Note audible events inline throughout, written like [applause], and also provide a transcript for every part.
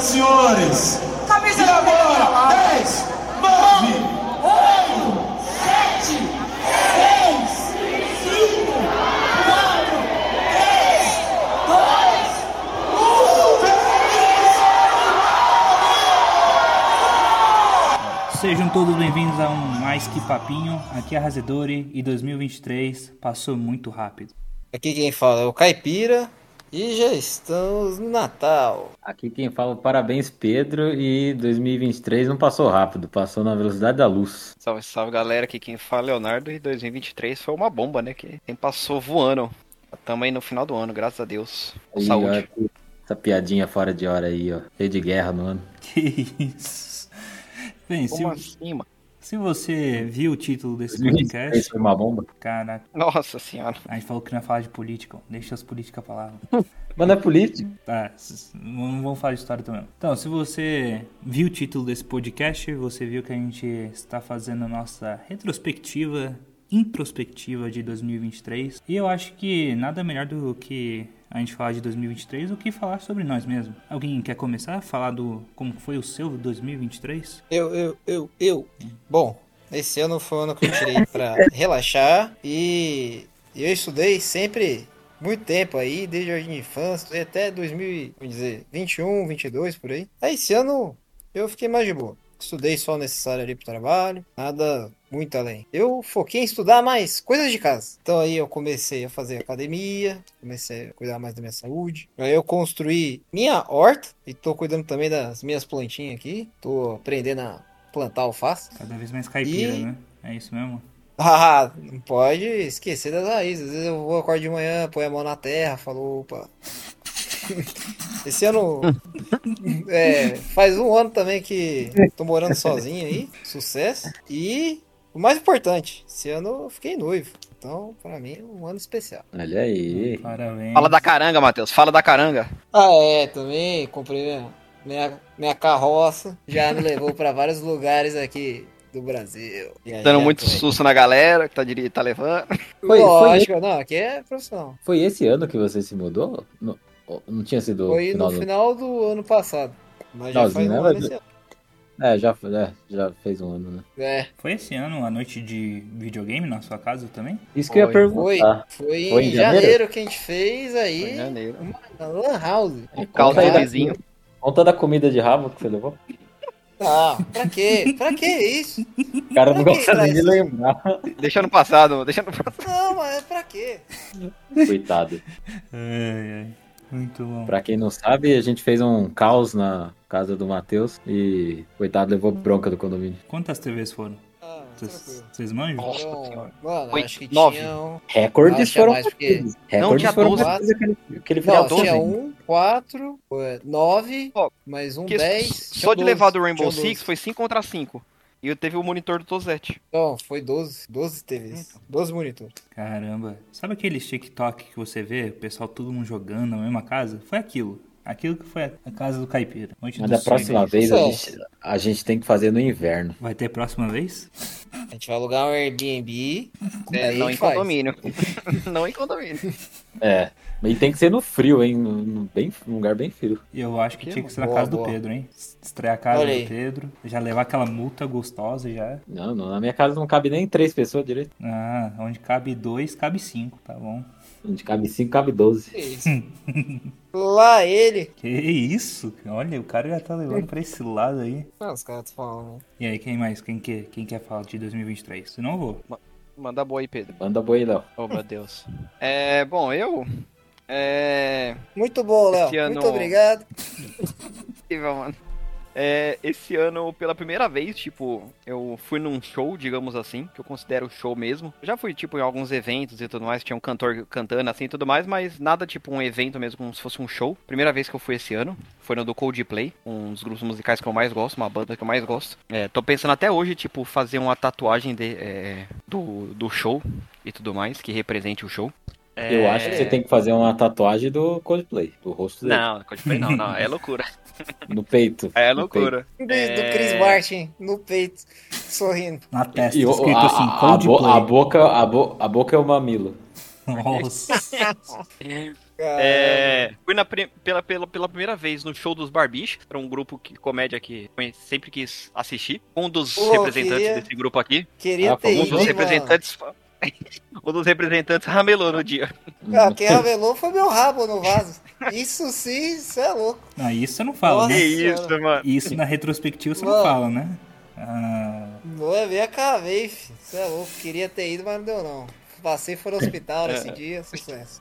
senhoras e senhores. Camisa E agora, 10, 9, 8, 7, 6, 5, 4, 3, 2, 1. Sejam todos bem-vindos a um Mais Que Papinho. Aqui é a Razedori e 2023 passou muito rápido. Aqui quem fala é o Caipira e já estamos no Natal. Aqui quem fala parabéns Pedro e 2023 não passou rápido, passou na velocidade da luz. Salve, salve galera, aqui quem fala é Leonardo e 2023 foi uma bomba, né? Que quem passou voando. Tamo aí no final do ano, graças a Deus. Com Aí, saúde. ó, essa piadinha fora de hora aí, ó. Cheio de guerra no ano. [laughs] Que isso. Bem, se, Como assim, mano? Se você viu o título desse 2023 podcast, foi uma bomba. caraca, Nossa senhora. a gente falou que não ia falar de política. Deixa as políticas lá. [laughs] Mas não é político. Tá, s- não vamos falar de história também. Então, se você viu o título desse podcast, você viu que a gente está fazendo a nossa retrospectiva, introspectiva de 2023. E eu acho que nada melhor do que a gente falar de 2023 do que falar sobre nós mesmos. Alguém quer começar a falar do como foi o seu 2023? Eu, eu, eu, eu. Bom, esse ano foi o ano que eu tirei [laughs] pra relaxar e eu estudei sempre muito tempo aí, desde a de infância, até 2000, vamos dizer, 21, 22 por aí. Aí esse ano eu fiquei mais de boa. Estudei só o necessário ali pro trabalho, nada muito além. Eu foquei em estudar mais coisas de casa. Então aí eu comecei a fazer academia, comecei a cuidar mais da minha saúde. Aí eu construí minha horta e tô cuidando também das minhas plantinhas aqui. Tô aprendendo a plantar alface. Cada vez mais caipira, E- né? É isso mesmo? Ah, [laughs] não pode esquecer das raízes. Às vezes eu vou acordar de manhã, põe a mão na terra, falo, opa. [laughs] Esse ano. É, faz um ano também que tô morando sozinho aí. Sucesso. E o mais importante, esse ano eu fiquei noivo. Então, pra mim, é um ano especial. Olha aí. Parabéns. Fala da caranga, Matheus. Fala da caranga. Ah, é, também comprei minha, minha, minha carroça. Já me levou pra vários lugares aqui do Brasil. Dando Viajando muito aí. susto na galera que tá, tá levando. Foi- foi Lógico, não, aqui é profissional. Foi esse ano que você se mudou? Não, não tinha sido Foi final no do... final do ano passado. Mas já faz um né? esse ano. É, já, é, já fez um ano, né? É, Foi esse ano a noite de videogame na sua casa também? Isso que eu ia foi, perguntar. foi, Foi em em janeiro? janeiro que a gente fez Foi em aí janeiro. uma lan house. O caldo Conta aí vizinho. Conta da comida de rabo que você levou. Ah, pra quê? Pra que isso? O cara não Pra que gosta nem de isso? lembrar. Deixa no passado, deixa no passado. Não, mas é pra quê? Coitado. Ai, ai. Muito bom. Pra quem não sabe, a gente fez um caos na casa do Matheus e coitado levou bronca do condomínio. Quantas TVs foram? Ah, Vocês, manjam? Nossa Foram- senhora. Mano, Foi acho que nove. tinham... Recordes foram mais, porque-. Recordes tinha foram 12. batidos aquele, aquele Não, tinha um, quatro, nove, Ó, mais um, Porque dez. só de 12, levar do Rainbow Six 12. foi 5 contra 5. E eu teve o monitor do Tozete. Não, foi 12. 12 TVs. 12 monitores. Caramba. Sabe aqueles TikTok que você vê, o pessoal todo mundo jogando na mesma casa? Foi aquilo. Aquilo que foi a casa do caipira. Mas do da próxima vez a gente, a gente tem que fazer no inverno. Vai ter próxima vez? A gente vai alugar um Airbnb. É, aí não em faz. condomínio. [laughs] não em condomínio. É. E tem que ser no frio, hein? No, no- bem, num lugar bem frio. E eu acho que Que tinha que ser na boa, casa do boa. Pedro, hein? Estrear a casa do. Pedro. Já levar aquela multa gostosa já. Não, não, na minha casa não cabe nem três pessoas direito. Ah, onde cabe dois, cabe cinco, tá bom. Onde cabe cinco, cabe doze. Que isso? [laughs] Lá ele. Que isso? Olha, o cara já tá levando pra esse lado aí. Ah, os caras falando. né? E aí, quem mais? Quem quer, quem quer falar de 2023? Senão eu vou. Manda boa aí, Pedro. Manda boi, Léo. Oh, meu Deus. É, bom, eu... É... Muito bom, Léo. Ano- Muito obrigado. [laughs] mano. É, esse ano, pela primeira vez, tipo, eu fui num show, digamos assim, que eu considero show mesmo. Já fui, tipo, em alguns eventos e tudo mais, tinha um cantor cantando assim e tudo mais, mas nada tipo um evento mesmo, como se fosse um show. Primeira vez que eu fui esse ano, foi no do Coldplay, um dos grupos musicais que eu mais gosto, uma banda que eu mais gosto. É, tô pensando até hoje, tipo, fazer uma tatuagem de, é, do, do show e tudo mais, que represente o show. Eu É, acho que você tem que fazer uma tatuagem do Coldplay, do rosto dele. Não, Coldplay não, não, é loucura. [laughs] No peito. É loucura. Do, É. do Chris Martin no peito, sorrindo. Na peito. testa, E escrito a, assim, Coldplay. bo- a boca, a, bo- a boca é o mamilo. Nossa. É, fui na pela, pela, pela primeira vez no show dos Barbichos, para um grupo que comédia que eu sempre quis assistir. Um dos Pô, representantes queria- desse grupo aqui. Queria Ah, ter Um ido, dos hein, representantes. [laughs] um dos representantes ramelou no dia. Ah, quem ramelou foi meu rabo no vaso. Isso sim, isso é louco. Ah, isso você não fala, Nossa. né? Isso, mano. Isso na retrospectiva você Mano. não fala, né? Ah, Não é minha cavei, filho. Isso é louco. Queria ter ido, mas não deu não. Passei foi no hospital nesse dia, sucesso.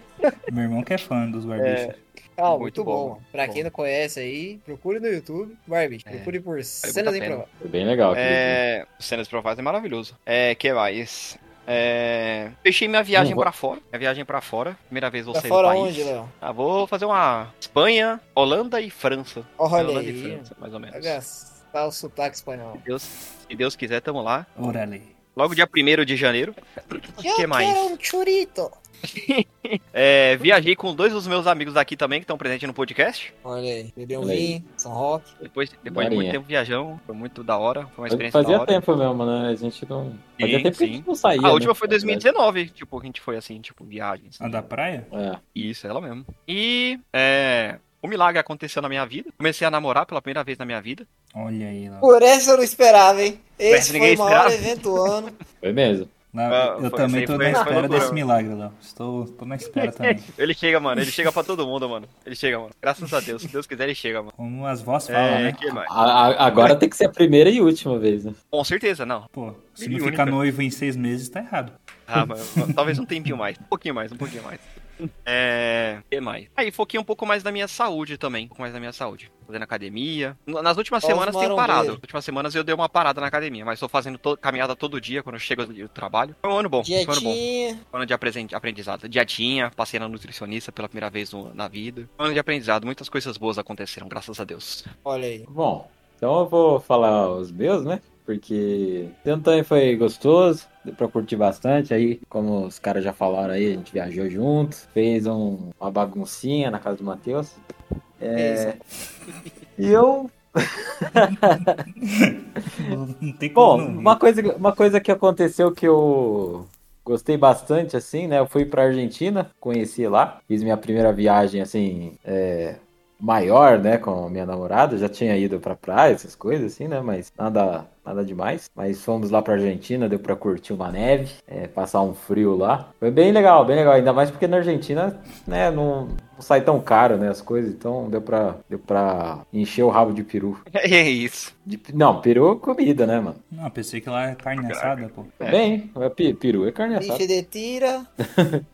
[laughs] meu irmão que é fã dos barbichos. Ah, muito, Muito bom. bom. Pra bom. quem não conhece aí, procure no YouTube. Barbie, É, procure por cenas improváveis. Foi bem legal. É, cenas provadas é maravilhoso. É, que mais? É, fechei minha viagem pra fora. Minha viagem pra fora. Primeira vez vou Pra sair fora do país. onde, Léo? Ah, vou fazer uma Espanha, Holanda e França. Olha Holanda aí. e França, mais ou menos. Vai gastar o sotaque espanhol. Deus, se Deus quiser, tamo lá. Orale. Logo dia 1 de janeiro. Eu que mais? quero um churito. [laughs] É, viajei com dois dos meus amigos daqui também, que estão presentes no podcast. Olha aí, beber um vinho, São Roque. Depois, depois de muito tempo viajão, foi muito da hora. Foi uma experiência Fazia da hora. tempo mesmo, né? A gente não. Fazia Sim, tempo que a sim. gente não saía. A última né? foi 2019, tipo, a gente foi assim, tipo, viagem. assim. A da praia? É. Isso, ela mesmo. E é, um milagre aconteceu na minha vida. Comecei a namorar pela primeira vez na minha vida. Olha aí lá. Por essa eu não esperava, hein? Esse foi o maior esperava. evento do ano. [laughs] Foi mesmo. Lá- Ah, eu foi- também tô na espera desse milagre, Léo. Estou tô na espera [laughs] também. Ele chega, mano. Ele chega pra todo mundo, mano. Ele chega, mano. Graças a Deus. Se Deus quiser, ele chega, mano. Como as vós falam, É, né? A- a- agora tem que ser a primeira e última vez, né? Com certeza, não. Pô, se E não única. ficar noivo em seis meses, tá errado. Ah, mas, talvez um tempinho mais. Um pouquinho mais, um pouquinho mais. É. O que mais? Aí, foquei um pouco mais na minha saúde também. Um pouco mais na minha saúde. Fazendo academia. Nas últimas Ó semanas tenho parado. Nas últimas semanas eu dei uma parada na academia, mas tô fazendo to- caminhada todo dia quando eu chego do trabalho. Foi um ano bom. Foi um ano bom. Dietinha. Foi um ano de aprendizado. Dietinha, passei na nutricionista pela primeira vez no- na vida. Foi um ano de aprendizado. Muitas coisas boas aconteceram, graças a Deus. Olha aí. Bom, então eu vou falar os meus, né? Porque também foi gostoso, deu pra curtir bastante. Aí, como os caras já falaram aí, a gente viajou junto, fez um- uma baguncinha na casa do Matheus. É, e eu Não tem Bom, não uma coisa, uma coisa que aconteceu que eu gostei bastante, assim, né? Eu fui pra Argentina, conheci lá, fiz minha primeira viagem, assim, é, maior, né, com a minha namorada. Já tinha ido pra praia, essas coisas, assim, né? Mas nada, nada demais. Mas fomos lá pra Argentina, deu pra curtir uma neve, é, passar um frio lá. Foi bem legal, bem legal. Ainda mais porque na Argentina, né, não, não sai tão caro, né, as coisas. Então deu pra, deu pra encher o rabo de peru. [laughs] É isso. De- não, peru é comida, né, mano? Não, pensei que lá é carne assada, pô. Bem, é peru é carne assada. Bife de tira. [laughs]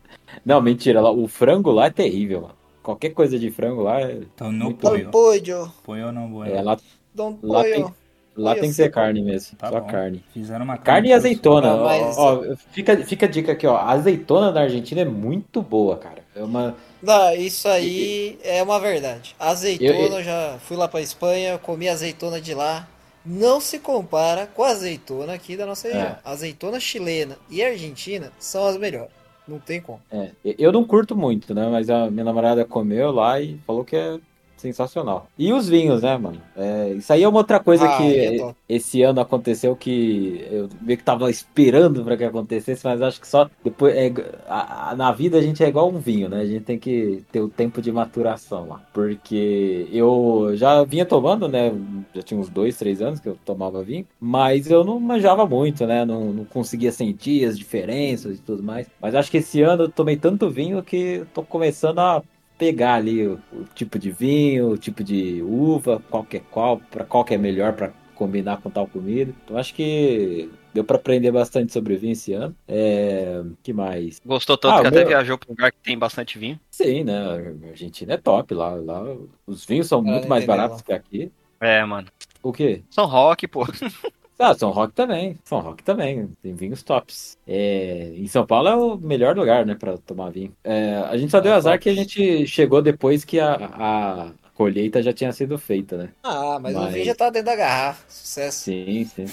Não, mentira, lá- o frango lá é terrível, mano. Qualquer coisa de frango lá é. Então não poio. Pollo. Poio ou não poio? é, lá Don Lá tem- pollo. lá tem que ser carne mesmo. Tá só bom. carne. Fizeram uma Carne e por- azeitona. Ah, mas- ó, ó, fica, fica a dica aqui, ó. A azeitona da Argentina é muito boa, cara. É uma. Não, isso aí é uma verdade. Azeitona, Eu- eu já fui lá pra Espanha, comi azeitona de lá. Não se compara com a azeitona aqui da nossa região. É. Azeitona chilena e argentina são as melhores. Não tem como. é, eu não curto muito, né? Mas a minha namorada comeu lá e falou que é sensacional. E os vinhos, né, mano? É, isso aí é uma outra coisa Ah, que é esse ano aconteceu que eu meio que tava esperando pra que acontecesse, mas acho que só depois é, a- a- na vida a gente é igual um vinho, né? A gente tem que ter o tempo de maturação lá, porque eu já vinha tomando, né? Já tinha uns dois, três anos que eu tomava vinho, mas eu não manjava muito, né? Não, não conseguia sentir as diferenças e tudo mais. Mas acho que esse ano eu tomei tanto vinho que eu tô começando a pegar ali o, o tipo de vinho, o tipo de uva, qual que é qual, para qual que é melhor para combinar com tal comida. Então acho que deu para aprender bastante sobre vinho esse ano. É, que mais? Gostou tanto Ah, que o até meu- viajou pra um lugar que tem bastante vinho. Sim, né? A Argentina é top lá, lá os vinhos são muito mais baratos que aqui. É, mano. O quê? São Roque, pô. [laughs] Ah, São Roque também. São Roque também. Tem vinhos tops. É, em São Paulo é o melhor lugar, né, pra tomar vinho. É, a gente só deu É azar top. que a gente chegou depois que a, a colheita já tinha sido feita, né? Ah, mas, o Mas- vinho já tá dentro da garrafa. Sucesso. Sim, sim.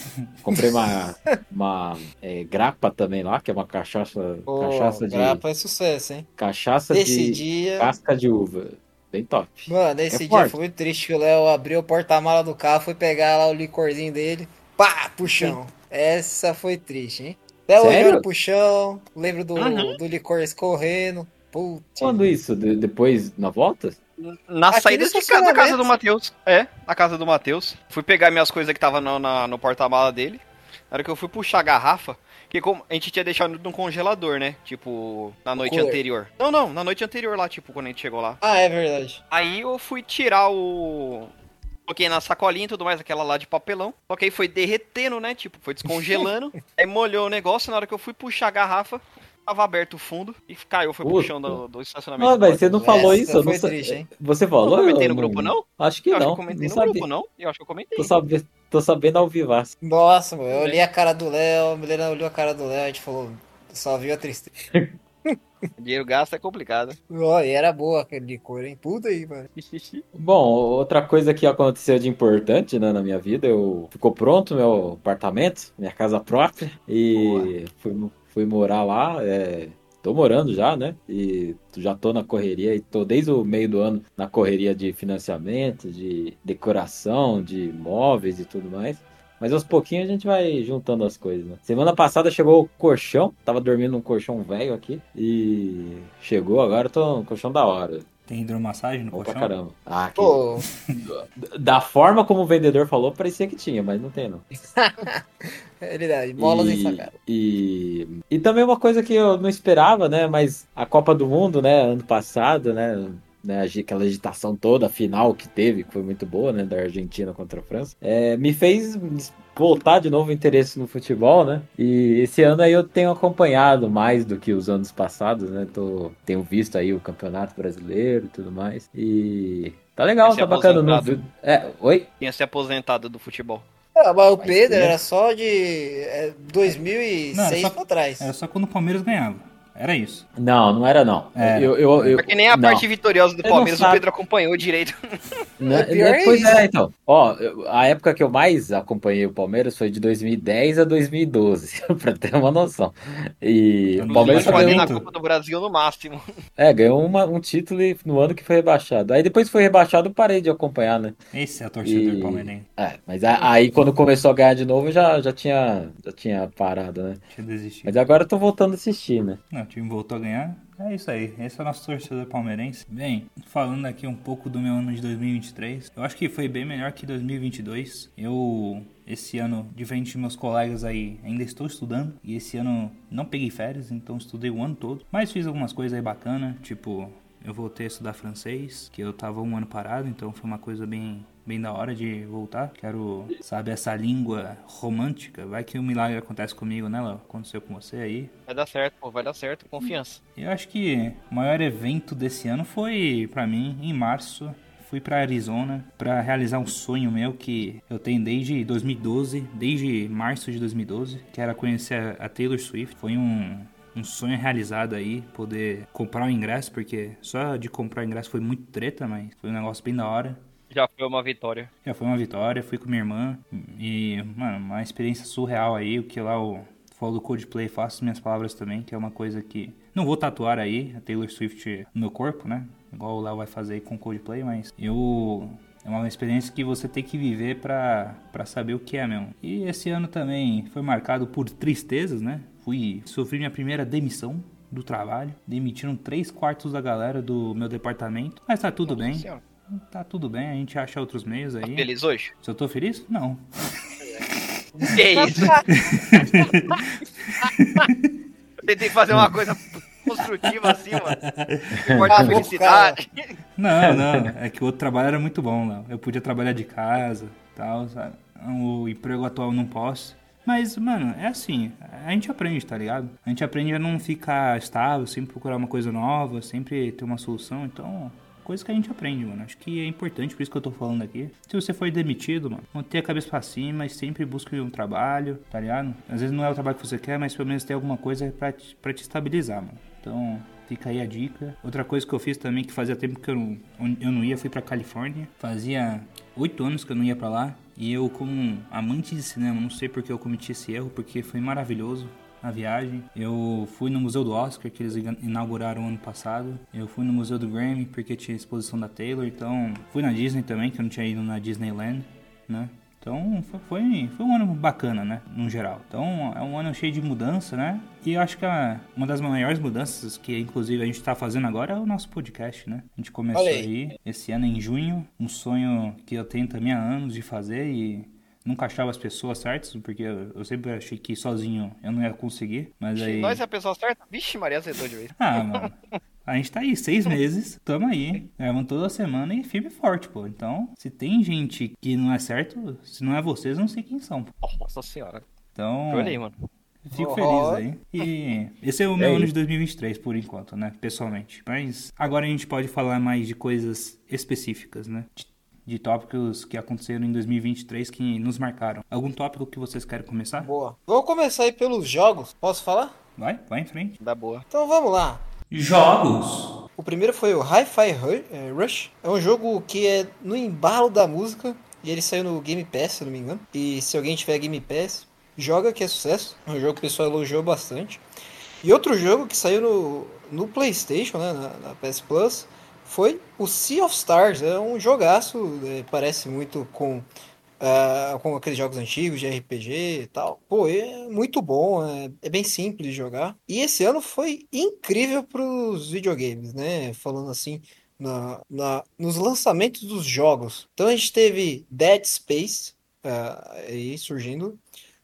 Comprei uma, uma é, grapa também lá, que é uma cachaça, Pô, cachaça de grapa é sucesso, hein? cachaça Esse de dia. casca de uva. Bem top. Mano, esse É dia forte. foi muito triste que o Léo abriu o porta-mala do carro, foi pegar lá o licorzinho dele, pá, chão. Essa foi triste, hein? Até hoje eu Sério? olho pro chão, lembro do, Uhum. do licor escorrendo, Putz. Quando isso? De- depois, na volta? Na Aqui saída de casa, da casa do Matheus. É, na casa do Matheus. Fui pegar minhas coisas que tava no, na- no porta-mala dele. Na hora que eu fui puxar a garrafa, que como a gente tinha deixado no congelador, né? Tipo, na noite cooler. anterior. Não, não, na noite anterior lá, tipo, quando a gente chegou lá. Ah, é verdade. Aí eu fui tirar o. Coloquei na sacolinha e tudo mais, aquela lá de papelão. Só que aí foi derretendo, né? Tipo, foi descongelando. [laughs] aí molhou o negócio. Na hora que eu fui puxar a garrafa, tava aberto o fundo e caiu. Foi Puta. chão do, do estacionamento. Não, mas você não Essa falou isso? eu foi não sa- triste, hein? Você Eu falou? não comentei Eu no grupo, não? Acho que Eu acho não. que eu comentei não no sabia. grupo, não? Eu acho que eu comentei. Tô, sabe... Tô sabendo ao vivaço. Nossa, mano, eu olhei a cara do Léo, a Milena olhou a cara do Léo, a gente falou, só viu a tristeza. [laughs] [laughs] Dinheiro gasto é complicado. Ó, e era boa aquele licor, hein? Puta aí, mano. [laughs] Bom, outra coisa que aconteceu de importante né, na minha vida, eu ficou pronto meu apartamento, minha casa própria, e fui, fui morar lá. É, tô morando já, né? E já tô na correria, e tô desde o meio do ano na correria de financiamento, de decoração, de móveis e tudo mais. Mas aos pouquinhos a gente vai juntando as coisas, né? Semana passada chegou o colchão, tava dormindo num colchão velho aqui, e chegou agora, tô num colchão da hora. Tem hidromassagem no Bom pra colchão? caramba. Ah, que... Pô, [laughs] Da forma como o vendedor falou, parecia que tinha, mas não tem não. [laughs] realidade, bolas em e, sacada. e, e também uma coisa que eu não esperava, né? Mas a Copa do Mundo, né? Ano passado, né? Né, aquela agitação toda, a final que teve, que foi muito boa, né, da Argentina contra a França, é, me fez voltar de novo o interesse no futebol, né, e esse ano aí eu tenho acompanhado mais do que os anos passados, né, tô, tenho visto aí o Campeonato Brasileiro e tudo mais, e tá legal, tá bacana. Não, aposentado. é, oi? Tinha se aposentado do futebol. Ah, mas o Pedro sim. era só de é, 2006 Não, era só- pra trás. Era só quando o Palmeiras ganhava. Era isso. Não, não era não. Era. Eu, eu, eu, Porque nem a não. parte vitoriosa do Palmeiras o. Pedro acompanhou direito. [laughs] Pior é pois isso. é, então. Ó, a época que eu mais acompanhei o Palmeiras foi de 2010 a 2012, [laughs] pra ter uma noção. E o Palmeiras ali ganhou, na. Copa do Brasil no máximo. é, ganhou uma- um título no ano que foi rebaixado. Aí depois que foi rebaixado, eu parei de acompanhar, né? Esse é o torcedor E- palmeirense. É, mas a- aí quando começou a ganhar de novo, eu já, já, tinha, já tinha parado, né? Tinha desistido. Mas agora eu tô voltando a assistir, né? Não, o time voltou a ganhar. É isso aí. Esse é o nosso torcedor palmeirense. Bem, falando aqui um pouco do meu ano de 2023, eu acho que foi bem melhor que 2022. Eu, esse ano, diferente de meus colegas aí, ainda estou estudando. E esse ano não peguei férias, então estudei o ano todo. Mas fiz algumas coisas aí bacanas, tipo. Eu voltei a estudar francês, que eu tava um ano parado, então foi uma coisa bem, bem da hora de voltar. Quero, sabe, essa língua romântica. Vai que um milagre acontece comigo, né, Léo? Aconteceu com você aí. Vai dar certo, pô, vai dar certo, confiança. Eu acho que o maior evento desse ano foi, pra mim, em março. Fui pra Arizona pra realizar um sonho meu que eu tenho desde 2012, desde março de 2012, que era conhecer a Taylor Swift. Foi um, um sonho realizado aí, poder comprar o ingresso, porque só de comprar o ingresso foi muito treta, mas foi um negócio bem da hora. Já foi uma vitória. Já foi uma vitória, fui com minha irmã e, mano, uma experiência surreal aí, o que lá o falou do Coldplay, faço minhas palavras também, que é uma coisa que não vou tatuar aí, a Taylor Swift no meu corpo, né? Igual o Léo vai fazer aí com o Coldplay, mas eu é uma experiência que você tem que viver pra, pra saber o que é mesmo. E esse ano também foi marcado por tristezas, né? Fui sofri minha primeira demissão do trabalho, demitiram três quartos da galera do meu departamento, mas tá tudo bem. Senhora. Tá tudo bem, a gente acha outros meios aí. Feliz hoje? Se eu tô feliz? Não. Que isso? Eu tentei fazer uma coisa construtiva assim, mano. Ah, vou felicidade. Não, não. É que o outro trabalho era muito bom, Léo. Eu podia trabalhar de casa tal, sabe? O emprego atual eu não posso. Mas, mano, é assim, a gente aprende, tá ligado? A gente aprende a não ficar estável, sempre procurar uma coisa nova, sempre ter uma solução, então. Coisa que a gente aprende, mano. Acho que é importante, por isso que eu tô falando aqui. Se você foi demitido, mano, manter a cabeça pra cima e sempre busque um trabalho, tá ligado? Às vezes não é o trabalho que você quer, mas pelo menos tem alguma coisa pra te, pra te estabilizar, mano. Então, fica aí a dica. Outra coisa que eu fiz também, que fazia tempo que eu não, eu não ia, fui pra Califórnia. Fazia oito anos que eu não ia pra lá. E eu, como amante de cinema, não sei porque eu cometi esse erro, porque foi maravilhoso a viagem. Eu fui no Museu do Oscar, que eles inauguraram ano passado. Eu fui no Museu do Grammy, porque tinha exposição da Taylor. Então, fui na Disney também, que eu não tinha ido na Disneyland, né? Então foi, foi, um ano bacana, né? No geral. Então é um ano cheio de mudança, né? E eu acho que a, uma das maiores mudanças que inclusive a gente tá fazendo agora é o nosso podcast, né? A gente começou aí. esse ano em junho, um sonho que eu tenho também há anos de fazer e nunca achava as pessoas certas, porque eu, eu sempre achei que sozinho eu não ia conseguir, mas aí... Nós é a pessoa certa? Vixe, Maria acertou de vez. Ah, mano. A gente tá aí, seis meses, tamo aí, gravando toda semana e firme e forte, pô. Então, se tem gente que não é certo, se não é vocês, eu não sei quem são. pô. Nossa senhora. Então, Olhei, mano. fico Oh. feliz aí. E esse é o meu ano de 2023, por enquanto, né? Pessoalmente. Mas agora a gente pode falar mais de coisas específicas, né? De, de tópicos que aconteceram em 2023 que nos marcaram. Algum tópico que vocês querem começar? Boa. Vamos começar aí pelos jogos. Posso falar? Vai, vai em frente. Dá boa. Então vamos lá. Jogos! O primeiro foi o Hi-Fi eh, Rush. É um jogo que é no embalo da música. E ele saiu no Game Pass, se não me engano. E se alguém tiver Game Pass, joga que é sucesso. É um jogo que o pessoal elogiou bastante. E outro jogo que saiu no, no PlayStation, né, na, na PS Plus, foi o Sea of Stars. É um jogaço, eh, parece muito com, ah, com aqueles jogos antigos de RPG e tal. Pô, é muito bom, é, é bem simples de jogar. E esse ano foi incrível para os videogames, né? Falando assim, na, na, nos lançamentos dos jogos. Então a gente teve Dead Space ah, aí surgindo.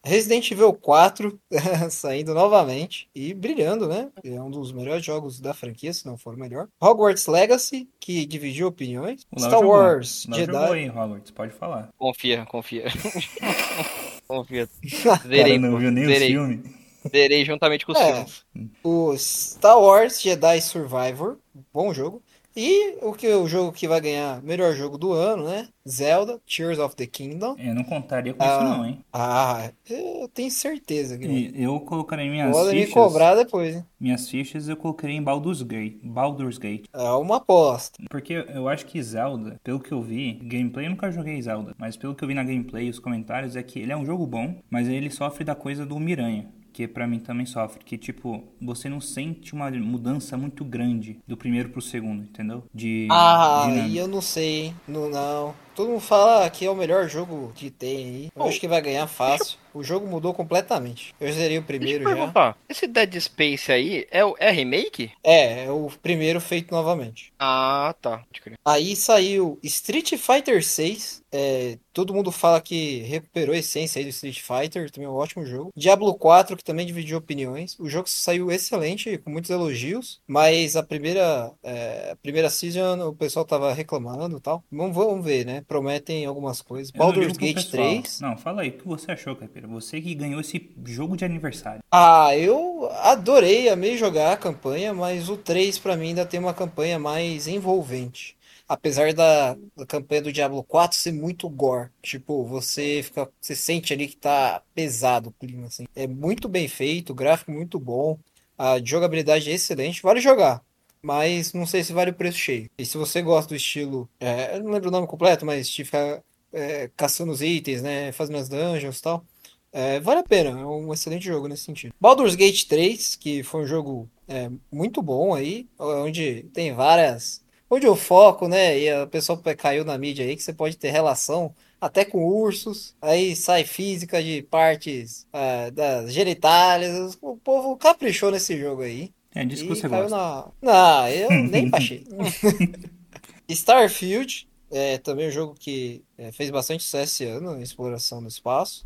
Resident Evil 4 [laughs] saindo novamente e brilhando, né? É um dos melhores jogos da franquia, se não for o melhor. Hogwarts Legacy, que dividiu opiniões. O Léo Star jogou. Wars Léo Jedi. jogou aí, Hogwarts, pode falar. Confia, confia. [laughs] confia. Cara, Zerei, não viu nem o filme. Zerei juntamente com os É. filmes. o Star Wars Jedi Survivor, bom jogo. E o que o jogo que vai ganhar melhor jogo do ano, né? Zelda Tears of the Kingdom. Eu não contaria com Ah, isso não, hein? Ah, eu tenho certeza que eu colocarei minhas podem me fichas. cobrar depois, hein? Minhas fichas eu coloquei em Baldur's Gate. Baldur's Gate. É uma aposta. Porque eu acho que Zelda, pelo que eu vi, gameplay eu nunca joguei Zelda, mas pelo que eu vi na gameplay e os comentários é que ele é um jogo bom, mas ele sofre da coisa do Miranha. Que pra mim também sofre. Que tipo, você não sente uma mudança muito grande do primeiro pro segundo, entendeu? De. Ah, dinâmica. e eu não sei? Não, não. Todo mundo fala que é o melhor jogo que tem aí. Eu Oh, acho que vai ganhar fácil. O jogo mudou completamente. Eu zerei o primeiro já. Esse Dead Space aí é, o- é remake? É, é o primeiro feito novamente. Ah, tá. Aí saiu Street Fighter 6. É, todo mundo fala que recuperou a essência aí do Street Fighter, também é um ótimo jogo. Diablo 4, que também dividiu opiniões. O jogo saiu excelente, com muitos elogios, mas a primeira, é, a primeira season o pessoal tava reclamando e tal. Vamos, vamos ver, né? Prometem algumas coisas. Eu Baldur's Gate pessoal. 3. Não, fala aí o que você achou, Caipira. Você que ganhou esse jogo de aniversário. Ah, eu adorei, amei jogar a campanha, mas o 3 pra mim ainda tem uma campanha mais envolvente. Apesar da, da campanha do Diablo 4 ser muito gore. Tipo, você fica, você sente ali que tá pesado o clima, assim. É muito bem feito, o gráfico muito bom, a jogabilidade é excelente, vale jogar. Mas não sei se vale o preço cheio. E se você gosta do estilo, é, eu não lembro o nome completo, mas de ficar é, caçando os itens, né, fazendo as dungeons e tal. É, vale a pena, é um excelente jogo nesse sentido. Baldur's Gate 3, que foi um jogo é, muito bom aí, onde tem várias. Onde o foco, né? E a pessoa caiu na mídia aí que você pode ter relação até com ursos, aí sai física de partes é, das genitálias. O povo caprichou nesse jogo aí. É disso que E você caiu gosta. na. Não, eu [laughs] nem baixei. [laughs] Starfield, é também um jogo que é, fez bastante sucesso esse ano, em exploração do espaço.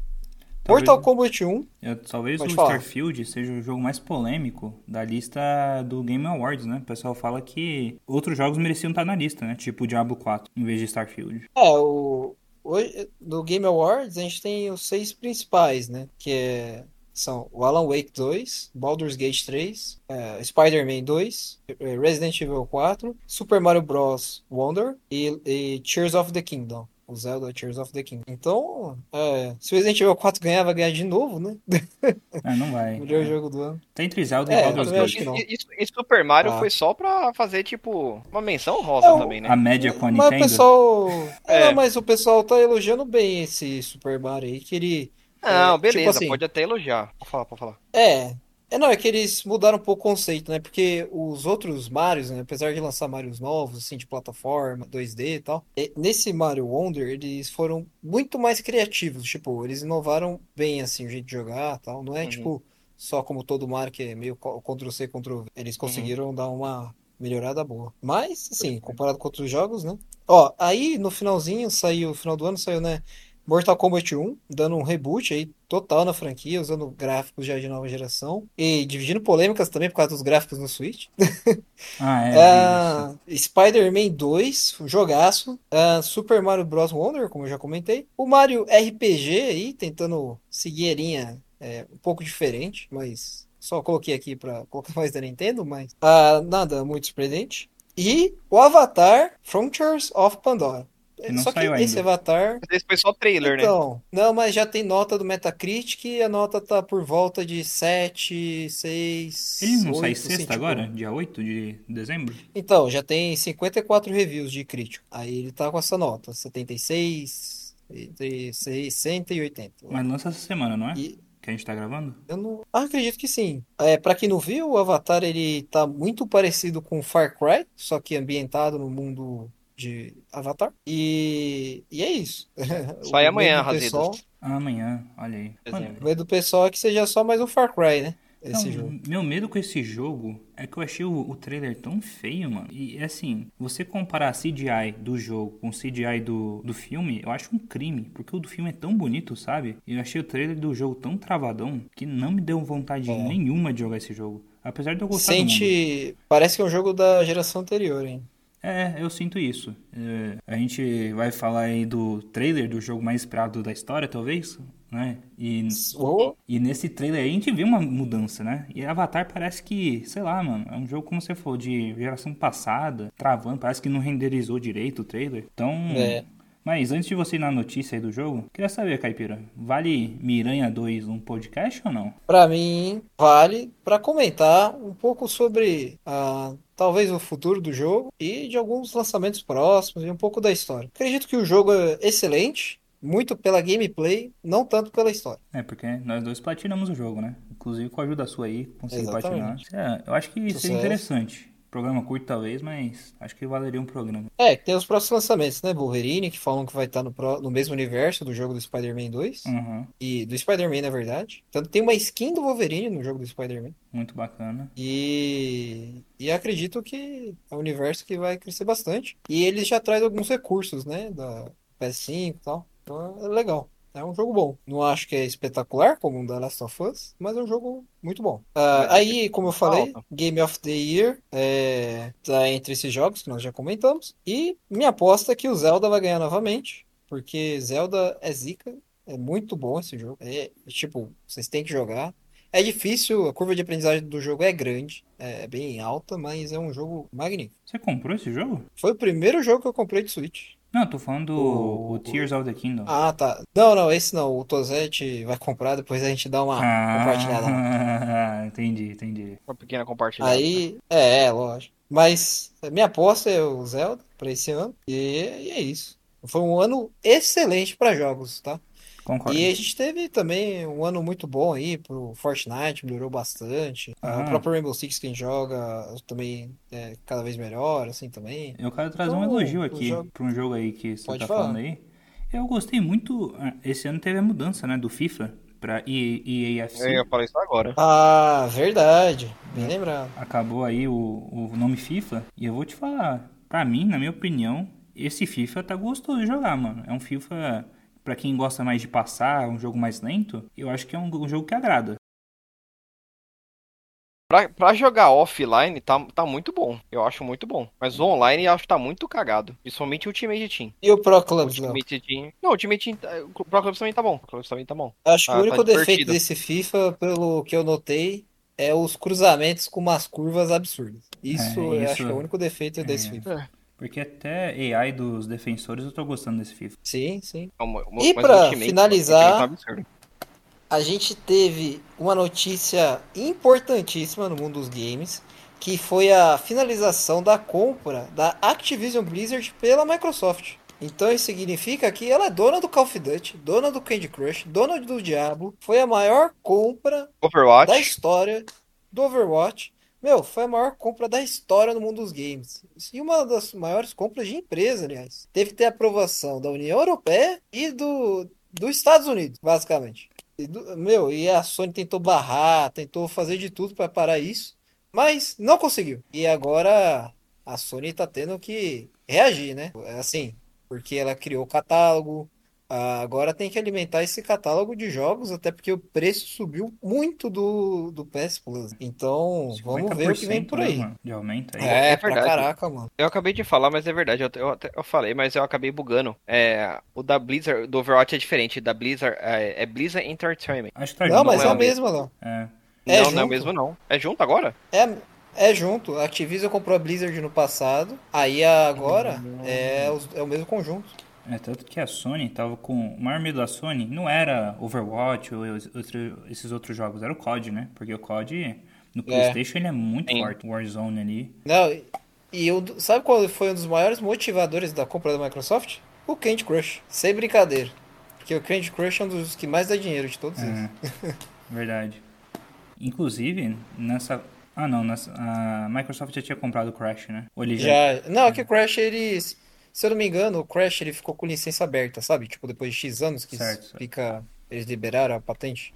Talvez- Mortal Kombat 1, Eu- talvez Pode o falar. Starfield seja o jogo mais polêmico da lista do Game Awards, né? O pessoal fala que outros jogos mereciam estar na lista, né? Tipo Diablo 4, em vez de Starfield. é, o. Hoje, no Game Awards a gente tem os seis principais, né? Que é, são o Alan Wake 2, Baldur's Gate 3, é, Spider-Man 2, é, Resident Evil 4, Super Mario Bros. Wonder e, e Tears of the Kingdom. O Zelda Tears of the Kingdom. Então, é, se o Resident Evil 4 ganhar, vai ganhar de novo, né? Ah, não vai. [laughs] Melhor jogo do ano. Tá entre Zelda É, e eu Baldur's Gate. que não. E, e- Super Mario Ah. foi só pra fazer, tipo, uma menção rosa É, o- também, né? A média com a Mas o Nintendo. pessoal. É. Não, mas o pessoal tá elogiando bem esse Super Mario aí, que ele. Não, é, beleza, tipo assim, pode até elogiar. Pode falar, pode falar. É, É, não, é que eles mudaram um pouco o conceito, né? Porque os outros Marios, né? Apesar de lançar Marios novos, assim, de plataforma, 2D e tal, é, nesse Mario Wonder, eles foram muito mais criativos. Tipo, eles inovaram bem, assim, o jeito de jogar e tal. Não é, Uhum. tipo, só como todo Mario, que é meio Ctrl-C, Ctrl-V. Eles conseguiram dar uma melhorada boa. Mas, assim, comparado com outros jogos, né? Ó, aí no finalzinho, saiu, no final do ano, saiu, né? Mortal Kombat 1, dando um reboot aí total na franquia, usando gráficos já de nova geração e dividindo polêmicas também por causa dos gráficos no Switch. [laughs] Ah, é. Ah, Spider-Man 2, um jogaço. Ah, Super Mario Bros. Wonder, como eu já comentei. O Mario RPG aí, tentando seguir a linha é, um pouco diferente, mas só coloquei aqui pra colocar mais da Nintendo, mas ah, nada muito surpreendente. E o Avatar Frontiers of Pandora. Que não Só que saiu esse ainda. Avatar Esse foi só trailer, né? então, não, mas já tem nota do Metacritic e a nota tá por volta de 7, 6, Ele não sai 8, sexta assim, tipo- agora? Dia 8 de dezembro? Então, já tem 54 reviews de crítico. Aí ele tá com essa nota, 76, entre 60 e 80. Mas lança essa semana, não é? E Que a gente tá gravando? eu não ah, acredito que sim. É, para quem não viu, o Avatar ele tá muito parecido com Far Cry, só que ambientado no mundo de Avatar. E, e é isso. [laughs] Sai amanhã, pessoal- amanhã, olha aí. Mano, O medo do pessoal é que seja só mais um Far Cry, né? Esse Não, jogo. Meu medo com esse jogo é que eu achei o, o trailer tão feio, mano. E assim, você comparar a CGI do jogo com o CGI do, do filme, eu acho um crime. Porque o do filme é tão bonito, sabe? E eu achei o trailer do jogo tão travadão que não me deu vontade É. nenhuma de jogar esse jogo. Apesar de eu gostar do mundo. Sente. Parece que é um jogo da geração anterior, hein? É, eu sinto isso. É, a gente vai falar aí do trailer do jogo mais esperado da história, talvez, né? E, Oh, e nesse trailer aí a gente vê uma mudança, né? E Avatar parece que, sei lá, mano, é um jogo, como você falou, de geração passada, travando, parece que não renderizou direito o trailer. Então. É. Mas antes de você ir na notícia aí do jogo, queria saber, Caipira, vale Miranha 2 um podcast ou não? Pra mim, vale pra comentar um pouco sobre ah, talvez o futuro do jogo e de alguns lançamentos próximos e um pouco da história. Acredito que o jogo é excelente, muito pela gameplay, não tanto pela história. É, porque nós dois platinamos o jogo, né? Inclusive com a ajuda sua aí, consegui platinar. É, eu acho que Sucesso. seria interessante. Programa curto talvez, mas acho que valeria um programa. É, tem os próximos lançamentos, né? Wolverine, que falam que vai estar no, pró- no mesmo universo do jogo do Spider-Man 2 Uhum, e do Spider-Man, na verdade. Tanto tem uma skin do Wolverine no jogo do Spider-Man. muito bacana. E, e acredito que é um universo que vai crescer bastante. E ele já traz alguns recursos, né? Da PS5 e tal. Então é legal. É um jogo bom. Não acho que é espetacular como o The Last of Us, mas é um jogo muito bom. Ah, aí, como eu falei, Alta. Game of the Year é, tá entre esses jogos que nós já comentamos. E minha aposta é que o Zelda vai ganhar novamente, porque Zelda é zica. É muito bom esse jogo. É, tipo, vocês têm que jogar. É difícil, a curva de aprendizagem do jogo é grande, é bem alta, mas é um jogo magnífico. Você comprou esse jogo? Foi o primeiro jogo que eu comprei de Switch. Não, tô falando do O- o Tears of the Kingdom. Ah, tá. Não, não, esse não. O Tozete vai comprar, depois a gente dá uma compartilhada. lá. Ah, [laughs] entendi, entendi. Uma pequena compartilhada. Aí, é, é, lógico. Mas a minha aposta é o Zelda pra esse ano. E, e é isso. Foi um ano excelente pra jogos, tá? Concordo. E a gente teve também um ano muito bom aí pro Fortnite, melhorou bastante. Ah, Ah. O próprio Rainbow Six quem joga também é cada vez melhor, assim também. Eu quero trazer um Então, elogio o aqui jogo- pra um jogo aí que você Pode tá falar. falando aí. Eu gostei muito. ah, Esse ano teve a mudança, né? Do FIFA pra EA, EAFC. Eu ia falar isso agora. Ah, verdade. Bem lembrado. Acabou aí o, o nome FIFA. E eu vou te falar, pra mim, na minha opinião, esse FIFA tá gostoso de jogar, mano. É um FIFA, pra quem gosta mais de passar, um jogo mais lento, eu acho que é um, um jogo que agrada. Pra, pra jogar offline, tá, tá muito bom. Eu acho muito bom. Mas online, eu acho que tá muito cagado. Principalmente o Ultimate Team. E o Pro O Clubs, Léo? Ultimate Team... Não, o Ultimate Team... tá- O Pro Clubs também tá bom. O Pro Clubs também tá bom. Acho que Ah, o único tá defeito desse FIFA, pelo que eu notei, é os cruzamentos com umas curvas absurdas. Isso, É, eu isso- acho que é o único defeito desse é. Porque até AI dos defensores eu tô gostando desse FIFA. Sim, sim. É uma- uma- E pra Ultimate- finalizar- tá. A gente teve uma notícia importantíssima no mundo dos games, que foi a finalização da compra da Activision Blizzard pela Microsoft. Então isso significa que ela é dona do Call of Duty, dona do Candy Crush, dona do Diablo. Foi a maior compra Overwatch. da história do Overwatch. Meu, foi a maior compra da história no mundo dos games. E uma das maiores compras de empresa, aliás. Teve que ter aprovação da União Europeia e do, dos Estados Unidos, basicamente. E do- meu, e a Sony tentou barrar, tentou fazer de tudo para parar isso, mas não conseguiu. E agora a Sony tá tendo que reagir, né? Assim, porque ela criou o catálogo, agora tem que alimentar esse catálogo de jogos, até porque o preço subiu muito do, do PS Plus. Então, vamos ver o que vem 50%, por né, aí. mano, de aumento aí. É, É pra verdade. caraca, mano. Eu acabei de falar, mas é verdade. Eu, eu, até- eu falei, mas eu acabei bugando. É, o da Blizzard, do Overwatch é diferente. Da Blizzard é, é Blizzard Entertainment. Acho que tá Não, junto, mas é é a o mesmo. mesma, não. É. É não, não é mesmo não. É junto agora? É, é junto. A Activision comprou a Blizzard no passado, aí agora é, os- é o mesmo conjunto. É, tanto que a Sony tava com. O maior medo da Sony não era Overwatch ou outro- esses outros jogos, era o COD, né? Porque o COD no PlayStation ele é muito Sim. forte. Warzone ali. Não, e- eu, sabe qual foi um dos maiores motivadores da compra da Microsoft? O Candy Crush. Sem brincadeira. Porque o Candy Crush é um dos que mais dá dinheiro de todos eles. É, [laughs] verdade. Inclusive, nessa. Ah, não, a Microsoft já tinha comprado o Crash, né? Ou ele já. Já, não, é que o Crash, ele, se eu não me engano, o Crash ele ficou com licença aberta, sabe? Tipo, depois de X anos que Certo, certo. fica, eles liberaram a patente.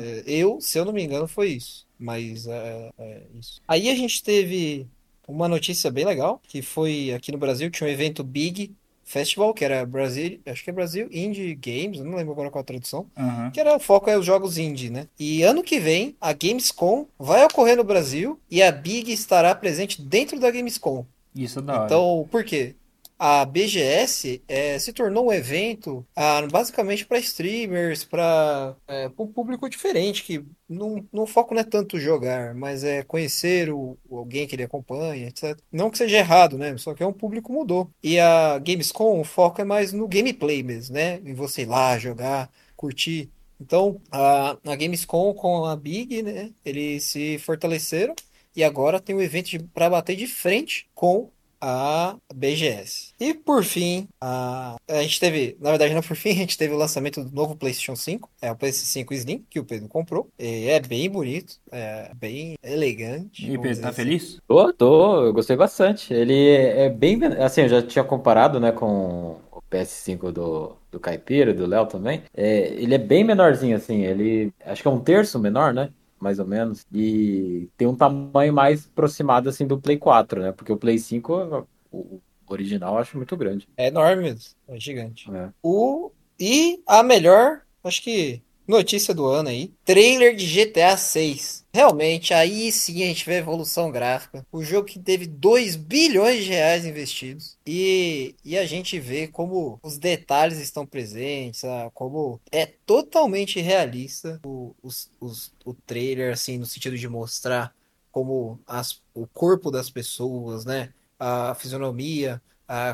É, Eu, se eu não me engano, foi isso. Mas é, é isso. Aí a gente teve uma notícia bem legal, que foi aqui no Brasil, tinha um evento Big Festival, que era Brasil, acho que é Brasil Indie Games, não lembro agora qual a tradução. Que era o foco é os jogos indie, né? E ano que vem, a Gamescom vai ocorrer no Brasil e a Big estará presente dentro da Gamescom. Isso é da hora. Então, por quê? A BGS é, se tornou um evento ah, basicamente para streamers, para um público diferente, que não, não foco não é tanto jogar, mas é conhecer o alguém que ele acompanha, etc. Não que seja errado, né? Só que é um público mudou. E a Gamescom, o foco é mais no gameplay mesmo, né? Em você ir lá jogar, curtir. Então, a, a Gamescom com a Big, né? Eles se fortaleceram e agora tem um evento para bater de frente com a BGS. E por fim, a, a gente teve, na verdade não por fim, a gente teve o lançamento do novo PlayStation 5, é o PS5 Slim, que o Pedro comprou. E é bem bonito, é bem elegante. E Pedro, tá assim. feliz? Tô, tô, eu gostei bastante. Ele é bem, assim, eu já tinha comparado, né, com o PS5 do, do Caipira, do Léo também. É, ele é bem menorzinho, assim, ele, acho que é um terço menor, né, mais ou menos, e tem um tamanho mais aproximado, assim, do Play 4, né, porque o Play 5, o original, eu acho muito grande. É enorme mesmo, é gigante. É. O, e a melhor, acho que notícia do ano aí, trailer de GTA 6. Realmente, aí sim a gente vê a evolução gráfica. O jogo que teve 2 bilhões de reais investidos. E, e a gente vê como os detalhes estão presentes, ah, como é totalmente realista o, os, os, o trailer, assim, no sentido de mostrar como as, o corpo das pessoas, né? A fisionomia,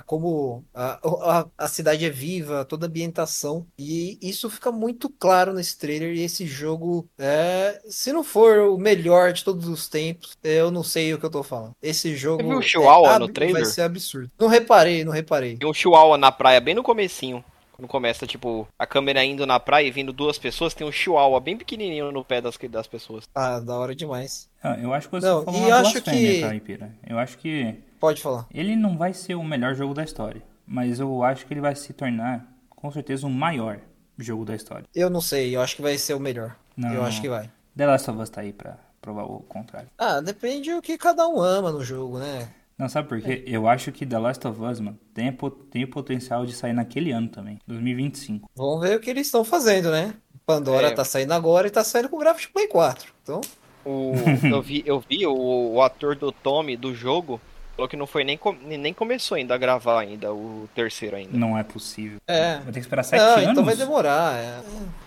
como a, a, a cidade é viva, toda a ambientação. E isso fica muito claro nesse trailer. E esse jogo, é, se não for o melhor de todos os tempos, eu não sei o que eu tô falando. Esse jogo viu o Chihuahua é no trailer? vai ser absurdo. Não reparei, não reparei. Tem um chihuahua na praia bem no comecinho. Quando começa, tipo, a câmera indo na praia e vindo duas pessoas, tem um chihuahua bem pequenininho no pé das, das pessoas. Ah, da hora demais. Ah, eu acho que você Não, falou e uma eu acho que- Caipira. Eu acho que Pode falar. ele não vai ser o melhor jogo da história, mas eu acho que ele vai se tornar, com certeza, o maior jogo da história. Eu não sei, eu acho que vai ser o melhor. Não. Eu acho que vai. The Last of Us tá aí pra provar o contrário. Ah, depende do que cada um ama no jogo, né? Não, sabe por quê? Eu acho que The Last of Us, mano, tem, tem o potencial de sair naquele ano também, 2025. Vamos ver o que eles estão fazendo, né? Pandora É. tá saindo agora e tá saindo com gráfico de Play 4. Então, O, [laughs] eu vi, eu vi o, o ator do Tommy do jogo falou que não foi nem, com- nem começou ainda a gravar ainda o terceiro ainda. Não é possível. é. Vai ter que esperar sete Não, anos? então vai demorar. é.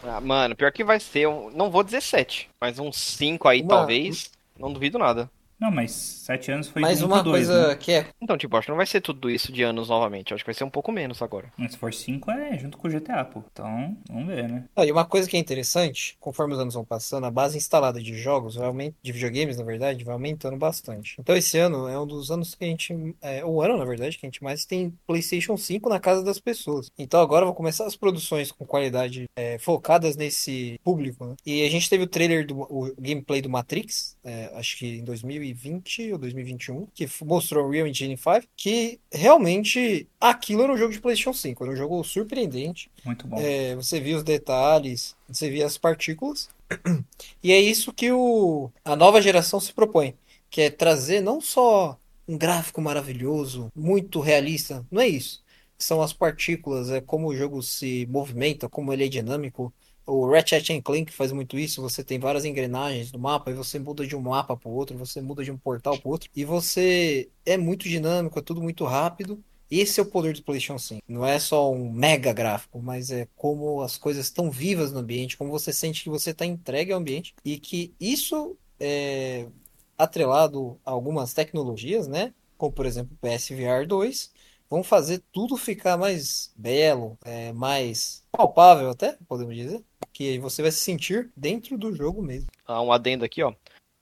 Ah, mano, pior que vai ser, um, não vou dizer 7, mas uns 5 aí Uma- talvez. Não duvido nada. Não, mas sete anos foi Mas junto uma dois, coisa né? que é. Então, tipo, acho que não vai ser tudo isso de anos novamente. Acho que vai ser um pouco menos agora. Mas Se for cinco, é junto com o GTA, pô. Então, vamos ver, né? Ah, e uma coisa que é interessante, conforme os anos vão passando, a base instalada de jogos, vai aument... de videogames, na verdade, vai aumentando bastante. Então esse ano é um dos anos que a gente. É o ano, na verdade, que a gente mais tem PlayStation 5 na casa das pessoas. Então agora vão começar as produções com qualidade é, focadas nesse público, né? E a gente teve o trailer do o gameplay do Matrix, é, acho que em 2020 ou 2021, que mostrou o Real Engine 5, que realmente aquilo era um jogo de PlayStation 5, era um jogo surpreendente. Muito bom. É, você via os detalhes, você via as partículas. [clears throat] E é isso que o, a nova geração se propõe, que é trazer não só um gráfico maravilhoso, muito realista, não é isso. São as partículas, é como o jogo se movimenta, como ele é dinâmico. O Ratchet Clank faz muito isso, você tem várias engrenagens no mapa e você muda de um mapa para o outro, você muda de um portal para outro e você é muito dinâmico, é tudo muito rápido. Esse é o poder do PlayStation 5. Não é só um mega gráfico, mas é como as coisas estão vivas no ambiente, como você sente que você está entregue ao ambiente e que isso é atrelado a algumas tecnologias, né? Como por exemplo o PSVR 2, vão fazer tudo ficar mais belo, é, mais palpável até, podemos dizer, que você vai se sentir dentro do jogo mesmo. Ah, um adendo aqui, ó.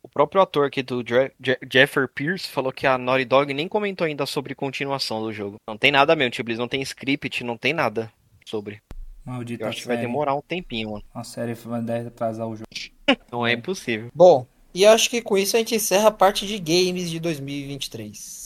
O próprio ator aqui do Je Je Jeffrey Pierce falou que a Naughty Dog nem comentou ainda sobre continuação do jogo. Não tem nada mesmo, tipo, eles não tem script, não tem nada sobre. Maldita Eu acho que vai demorar um tempinho, mano. A série vai deve atrasar o jogo. [laughs] Não é impossível. Bom, e acho que com isso a gente encerra a parte de games de 2023.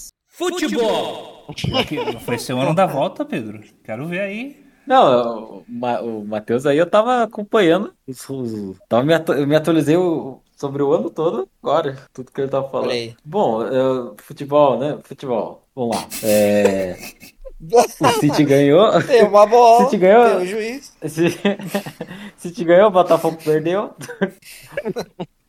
Foi seu ano da volta, Pedro. Quero ver aí. Não, o, o Matheus aí eu tava acompanhando. os- os- tava me, atu- eu me atualizei o- sobre o ano todo agora, tudo que ele tava falando. Aí. Bom, eu- futebol, né? Futebol. Vamos lá. É, o City ganhou. Tem uma bola, City ganhou. tem o juiz. City [laughs] City ganhou, o Botafogo perdeu.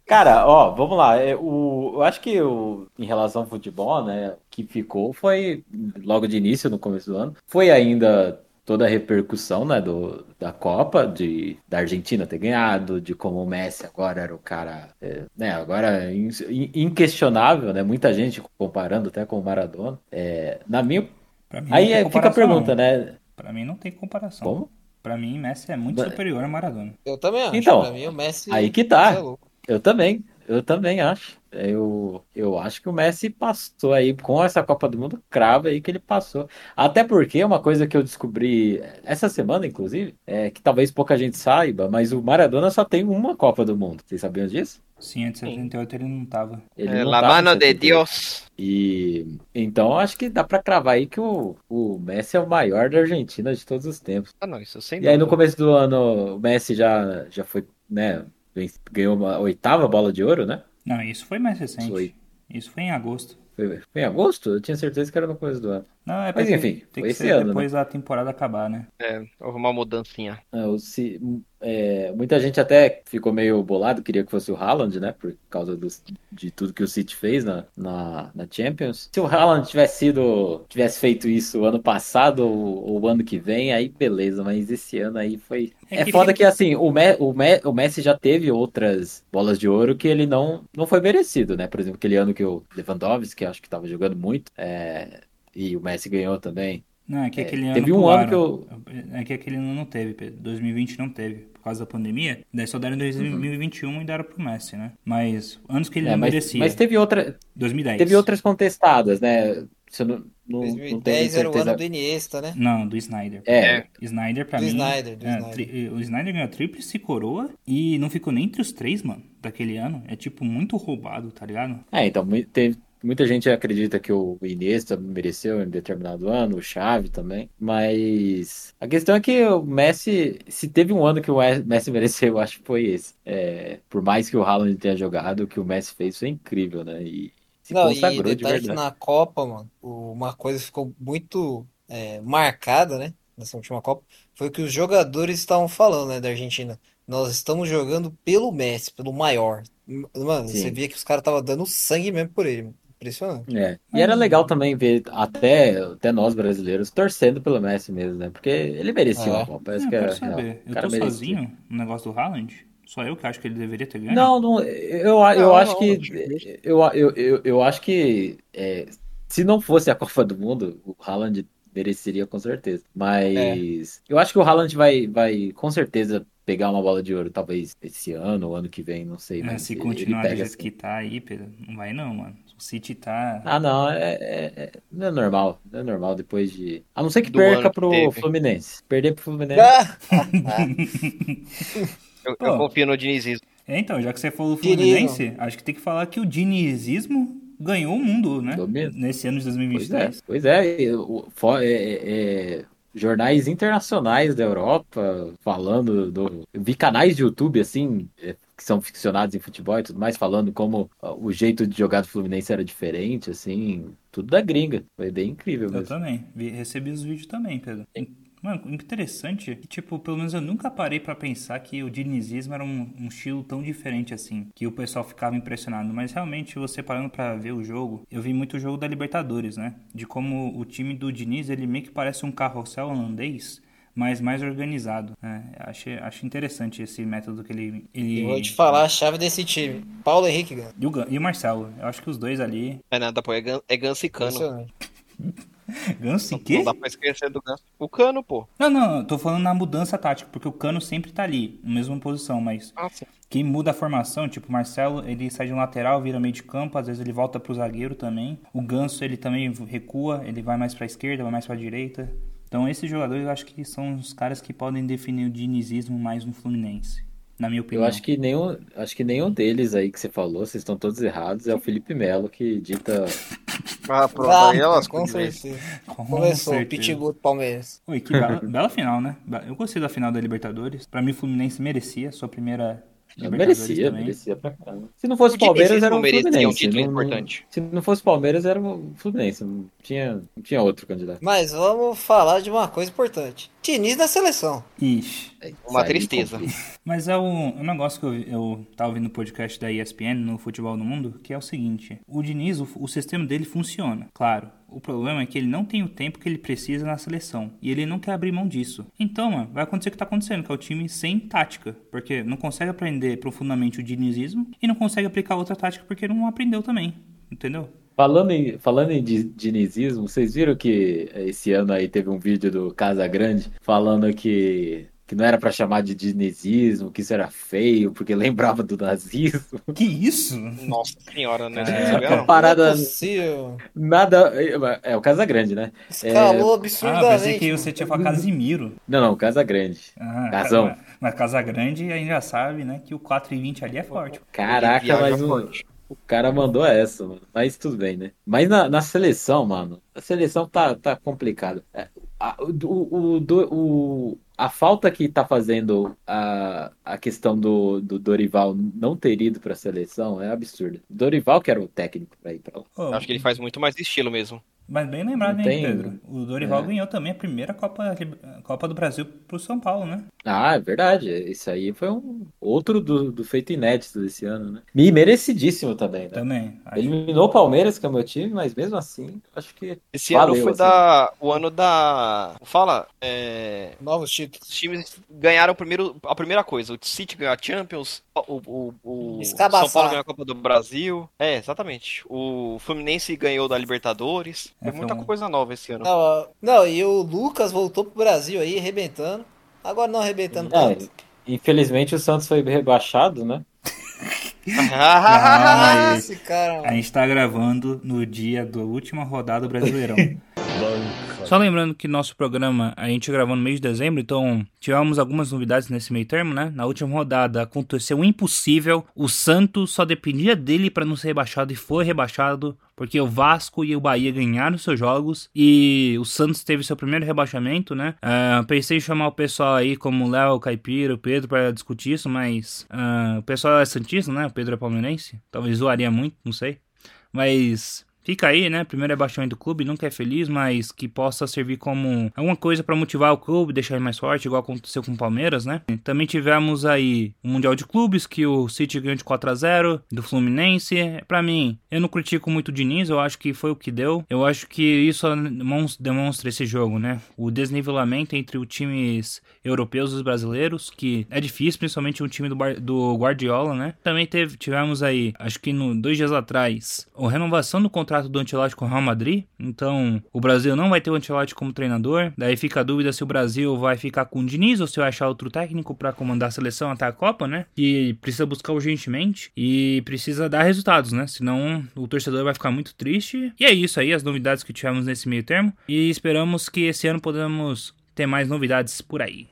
Cara, ó, vamos lá. É, o, eu acho que o, em relação ao futebol, né, o que ficou foi, logo de início, no começo do ano, foi ainda toda a repercussão, né, do, da Copa, de, da Argentina ter ganhado, de como o Messi agora era o cara, é, né, agora in- in- inquestionável, né, muita gente comparando até com o Maradona. É, na minha... Pra mim, não Aí é, fica a pergunta, não. né, Pra mim não tem comparação. como? Pra mim, Messi é muito superior a Maradona. Eu também acho. Então, pra mim, o Messi. aí que tá. é louco. Eu também, eu também acho. Eu, eu acho que o Messi passou aí com essa Copa do Mundo, crava aí que ele passou. Até porque uma coisa que eu descobri essa semana, inclusive, é que talvez pouca gente saiba, mas o Maradona só tem uma Copa do Mundo. Vocês sabiam disso? Sim, antes de 78 ele não tava. Ele É, não La tava mano de 78. Dios. E então eu acho que dá pra cravar aí que o, o Messi é o maior da Argentina de todos os tempos. Ah, não, isso sem E aí no dúvida. começo do ano o Messi já, já foi, né, ganhou uma oitava bola de ouro, né? Não, isso foi mais recente. Foi. Isso foi em agosto. Foi, foi em agosto? Eu tinha certeza que era no começo do ano. Não, é Mas porque enfim, tem que ser ano, né? depois da temporada acabar, né? É, houve uma mudancinha. Ah, o Ci- é, muita gente até ficou meio bolado, queria que fosse o Haaland, né? Por causa dos- de tudo que o City fez na, na, na Champions. Se o Haaland tivesse sido, tivesse feito isso ano passado ou, ou ano que vem, aí beleza, mas esse ano aí foi. É É, que foda fica- que assim, o, Me, o, Me- o Messi já teve outras bolas de ouro que ele não, não foi merecido, né? Por exemplo, aquele ano que o Lewandowski, que eu acho que tava jogando muito, é, e o Messi ganhou também. Não, é que É, aquele ano teve um ano pularam. É que aquele ano não teve, Pedro. 2020 não teve, por causa da pandemia. Daí só deram em 2021 e deram pro Messi, né? Mas anos que ele É, não mas, merecia. mas teve outra, 2010. Teve outras contestadas, né? Você não, não, não tenho 2010 era o ano do Iniesta, né? Não, do Snyder. É, Snyder pra Do mim. Snyder, do é, Snyder. tri- o Snyder ganhou a tríplice coroa e não ficou nem entre os três, mano, daquele ano. É tipo muito roubado, tá ligado? é, então teve, muita gente acredita que o Iniesta mereceu em determinado ano, o Xavi também, mas a questão é que o Messi, se teve um ano que o Messi [laughs] mereceu, eu acho que foi esse. É, por mais que o Haaland tenha jogado, o que o Messi fez foi incrível, né? E se Não, e consagrou de detalhe que verdade. na Copa, mano, uma coisa que ficou muito é, marcada, né? Nessa última Copa, foi o que os jogadores estavam falando, né, da Argentina. Nós estamos jogando pelo Messi, pelo maior. Mano, Sim. você via que os caras estavam dando sangue mesmo por ele. Impressionante. É. E era legal também ver até, até nós brasileiros torcendo pelo Messi mesmo, né? Porque ele merecia É. uma Copa. Parece Não, que eu era saber. Eu cara tô merecia. sozinho no negócio do Haaland. Só eu que acho que ele deveria ter ganho? Não, não eu, eu Não, acho não, que. Eu, eu, eu, eu acho que. é, se não fosse a Copa do Mundo, o Haaland mereceria com certeza. Mas eu acho que o Haaland vai, vai com certeza pegar uma bola de ouro, talvez esse ano ou ano que vem, não sei. É, Mas se ele continuar do pega jeito assim. que tá aí, Pedro, não vai não, mano. O City tá. Ah, não, é, é- é- não é normal. Não é normal depois de. A não ser que Do perca pro teve. Fluminense. Perder pro Fluminense. [laughs] Ah, Eu, Pô. eu confio no dinizismo. É, então, já que você falou. Fluminense, acho que tem que falar que o dinizismo ganhou o mundo, né? Nesse ano de Pois é, 2023. pois é, e o- fo- é- é- é, jornais internacionais da Europa falando do. Eu vi canais de YouTube assim, é, que são ficcionados em futebol e tudo mais, falando como ó, o jeito de jogar do Fluminense era diferente, assim, tudo da gringa. Foi bem incrível Eu mesmo. também. Vi- recebi os vídeos também, Pedro. Mano, interessante que, tipo, pelo menos eu nunca parei pra pensar que o dinizismo era um, um estilo tão diferente assim, que o pessoal ficava impressionado. Mas realmente, você parando pra ver o jogo, eu vi muito o jogo da Libertadores, né? De como o time do Diniz, ele meio que parece um carrossel holandês, mas mais organizado. né? Acho, acho interessante esse método que ele... ele... eu vou te falar a chave desse time. Paulo Henrique. E o, Gan- e o Marcelo. Eu acho que os dois ali... É nada, pô, é, gan, é Ganso e Cano. [laughs] Ganso e quê? Não dá pra esquecer do Ganso. O Cano, pô. Não, não, eu tô falando na mudança tática, porque o Cano sempre tá ali, na mesma posição, mas Ah, quem muda a formação, tipo o Marcelo, ele sai de um lateral, vira meio de campo, às vezes ele volta pro zagueiro também. O Ganso, ele também recua, ele vai mais pra esquerda, vai mais pra direita. Então esses jogadores eu acho que são os caras que podem definir o dinizismo mais no Fluminense, na minha opinião. Eu acho que nenhum, acho que nenhum deles aí que você falou, vocês estão todos errados, é o Felipe Melo que dita. Ah, pronto, Ah, aí elas com certeza. Com Começou o certeza. pitbull do Palmeiras. Oi, que bela, [laughs] bela final, né? Eu gostei da final da Libertadores. Pra mim, o Fluminense merecia sua primeira Merecia, também. merecia pra caramba. Se não fosse O Palmeiras, era o merecia um Fluminense. título não- importante. se não fosse Palmeiras, era o Fluminense. Tinha, não tinha outro candidato. Mas vamos falar de uma coisa importante. Diniz na seleção. Ixi. Uma tristeza. Mas é um, um negócio que eu, eu tava ouvindo no podcast da ESPN, no Futebol no Mundo, que é o seguinte: o Diniz, o, o sistema dele funciona, claro. O problema é que ele não tem o tempo que ele precisa na seleção. E ele não quer abrir mão disso. Então, mano, vai acontecer o que tá acontecendo, que é o time sem tática. Porque não consegue aprender profundamente o dinizismo e não consegue aplicar outra tática porque não aprendeu também. Entendeu? Falando em, falando em di- dinizismo, vocês viram que esse ano aí teve um vídeo do Casa Grande falando que, que não era pra chamar de dinizismo, que isso era feio, porque [laughs] lembrava do nazismo. Que isso? Nossa senhora, né? É, não? parada, Não é nada. É o Casa Grande, né? Escalou Ah, absurdamente. pensei que você tinha falado Casimiro. Não, não, Casa Grande. Ah, Casão. Mas, mas Casa Grande a gente já sabe, né? Que o 4 e 20 ali é forte. Caraca, mas forte. O cara mandou essa, mano. Mas tudo bem, né? Mas na, na seleção, mano, a seleção tá, tá complicada. É, o, o, o- a falta que tá fazendo a, a questão do, do Dorival não ter ido pra seleção é absurda. Dorival que era o técnico pra ir pra lá. Ô, Acho que ele faz muito mais estilo mesmo. Mas bem lembrado, hein, tem- Pedro? O Dorival É. ganhou também a primeira Copa, Copa do Brasil pro São Paulo, né? Ah, é verdade. Isso aí foi um outro do, do feito inédito desse ano, né? E merecidíssimo também, né? Também. Acho- Eliminou o Palmeiras, que é o meu time, mas mesmo assim, acho que Esse Valeu, ano foi assim. da, o ano da. Fala, é, Novos títulos. Os times ganharam primeiro, a primeira coisa. O City ganhou a Champions, o, o, o. São Paulo ganhou a Copa do Brasil. É, exatamente. O Fluminense ganhou da Libertadores. É, Tem muita um- coisa nova esse ano. Não, não, e o Lucas voltou pro Brasil aí, arrebentando. Agora não arrebentando tanto. infelizmente o Santos foi rebaixado, né? [laughs] Ah, Esse cara, a gente tá gravando no dia da última rodada do Brasileirão. [laughs] Só lembrando que nosso programa a gente gravou no mês de dezembro, então tivemos algumas novidades nesse meio termo, né? Na última rodada aconteceu o impossível. O Santos só dependia dele pra não ser rebaixado e foi rebaixado, porque o Vasco e o Bahia ganharam seus jogos e o Santos teve seu primeiro rebaixamento, né? Ah, pensei em chamar o pessoal aí como o Léo, o Caipira, o Pedro pra discutir isso, mas ah, o pessoal é santista, né? O Pedro é palmeirense, talvez zoaria muito, não sei. Mas fica aí, né? Primeiro é baixão do clube, nunca é feliz, mas que possa servir como alguma coisa pra motivar o clube, deixar ele mais forte, igual aconteceu com o Palmeiras, né? Também tivemos aí o Mundial de Clubes, que o City ganhou de 4 a 0 do Fluminense. Pra mim, eu não critico muito o Diniz, eu acho que foi o que deu. Eu acho que isso demons- demonstra esse jogo, né? O desnivelamento entre os times europeus e os brasileiros, que é difícil, principalmente o time do, Bar- do Guardiola, né? Também teve, tivemos aí, acho que no, dois dias atrás, a renovação do contrato do Ancelotti com o Real Madrid. Então, o Brasil não vai ter o Ancelotti como treinador. Daí fica a dúvida se o Brasil vai ficar com o Diniz ou se vai achar outro técnico para comandar a seleção até a Copa, né? Que precisa buscar urgentemente e precisa dar resultados, né? Senão o torcedor vai ficar muito triste. E é isso aí, as novidades que tivemos nesse meio termo. E esperamos que esse ano podamos ter mais novidades por aí.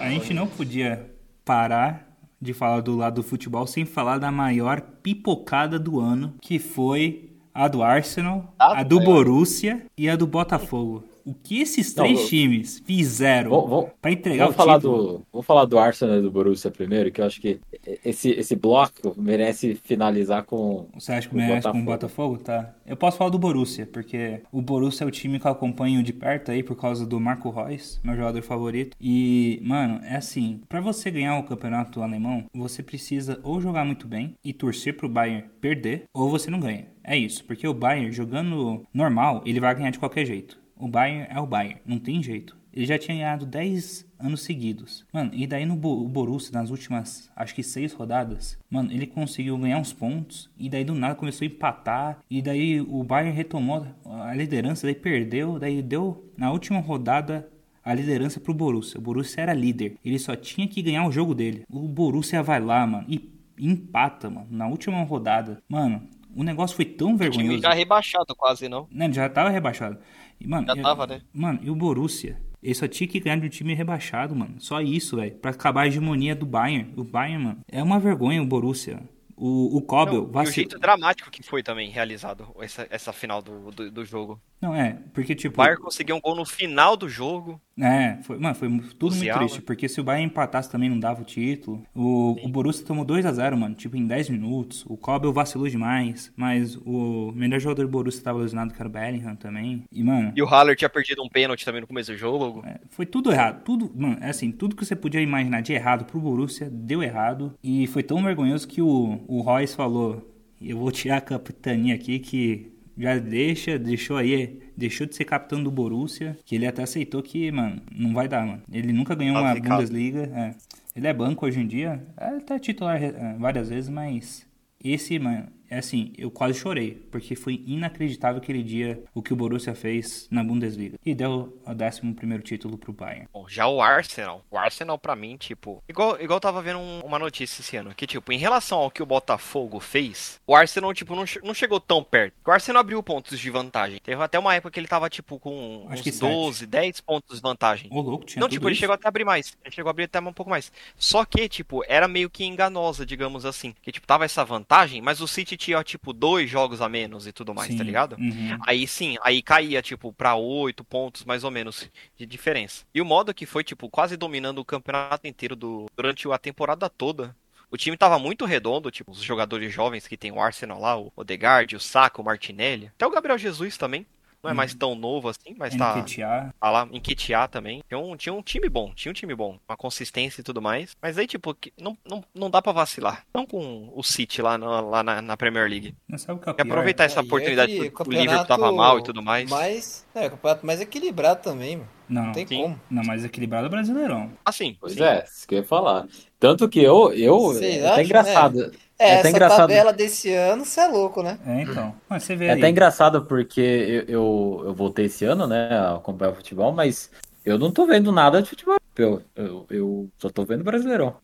A gente não podia parar de falar do lado do futebol sem falar da maior pipocada do ano, que foi a do Arsenal, Ah, a do maior. Borussia e a do Botafogo. O que esses Não, três eu- times fizeram pra entregar Vamos o falar, título? do, vamos falar do Arsenal e do Borussia primeiro, que eu acho que esse, esse bloco merece finalizar com. Você acha que o merece com o Botafogo. Botafogo? Tá. Eu posso falar do Borussia, porque o Borussia é o time que eu acompanho de perto aí por causa do Marco Reus, meu jogador favorito. E, mano, é assim, pra você ganhar o campeonato alemão, você precisa ou jogar muito bem e torcer pro Bayern perder, ou você não ganha. É isso, porque o Bayern jogando normal, ele vai ganhar de qualquer jeito. O Bayern é o Bayern, não tem jeito. Ele já tinha ganhado 10 anos seguidos. Mano, e daí no Bo- Borussia, nas últimas, acho que 6 rodadas, mano, ele conseguiu ganhar uns pontos. E daí do nada começou a empatar. E daí o Bayern retomou a liderança, daí perdeu. Daí deu na última rodada a liderança pro Borussia. O Borussia era líder. Ele só tinha que ganhar o jogo dele. O Borussia vai lá, mano, e empata, mano, na última rodada. Mano, o negócio foi tão O time vergonhoso. já rebaixado quase, não? Né, já tava rebaixado. E, mano, Já eu- tava, né? Mano, e o Borussia? Ele só tinha que ganhar de um time rebaixado, mano. Só isso, velho. Pra acabar a hegemonia do Bayern. O Bayern, mano, é uma vergonha o Borussia. O, o Kobel Não, e o vacilou. jeito dramático que foi também realizado essa, essa final do, do, do jogo. Não, é, porque O tipo. Bayern conseguiu um gol no final do jogo. É, foi, mano, foi tudo muito triste, porque se o Bayern empatasse também não dava o título. O, o Borussia tomou 2 a 0 mano, tipo em 10 minutos. O Kobel vacilou demais, mas o melhor jogador do Borussia estava lesionado, que era o Bellingham também. E, mano, E o Haller tinha perdido um pênalti também no começo do jogo. É, foi tudo errado. Tudo, mano, é assim, tudo que você podia imaginar de errado pro Borussia deu errado. E foi tão vergonhoso que o, o Royce falou: Eu vou tirar a capitania aqui que já deixa, deixou aí, deixou de ser capitão do Borussia. Que ele até aceitou que, mano, não vai dar, mano. Ele nunca ganhou uma. Bundesliga. é. Ele é banco hoje em dia, é até titular é, várias vezes, mas esse, mano, assim, eu quase chorei, porque foi inacreditável aquele dia o que o Borussia fez na Bundesliga. E deu o 11 primeiro título pro Bayern. Bom, já o Arsenal. O Arsenal, pra mim, tipo. Igual, igual eu tava vendo um- uma notícia esse ano. Que, tipo, em relação ao que o Botafogo fez, o Arsenal, tipo, não, não chegou tão perto. O Arsenal abriu pontos de vantagem. Teve até uma época que ele tava, tipo, com Acho uns que sete. 12, 10 pontos de vantagem. Ô, louco, tinha Não, tipo, ele isso? chegou até a abrir mais. Ele chegou a abrir até um pouco mais. Só que, tipo, era meio que enganosa, digamos assim. Que, tipo, tava essa vantagem, mas o City tinha, tipo, dois jogos a menos e tudo mais, Sim, tá ligado? uhum. Aí sim, aí caía, tipo, pra oito pontos, mais ou menos, de diferença. E o modo que foi, tipo, quase dominando o campeonato inteiro do, durante a temporada toda. O time tava muito redondo, tipo, os jogadores jovens que tem o Arsenal lá, o Odegaard, o Saka, o Martinelli. Até o Gabriel Jesus também. Não é mais tão novo assim, mas tá, Enquetear. tá lá. Enquetear também. Tinha um, tinha um time bom, tinha um time bom. Uma consistência e tudo mais. Mas aí, tipo, que- não, não, não dá pra vacilar. Não com o City lá, na, lá na, na Premier League. Não sabe o que é o E aproveitar essa é oportunidade que o Liverpool tava mal e tudo mais. Mas, é, o campeonato mais equilibrado também, mano. Não, Não tem Sim. como. não, mais equilibrado é o Brasileirão. Assim, Pois sim. é, isso que eu ia falar. Tanto que eu. eu é até engraçado. É, É até essa engraçado. tabela desse ano, você é louco, né? É, então. Mas você vê É aí. até engraçado porque eu, eu, eu voltei esse ano, né, a acompanhar o futebol, mas eu não tô vendo nada de futebol europeu. Eu, eu só tô vendo Brasileirão.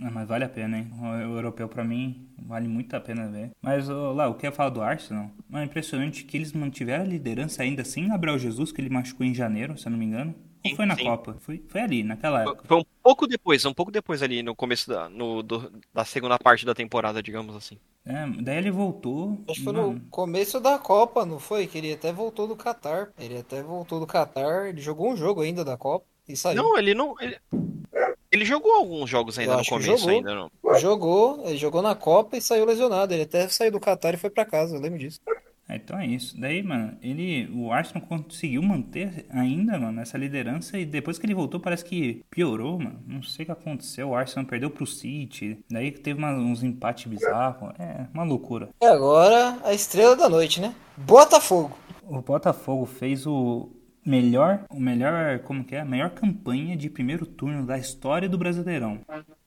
Não, mas vale a pena, hein? O europeu, pra mim, vale muito a pena ver. Mas, lá, o que eu ia falar do Arsenal? Mano, é impressionante que eles mantiveram a liderança ainda sem Gabriel Jesus, que ele machucou em janeiro, se eu não me engano. Ou Sim, foi na sim. Copa? Foi, foi ali, naquela Foi- época. Foi um pouco depois, um pouco depois ali no começo da, no, do- da segunda parte da temporada, digamos assim. É, daí ele voltou. Acho que foi no começo da Copa, não foi? Que ele até voltou do Catar. Ele até voltou do Catar, ele jogou um jogo ainda da Copa e saiu. Não, ele não. Ele, ele jogou alguns jogos ainda no começo, jogou. ainda não. Jogou, ele jogou na Copa e saiu lesionado. Ele até saiu do Catar e foi pra casa, eu lembro disso. É, então é isso. Daí, mano, ele, o Arsenal conseguiu manter ainda, mano, essa liderança e depois que ele voltou parece que piorou, mano. Não sei o que aconteceu. O Arsenal perdeu pro City, daí teve uma- uns empates bizarros. É, uma loucura. E agora, a estrela da noite, né? Botafogo. O Botafogo fez o melhor, o melhor, como que é? A melhor campanha de primeiro turno da história do Brasileirão.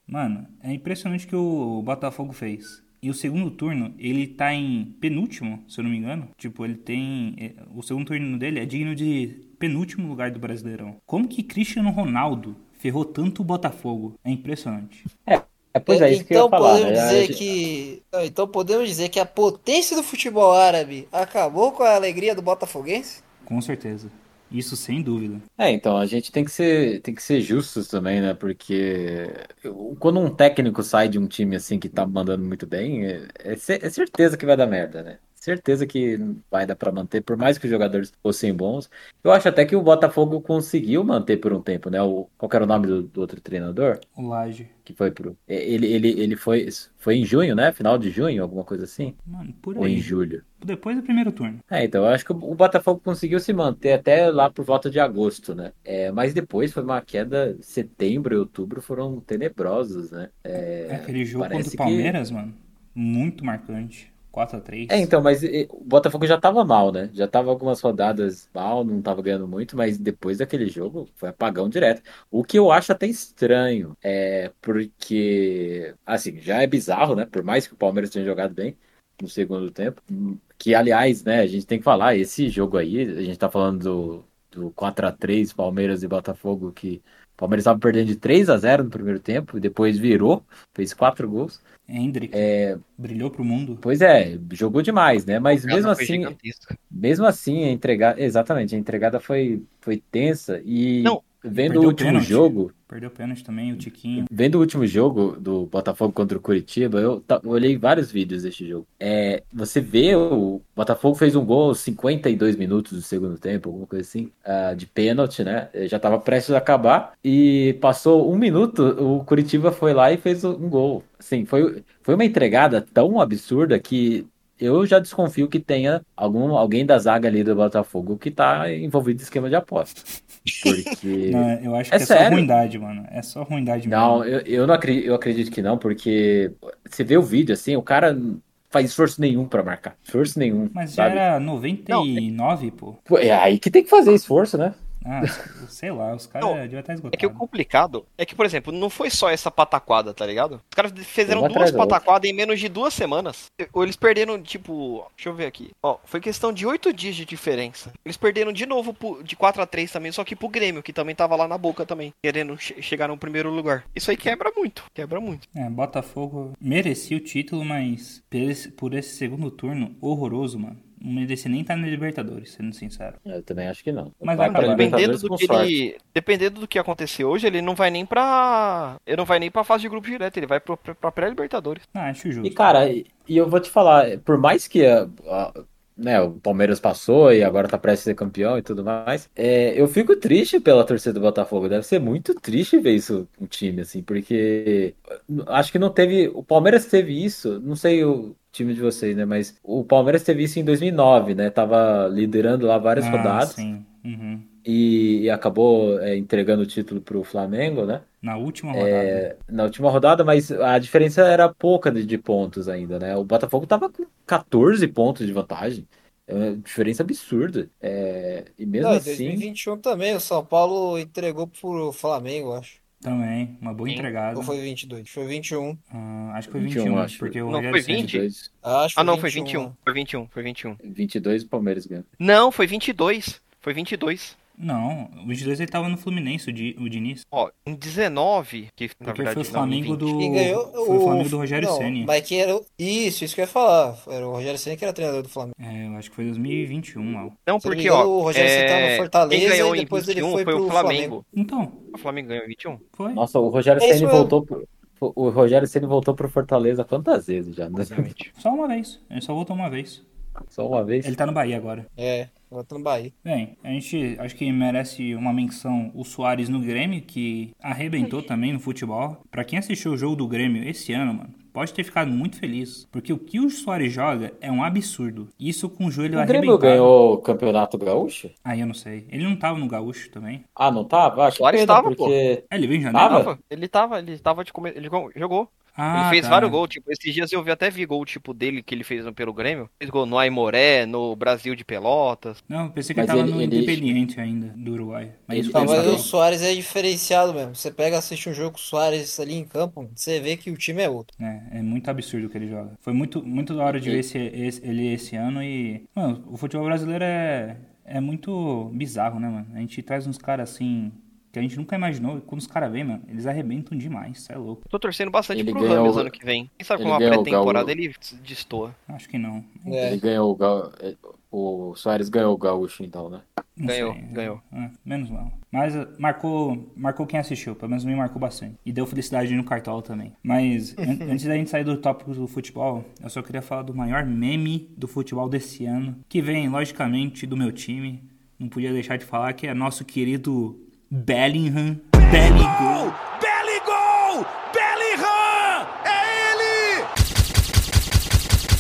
Mano, é impressionante o que o Botafogo fez. E o segundo turno, ele tá em penúltimo, se eu não me engano. Tipo, ele tem. é, O segundo turno dele é digno de penúltimo lugar do Brasileirão. Como que Cristiano Ronaldo ferrou tanto o Botafogo? É impressionante. É, pois é, isso que eu ia então falar. podemos né? Dizer gente- que. Não, Então podemos dizer que a potência do futebol árabe acabou com a alegria do botafoguense? Com certeza. Isso sem dúvida. É, então, a gente tem que ser, tem que ser justos também, né? Porque quando um técnico sai de um time assim que tá mandando muito bem, é, é é certeza que vai dar merda, né? Certeza que vai dar pra manter, por mais que os jogadores fossem bons. Eu acho até que o Botafogo conseguiu manter por um tempo, né? O, qual que era o nome do, do outro treinador? O Laje. Que foi pro. Ele, ele, ele foi, foi em junho, né? Final de junho, alguma coisa assim? Mano, por Ou em aí. julho? Depois do primeiro turno. É, então, eu acho que o Botafogo conseguiu se manter até lá por volta de agosto, né? É, mas depois foi uma queda, setembro e outubro foram tenebrosos, né? É, Aquele jogo contra o que- Palmeiras, mano, muito marcante. 4x3. É, então, mas o Botafogo já tava mal, né? Já tava algumas rodadas mal, não tava ganhando muito, mas depois daquele jogo foi apagão direto. O que eu acho até estranho é porque, assim, já é bizarro, né? Por mais que o Palmeiras tenha jogado bem no segundo tempo, que aliás, né, a gente tem que falar, esse jogo aí, a gente tá falando do, do 4x3 Palmeiras e Botafogo, que o Palmeiras tava perdendo de 3 a 0 no primeiro tempo, e depois virou, fez quatro gols. Hendrick brilhou pro mundo. Pois é, jogou demais, né? Mas mesmo assim, gigantesca. mesmo assim, a entregada, exatamente, a entregada foi, foi tensa e Não, vendo perdeu o último pênalti. jogo, Perdeu o pênalti também, o Tiquinho. vendo o último jogo do Botafogo contra o Curitiba, eu, olhei vários vídeos desse jogo. É, você vê o Botafogo fez um gol aos 52 minutos do segundo tempo, alguma coisa assim, ah, de pênalti, né? Já tava prestes a acabar e passou um minuto, o Curitiba foi lá e fez um gol. Assim, foi, foi uma entregada tão absurda que eu já desconfio que tenha algum, alguém da zaga ali do Botafogo que tá envolvido em esquema de aposta. Porque. [laughs] Não, eu acho É que é, só sério? ruindade, mano. É só ruindade Não, mesmo. eu, eu não acredito, eu acredito que não, porque você vê o vídeo assim, o cara não faz esforço nenhum pra marcar. Esforço nenhum. Mas já sabe? era 99, pô. Pô, É aí que tem que fazer esforço, né? Ah, sei lá, os caras deviam estar É que o esgotados. complicado é que, por exemplo, não foi só essa pataquada, tá ligado? Os caras fizeram Uma duas pataquadas em menos de duas semanas. Ou eles perderam, tipo. Deixa eu ver aqui. Ó, foi questão de oito dias de diferença. Eles perderam de novo pro- de 4 a 3 também, só que pro Grêmio, que também tava lá na boca também, querendo che- chegar no primeiro lugar. Isso aí quebra muito. Quebra muito. É, Botafogo merecia o título, mas por esse segundo turno horroroso, mano. Não merecia nem estar na Libertadores, sendo sincero. Eu também acho que não. Mas Vai acabar. Dependendo do que ele. Dependendo do que acontecer hoje, ele não vai nem pra. Ele não vai nem pra fase de grupo direto, ele vai pro, pra pré-Libertadores. Ah, acho justo. E cara, e, eu vou te falar, por mais que a- a- né, o Palmeiras passou e agora tá prestes a ser campeão e tudo mais, é, eu fico triste pela torcida do Botafogo. Deve ser muito triste ver isso um time, assim, porque acho que não teve. O Palmeiras teve isso, não sei o time de vocês, né? Mas o Palmeiras teve isso em 2009, né? Tava liderando lá várias ah, rodadas Sim. Uhum. e, e acabou é, entregando o título pro Flamengo, né? Na última rodada. É, na última rodada, mas a diferença era pouca de, de pontos ainda, né? O Botafogo tava com 14 pontos de vantagem. É uma diferença absurda. É, e mesmo Não, em assim, 2021 também, o São Paulo entregou pro Flamengo, acho. Também, uma boa Sim. entregada. Ou foi 22? Foi 21. Ah, acho que foi 21, 21, acho. porque o Não, Rogério foi Ceni- 20? 22, Acho Ah, não, foi 21. 21. Foi 21, foi 21. 22 o Palmeiras ganhou. Não, foi 22. Foi 22. Não, o 22 ele tava no Fluminense, o, Di, o Diniz. Ó, em 19, que na Porque verdade foi o Flamengo 20. do. Ganhou Foi o Flamengo do Rogério não, Ceni. Mas quem era o... Isso, isso que eu ia falar. Era o Rogério Ceni que era treinador do Flamengo. É, eu acho que foi 2021 lá. Não, porque, engano, ó, o Rogério Ceni tava no é, Fortaleza quem ganhou e em depois ele 21 foi foi pro o Flamengo. Então, O Flamengo ganhou em 21? foi. Nossa, o Rogério É voltou pro, o Rogério Ceni voltou pro Fortaleza quantas vezes já? Só uma vez. Ele só voltou uma vez. Só uma vez. Ele tá no Bahia agora. É, agora tá no Bahia. Bem, a gente acho que merece uma menção o Soares no Grêmio, que arrebentou [laughs] também no futebol. Pra quem assistiu o jogo do Grêmio esse ano, mano, pode ter ficado muito feliz. Porque o que o Soares joga é um absurdo. Isso com o joelho O Grêmio arrebentado. ganhou o Campeonato Gaúcho? Aí eu não sei. Ele não tava no Gaúcho também? Ah, não tava? Ah, que Soares pena, tava, pô. porque... É, ele veio em janeiro? Tava? Ele tava, ele tava de come... ele jogou. Ah, ele fez tá. vários gols, tipo, esses dias eu vi até vi gol tipo dele que ele fez pelo Grêmio. Fez gol no Aimoré, no Brasil de Pelotas. Não, eu pensei que Mas ele tava ele- no ele- Independiente ainda, do Uruguai. Mas Não, mas o Soares é diferenciado mesmo. Você pega, assiste um jogo com o Soares ali em campo, você vê que o time é outro. É, é muito absurdo o que ele joga. Foi muito, muito da hora de ver esse, esse- ele esse ano e. Mano, o futebol brasileiro é, é muito bizarro, né, mano? A gente traz uns caras assim. Que a gente nunca imaginou. E quando os caras vêm, mano, eles arrebentam demais. Isso é louco. Eu tô torcendo bastante Ele pro Rames o- ano que vem. Quem sabe ele com uma ganhou o pré-temporada ele destoa. Acho que não. É. Ele ganhou o, Ga... o Soares ganhou o Gaúcho, então, né? Não Ganhou, sei. ganhou. É, menos mal. Mas uh, marcou, marcou quem assistiu, pelo menos me marcou bastante. E deu felicidade no cartola também. Mas an- [laughs] antes da gente sair do tópico do futebol, eu só queria falar do maior meme do futebol desse ano, que vem, logicamente, do meu time. Não podia deixar de falar que é nosso querido Bellingham. Bellingham. Belligol! Bellingham! É ele!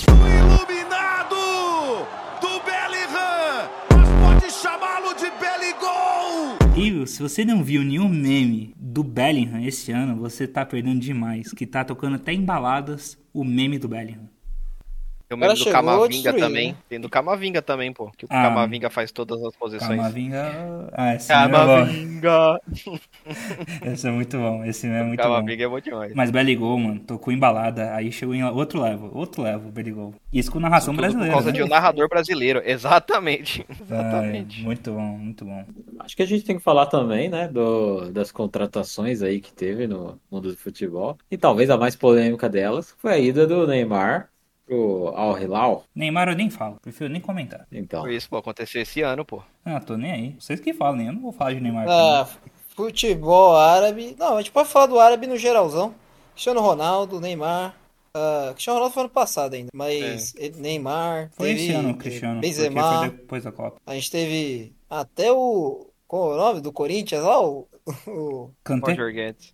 O iluminado do Bellingham! Mas pode chamá-lo de Belligol! E se você não viu nenhum meme do Bellingham esse ano, você tá perdendo demais. Que tá tocando até em baladas o meme do Bellingham. Eu cara mesmo do Camavinga também. né? Tem do Camavinga também, pô. Que o Ah. Camavinga faz todas as posições. Camavinga. Ah, esse é. Camavinga! [laughs] Esse é muito bom. Esse é muito bom. Camavinga é bom demais. Mas Belligol, mano, tocou embalada, aí chegou em outro level, outro level, Belligol. Isso com narração Tudo brasileira. por causa né? de um narrador brasileiro. Exatamente. Ai, [laughs] Exatamente. muito bom, muito bom. Acho que a gente tem que falar também, né, do, das contratações aí que teve no mundo do futebol. E talvez a mais polêmica delas foi a ida do Neymar pro Al Hilal. Neymar eu nem falo, prefiro nem comentar. Então, Foi isso, pô. Aconteceu esse ano, pô. Ah, tô nem aí. Vocês que falam, nem eu não vou falar de Neymar. Ah, futebol árabe. Não, a gente pode falar do árabe no geralzão. Cristiano Ronaldo, Neymar. Ah, Cristiano Ronaldo foi ano passado ainda, mas ele- Neymar. foi teve, esse ano, Cristiano, Benzema. foi depois da Copa. A gente teve até o. Qual é o nome do Corinthians lá? O, o? Roger Guedes.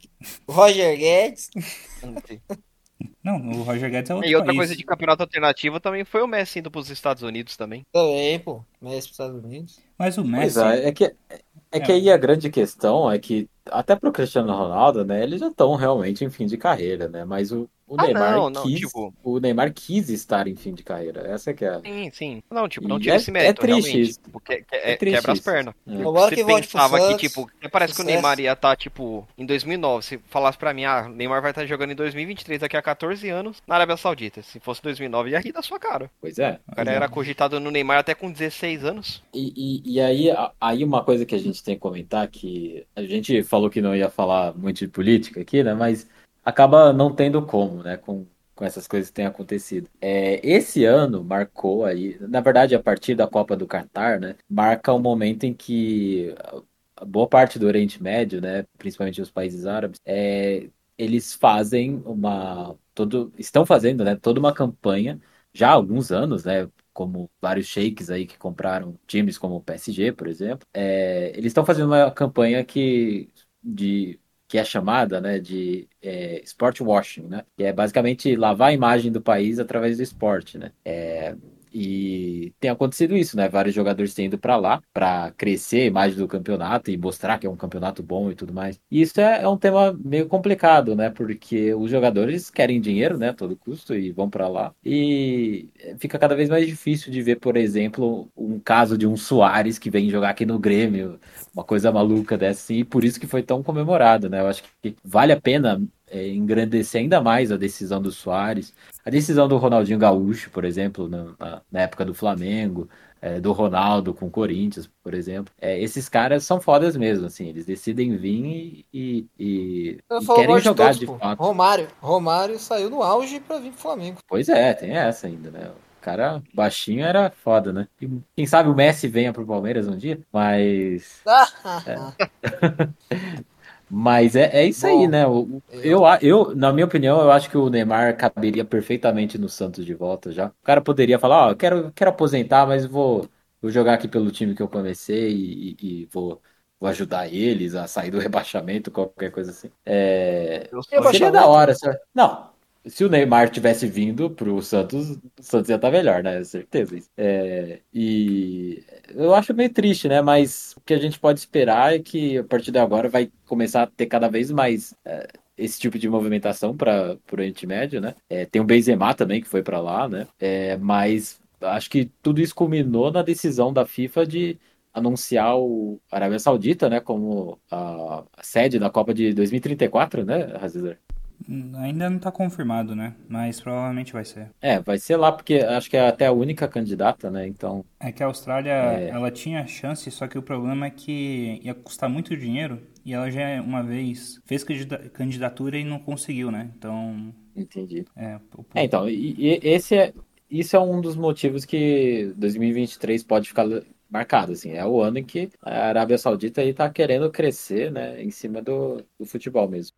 Roger Guedes. [laughs] Não, o Roger Guedes é outro E outra país. coisa de campeonato alternativo também foi o Messi indo pros Estados Unidos também. Também, pô. Messi pros Estados Unidos. Mas o pois Messi... é, é que, é que aí a grande questão é que, até pro Cristiano Ronaldo, né, eles já estão realmente em fim de carreira, né? Mas o, o Ah, Neymar não, não, quis, tipo- o Neymar quis estar em fim de carreira. Essa que é a... Sim, sim. Não, tipo, não tira é- esse mérito, é triste realmente. isso. Tipo, que- que- É é- triste quebra as pernas. É. Você que volte pro pensava que, Santos. tipo, até parece que o. Neymar ia estar, tipo, em 2009. Se falasse pra mim, ah, o Neymar vai estar jogando em 2023, daqui a 14 anos, na Arábia Saudita. Se fosse 2009, ia rir da sua cara. Pois é. O cara era cogitado no Neymar até com 16 anos. E, e, e aí, aí uma coisa que a gente tem que comentar, que a gente falou que não ia falar muito de política aqui, né? Mas acaba não tendo como, né? Com, com essas coisas que têm acontecido. É, esse ano marcou aí, na verdade, a partir da Copa do Catar, né? Marca um momento em que boa parte do Oriente Médio, né? Principalmente os países árabes, é, eles fazem uma. Todo, estão fazendo, né? Toda uma campanha já há alguns anos, né? Como vários sheiks aí que compraram times como o PSG, por exemplo, é, eles estão fazendo uma campanha que, de, que é chamada né, de é, sport washing, né? Que é basicamente lavar a imagem do país através do esporte, né? É, e tem acontecido isso, né? Vários jogadores têm ido para lá para crescer a imagem do campeonato e mostrar que é um campeonato bom e tudo mais. E isso é, é um tema meio complicado, né? Porque os jogadores querem dinheiro, né? A todo custo e vão para lá. E fica cada vez mais difícil de ver, por exemplo, um caso de um Soares que vem jogar aqui no Grêmio, uma coisa maluca dessa, e por isso que foi tão comemorado, né? Eu acho que vale a pena é, engrandecer ainda mais a decisão do Soares, a decisão do Ronaldinho Gaúcho, por exemplo, na, na- época do Flamengo, é, do Ronaldo com o Corinthians, por exemplo. É, esses caras são fodas mesmo, assim, eles decidem vir e, e- e querem mais de jogar todos, de fato. Romário. Romário saiu no auge pra vir pro Flamengo. Pois é, tem essa ainda, né? O cara baixinho era foda, né? E quem sabe o Messi venha pro Palmeiras um dia, mas. [laughs] [laughs] Mas é, é isso aí, Bom, né? O- o- Eu, a- eu, na minha opinião, eu acho que o Neymar caberia perfeitamente no Santos de volta já. O cara poderia falar, ó, eu quero, quero aposentar, mas vou, vou jogar aqui pelo time que eu comecei e, e- e vou, vou ajudar eles a sair do [laughs] rebaixamento, qualquer coisa assim. É, Eu seria da hora. sabe? Não, se o Neymar tivesse vindo pro Santos, o Santos ia estar melhor, né? Certeza. É, e eu acho meio triste, né? Mas o que a gente pode esperar é que a partir de agora vai começar a ter cada vez mais é, esse tipo de movimentação para o Oriente Médio, né? É, tem o Benzema também que foi para lá, né? É, mas acho que tudo isso culminou na decisão da FIFA de anunciar o Arábia Saudita, né, como a, sede da Copa de 2034, né, Razizar? Ainda não está confirmado, né? Mas provavelmente vai ser. É, vai ser lá porque acho que é até a única candidata, né? Então. É que a Austrália, É. ela tinha chance, só que o problema é que ia custar muito dinheiro e ela já uma vez fez candida- candidatura e não conseguiu, né? Então, Entendi. é, o- É, então, e, e esse é, isso é um dos motivos que 2023 pode ficar marcado, assim, é o ano em que a Arábia Saudita aí tá querendo crescer, né, em cima do, do futebol mesmo.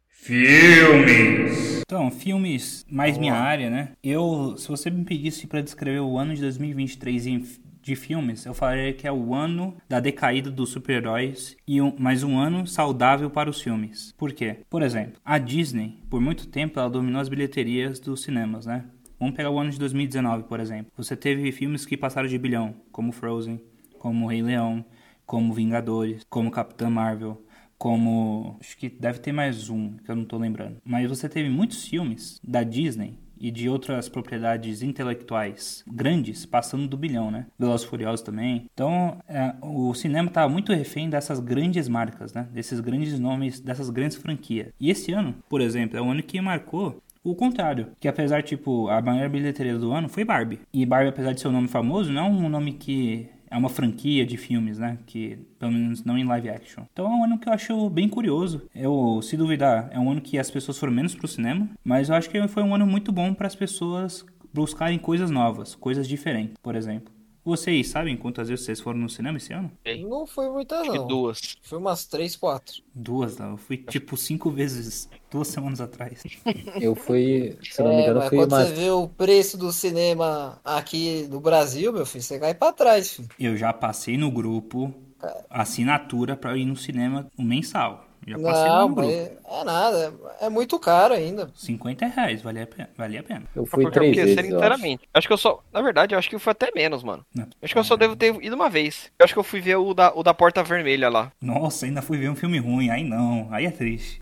Então, filmes mais minha área, né? Eu, se você me pedisse para descrever o ano de 2023 em, de filmes, eu falaria que é o ano da decaída dos super-heróis e um, mais um ano saudável para os filmes. Por quê? Por exemplo, a Disney, por muito tempo, ela dominou as bilheterias dos cinemas, né? Vamos pegar o ano de 2019, por exemplo. Você teve filmes que passaram de bilhão, como Frozen, como Rei Leão, como Vingadores, como Capitã Marvel, como. Acho que deve ter mais um, que eu não tô lembrando. Mas você teve muitos filmes da Disney e de outras propriedades intelectuais grandes passando do bilhão, né? Velozes Furiosos também. Então, é, o cinema estava muito refém dessas grandes marcas, né? Desses grandes nomes, dessas grandes franquias. E esse ano, por exemplo, é o ano que marcou o contrário, que apesar, tipo, a maior bilheteria do ano foi Barbie. E Barbie, apesar de ser um nome famoso, não é um nome que é uma franquia de filmes, né? Que, pelo menos, não em live action. Então é um ano que eu acho bem curioso. Eu, se duvidar, é um ano que as pessoas foram menos pro cinema, mas eu acho que foi um ano muito bom para as pessoas buscarem coisas novas, coisas diferentes, por exemplo. Vocês sabem quantas vezes vocês foram no cinema esse ano? Não foi muita, Acho que não. duas. Foi umas três, quatro. Duas, não. Eu fui tipo cinco vezes duas semanas atrás. Eu fui, se eu não me É, engano, eu mas fui quando umas você vê o preço do cinema aqui no Brasil, meu filho, você cai pra trás, filho. Eu já passei no grupo assinatura para ir no cinema mensal. Já passei Não, no grupo. é nada. É muito caro ainda. 50 reais, valia a pena. Valia a pena. Eu fui três ser vezes, eu acho. inteiramente. Acho. que eu só. Na verdade, eu acho que foi até menos, mano. Não. Acho que eu só devo ter ido uma vez. Eu acho que eu fui ver o da, o da Porta Vermelha lá. Nossa, ainda fui ver um filme ruim. Aí não, aí é triste.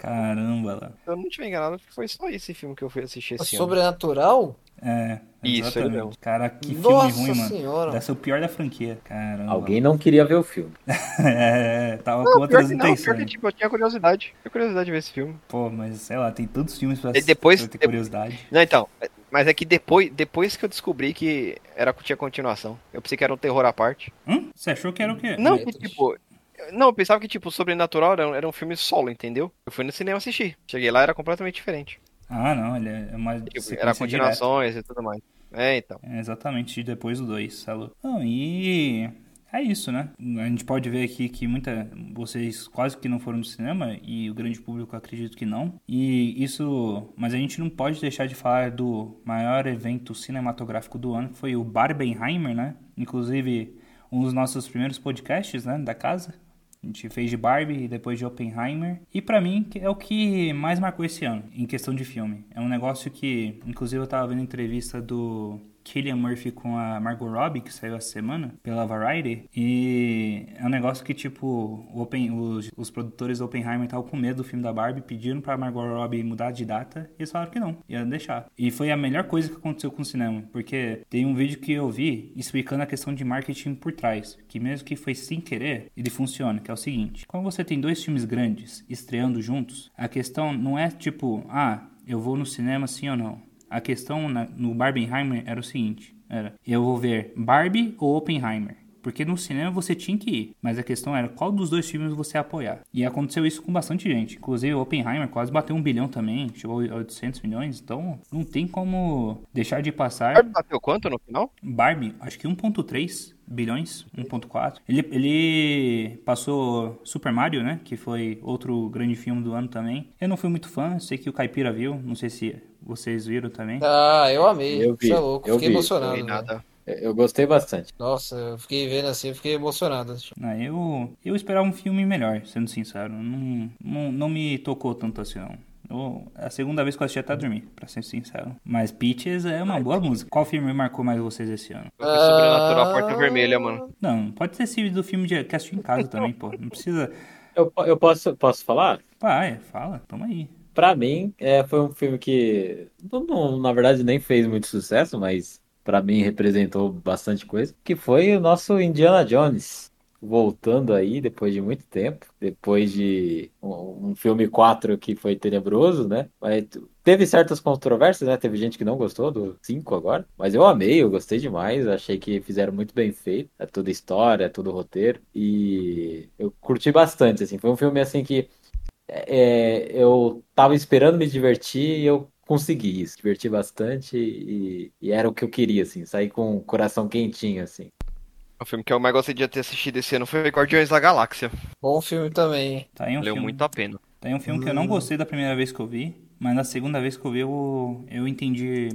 Caramba lá. Eu não tiver enganado, acho que foi só esse filme que eu fui assistir esse ano. Sobrenatural? É, Isso, ele exatamente. mesmo. Cara, que filme Nossa ruim, mano. senhora. Deve ser o pior da franquia. Caramba. Alguém não queria ver o filme. [laughs] é, tava Não, com pior outras que não, pior intenções. que tipo, eu tinha curiosidade. Tinha curiosidade de ver esse filme. Pô, mas sei lá, tem tantos filmes pra, E depois- pra ter curiosidade. Não, então. Mas é que depois, depois que eu descobri que era, tinha continuação, eu pensei que era um terror à parte. Hum? Você achou que era o quê? Não, que tipo. Não, eu pensava que, tipo, Sobrenatural era, um- era um filme solo, entendeu? Eu fui no cinema assistir. Cheguei lá, era completamente diferente. Ah, não, ele é uma Tipo, sequência era direta. continuações e tudo mais. É, então. É, exatamente, depois do 2, Salu. Não, e é isso, né? A gente pode ver aqui que muita vocês quase que não foram no cinema e o grande público acredito que não. E isso, mas a gente não pode deixar de falar do maior evento cinematográfico do ano, que foi o Barbenheimer, né? Inclusive um dos nossos primeiros podcasts, né, da casa. A gente fez de Barbie e depois de Oppenheimer. E pra mim é o que mais marcou esse ano, em questão de filme. É um negócio que, inclusive eu tava vendo entrevista do Killian Murphy com a Margot Robbie, que saiu essa semana, pela Variety. E é um negócio que, tipo, Open, os, os produtores do Oppenheimer estavam com medo do filme da Barbie, pediram pra Margot Robbie mudar de data, e eles falaram que não, ia deixar. E foi a melhor coisa que aconteceu com o cinema, porque tem um vídeo que eu vi explicando a questão de marketing por trás, que mesmo que foi sem querer, ele funciona, que é o seguinte, quando você tem dois filmes grandes estreando juntos, a questão não é tipo, ah, eu vou no cinema sim ou não. A questão na- no Barbenheimer era o seguinte: era eu vou ver Barbie ou Oppenheimer. Porque no cinema você tinha que ir, mas a questão era qual dos dois filmes você ia apoiar. E aconteceu isso com bastante gente. Inclusive o Oppenheimer quase bateu um bilhão também, chegou a 800 milhões. Então não tem como deixar de passar. Barbie bateu quanto no final? Barbie, acho que 1.3 bilhões, 1.4. Ele, ele passou Super Mario, né? Que foi outro grande filme do ano também. Eu não fui muito fã, sei que o Caipira viu, não sei se vocês viram também. Ah, eu amei. Eu vi, Você é louco, eu fiquei vi. emocionado. Não vi nada. Eu gostei bastante. Nossa, eu fiquei vendo assim, eu fiquei emocionado. Ah, eu, eu esperava um filme melhor, sendo sincero. Não, não, não me tocou tanto assim, não. Eu- é a segunda vez que eu assisti até dormir, pra ser sincero. Mas Peaches é uma boa música. Qual filme marcou mais vocês esse ano? Foi Sobrenatural Porta Vermelha, mano. Não, pode ter sido do filme de que assisti em casa também, pô. Não precisa. Eu, eu posso, posso falar? Vai, fala, toma aí. Pra mim, é, foi um filme que, não- não- na verdade, nem fez muito sucesso, mas pra mim representou bastante coisa, que foi o nosso Indiana Jones. Voltando aí depois de muito tempo, depois de um, um filme 4 que foi tenebroso, né? Mas teve certas controvérsias, né? Teve gente que não gostou do 5 agora, mas eu amei, eu gostei demais, achei que fizeram muito bem feito, é toda história, é todo roteiro, e eu curti bastante, assim, foi um filme assim que é, eu tava esperando me divertir e eu consegui isso. Diverti bastante e, e era o que eu queria, assim. Sair com o coração quentinho, assim. O filme que eu mais gostei de ter assistido esse ano foi Guardiões da Galáxia. Bom filme também. Tá aí um Valeu filme. muito a pena. Tá aí um filme que eu não gostei da primeira vez que eu vi, mas na segunda vez que eu vi eu, eu entendi.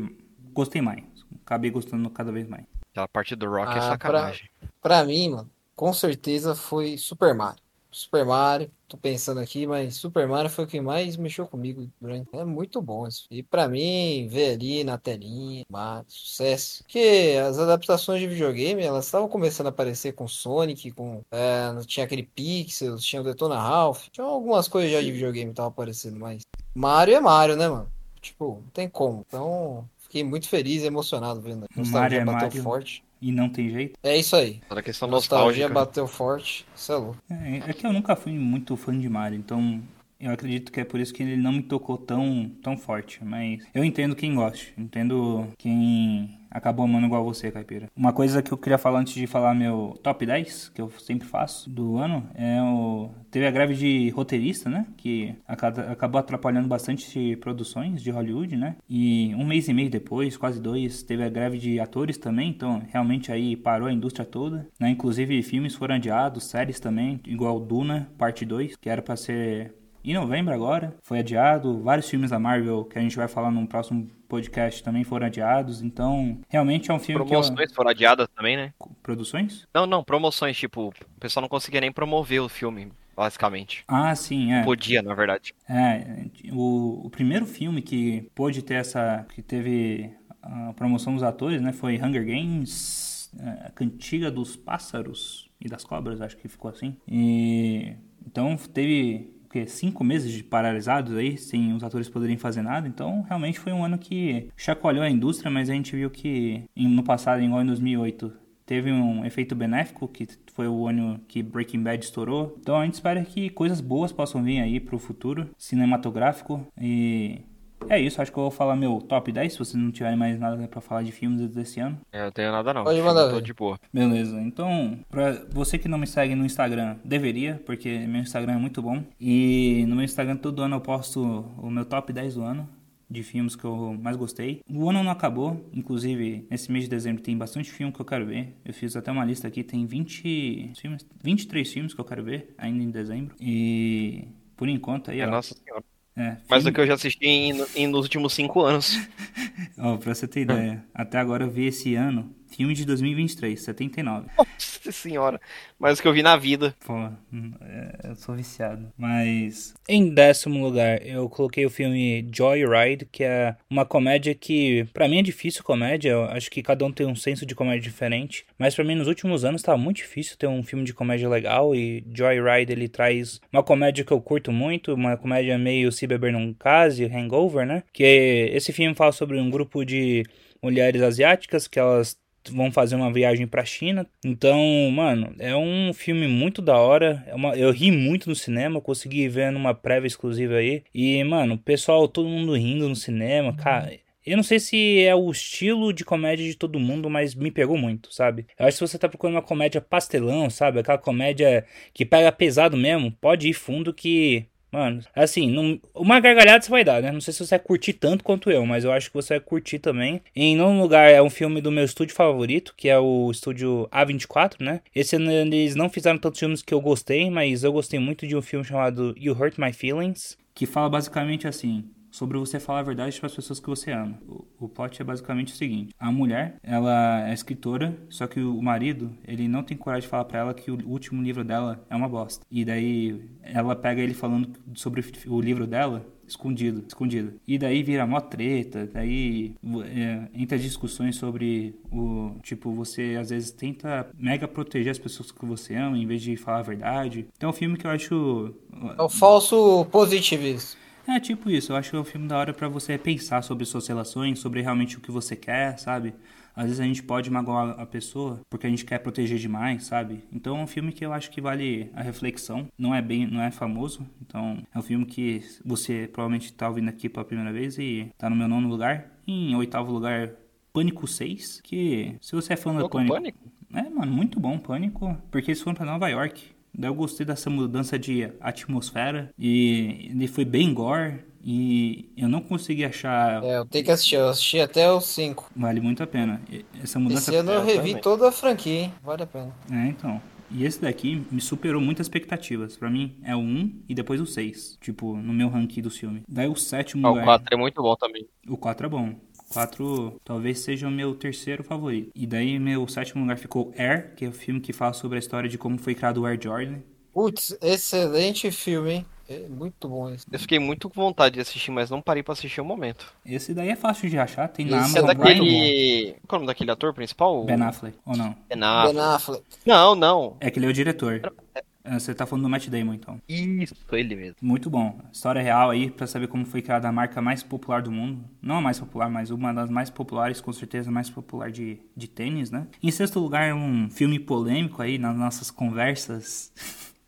Gostei mais. Acabei gostando cada vez mais. Aquela parte do Rock é Ah, sacanagem. Pra mim, mano, com certeza foi Super Mario. Super Mario, tô pensando aqui, mas Super Mario foi o que mais mexeu comigo durante. É muito bom isso. E pra mim, ver ali na telinha, Mario, sucesso. Porque as adaptações de videogame, elas estavam começando a aparecer com Sonic, com. é, tinha aquele Pixels, tinha o Detona Ralph. Tinha algumas coisas já de videogame que estavam aparecendo, mas. Mario é Mario, né, mano? Tipo, não tem como. Então, fiquei muito feliz e emocionado vendo. Nostalgia Mario é bateu Mario. forte. E não tem jeito. É isso aí. Toda a questão Nostalgia bateu forte. Isso é. É, é que eu nunca fui muito fã de Mario, então eu acredito que é por isso que ele não me tocou tão, tão forte. Mas eu entendo quem gosta, entendo quem acabou amando igual você, Caipira. Uma coisa que eu queria falar antes de falar meu top 10, que eu sempre faço do ano, é o. Teve a greve de roteirista, né? Que aca- acabou atrapalhando bastante produções de Hollywood, né? E um mês e meio depois, quase dois, teve a greve de atores também, então realmente aí parou a indústria toda, né? Inclusive filmes foram adiados, séries também, igual Duna, parte 2, que era pra ser em novembro agora, foi adiado. Vários filmes da Marvel que a gente vai falar no próximo podcast também foram adiados. Então, realmente é um filme Promoções foram adiadas também, né? que eu... Produções? Não, não, promoções, tipo, o pessoal não conseguia nem promover o filme, basicamente. Ah, sim, é. Podia, na verdade. É, o, o primeiro filme que pôde ter essa. que teve a promoção dos atores, né? Foi Hunger Games, é, a Cantiga dos Pássaros e das Cobras, acho que ficou assim. E. Então teve. O quê? Cinco meses de paralisados aí, sem os atores poderem fazer nada. Então, realmente foi um ano que chacoalhou a indústria, mas a gente viu que no passado, igual em 2008, teve um efeito benéfico, que foi o ano que Breaking Bad estourou. Então a gente espera que coisas boas possam vir aí pro futuro cinematográfico. E é isso, acho que eu vou falar meu top 10, se vocês não tiverem mais nada pra falar de filmes desse ano. É, Eu não tenho nada não. Pode mandar tô de boa. Beleza, então, pra você que não me segue no Instagram, deveria, porque meu Instagram é muito bom. E no meu Instagram todo ano eu posto o meu top 10 do ano, de filmes que eu mais gostei. O ano não acabou, inclusive nesse mês de dezembro tem bastante filme que eu quero ver. Eu fiz até uma lista aqui, tem 20 filmes, 23 filmes que eu quero ver ainda em dezembro. E por enquanto aí, É, ó. nossa senhora. É, Mais do que eu já assisti em, em- nos últimos cinco anos. [laughs] Ó, pra você ter ideia, até agora eu vi esse ano filme de 2023, 79. Nossa senhora. Mais do que eu vi na vida. Pô, hum, é, eu sou viciado. Mas. Em décimo lugar, eu coloquei o filme Joyride, que é uma comédia que, pra mim, é difícil comédia. Eu acho que cada um tem um senso de comédia diferente. Mas pra mim, nos últimos anos, tá muito difícil ter um filme de comédia legal. E Joyride, ele traz uma comédia que eu curto muito, uma comédia meio Se Beber Num Case, Hangover, né? Que esse filme fala sobre um grupo de mulheres asiáticas que elas vão fazer uma viagem pra China. Então, mano, é um filme muito da hora. É uma, eu ri muito no cinema, consegui ver numa prévia exclusiva aí. E, mano, pessoal, todo mundo rindo no cinema, cara. Eu não sei se é o estilo de comédia de todo mundo, mas me pegou muito, sabe? Eu acho que se você tá procurando uma comédia pastelão, sabe? Aquela comédia que pega pesado mesmo, pode ir fundo que Mano, assim, não- uma gargalhada você vai dar, né? Não sei se você vai curtir tanto quanto eu, mas eu acho que você vai curtir também. Em nono lugar é um filme do meu estúdio favorito, que é o estúdio A24, né? Esse ano eles não fizeram tantos filmes que eu gostei, mas eu gostei muito de um filme chamado You Hurt My Feelings, que fala basicamente assim. Sobre você falar a verdade para as pessoas que você ama. O, o plot é basicamente o seguinte: a mulher, ela é escritora, só que o marido, ele não tem coragem de falar para ela que o último livro dela é uma bosta. E daí ela pega ele falando sobre o livro dela escondido, escondido. E daí vira mó treta, daí é, entra discussões sobre o tipo você às vezes tenta mega proteger as pessoas que você ama em vez de falar a verdade. Então é um filme que eu acho É o falso positivismo. É tipo isso, eu acho que é um filme da hora pra você pensar sobre suas relações, sobre realmente o que você quer, sabe? Às vezes a gente pode magoar a pessoa porque a gente quer proteger demais, sabe? Então é um filme que eu acho que vale a reflexão. Não é bem, não é famoso, então é um filme que você provavelmente tá ouvindo aqui pela primeira vez e tá no meu nono lugar. Em oitavo lugar, Pânico 6, que se você é fã do Pânico, Pânico? é, mano, muito bom Pânico, porque eles foram pra Nova York. Daí eu gostei dessa mudança de atmosfera e ele foi bem gore e eu não consegui achar É, eu tenho que assistir. Eu assisti até os 5. vale muito a pena. Essa mudança Esse ano eu eu revi também. toda a franquia, hein? Vale a pena. É, então. E esse daqui me superou muitas expectativas. Pra mim é o 1 e depois o 6, tipo, no meu ranking do filme. Daí o sétimo Ah, o lugar. 4 é muito bom também. O 4 é bom. 4 talvez seja o meu terceiro favorito. E daí meu sétimo lugar ficou Air, que é o filme que fala sobre a história de como foi criado o Air Jordan. Putz, excelente filme, hein? É muito bom esse. Eu fiquei muito com vontade de assistir, mas não parei pra assistir o momento. Esse daí é fácil de achar, tem na Esse É Amazon. daquele. muito Qual é o nome daquele ator principal? Ben Affleck, ou não? Ben Affleck. Ben Affleck. Não, não. É que ele é o diretor. É, Você tá falando do Matt Damon, então. Isso, ele mesmo. Muito bom. História real aí pra saber como foi criada a marca mais popular do mundo. Não a mais popular, mas uma das mais populares, com certeza a mais popular de, de tênis, né? Em sexto lugar, um filme polêmico aí nas nossas conversas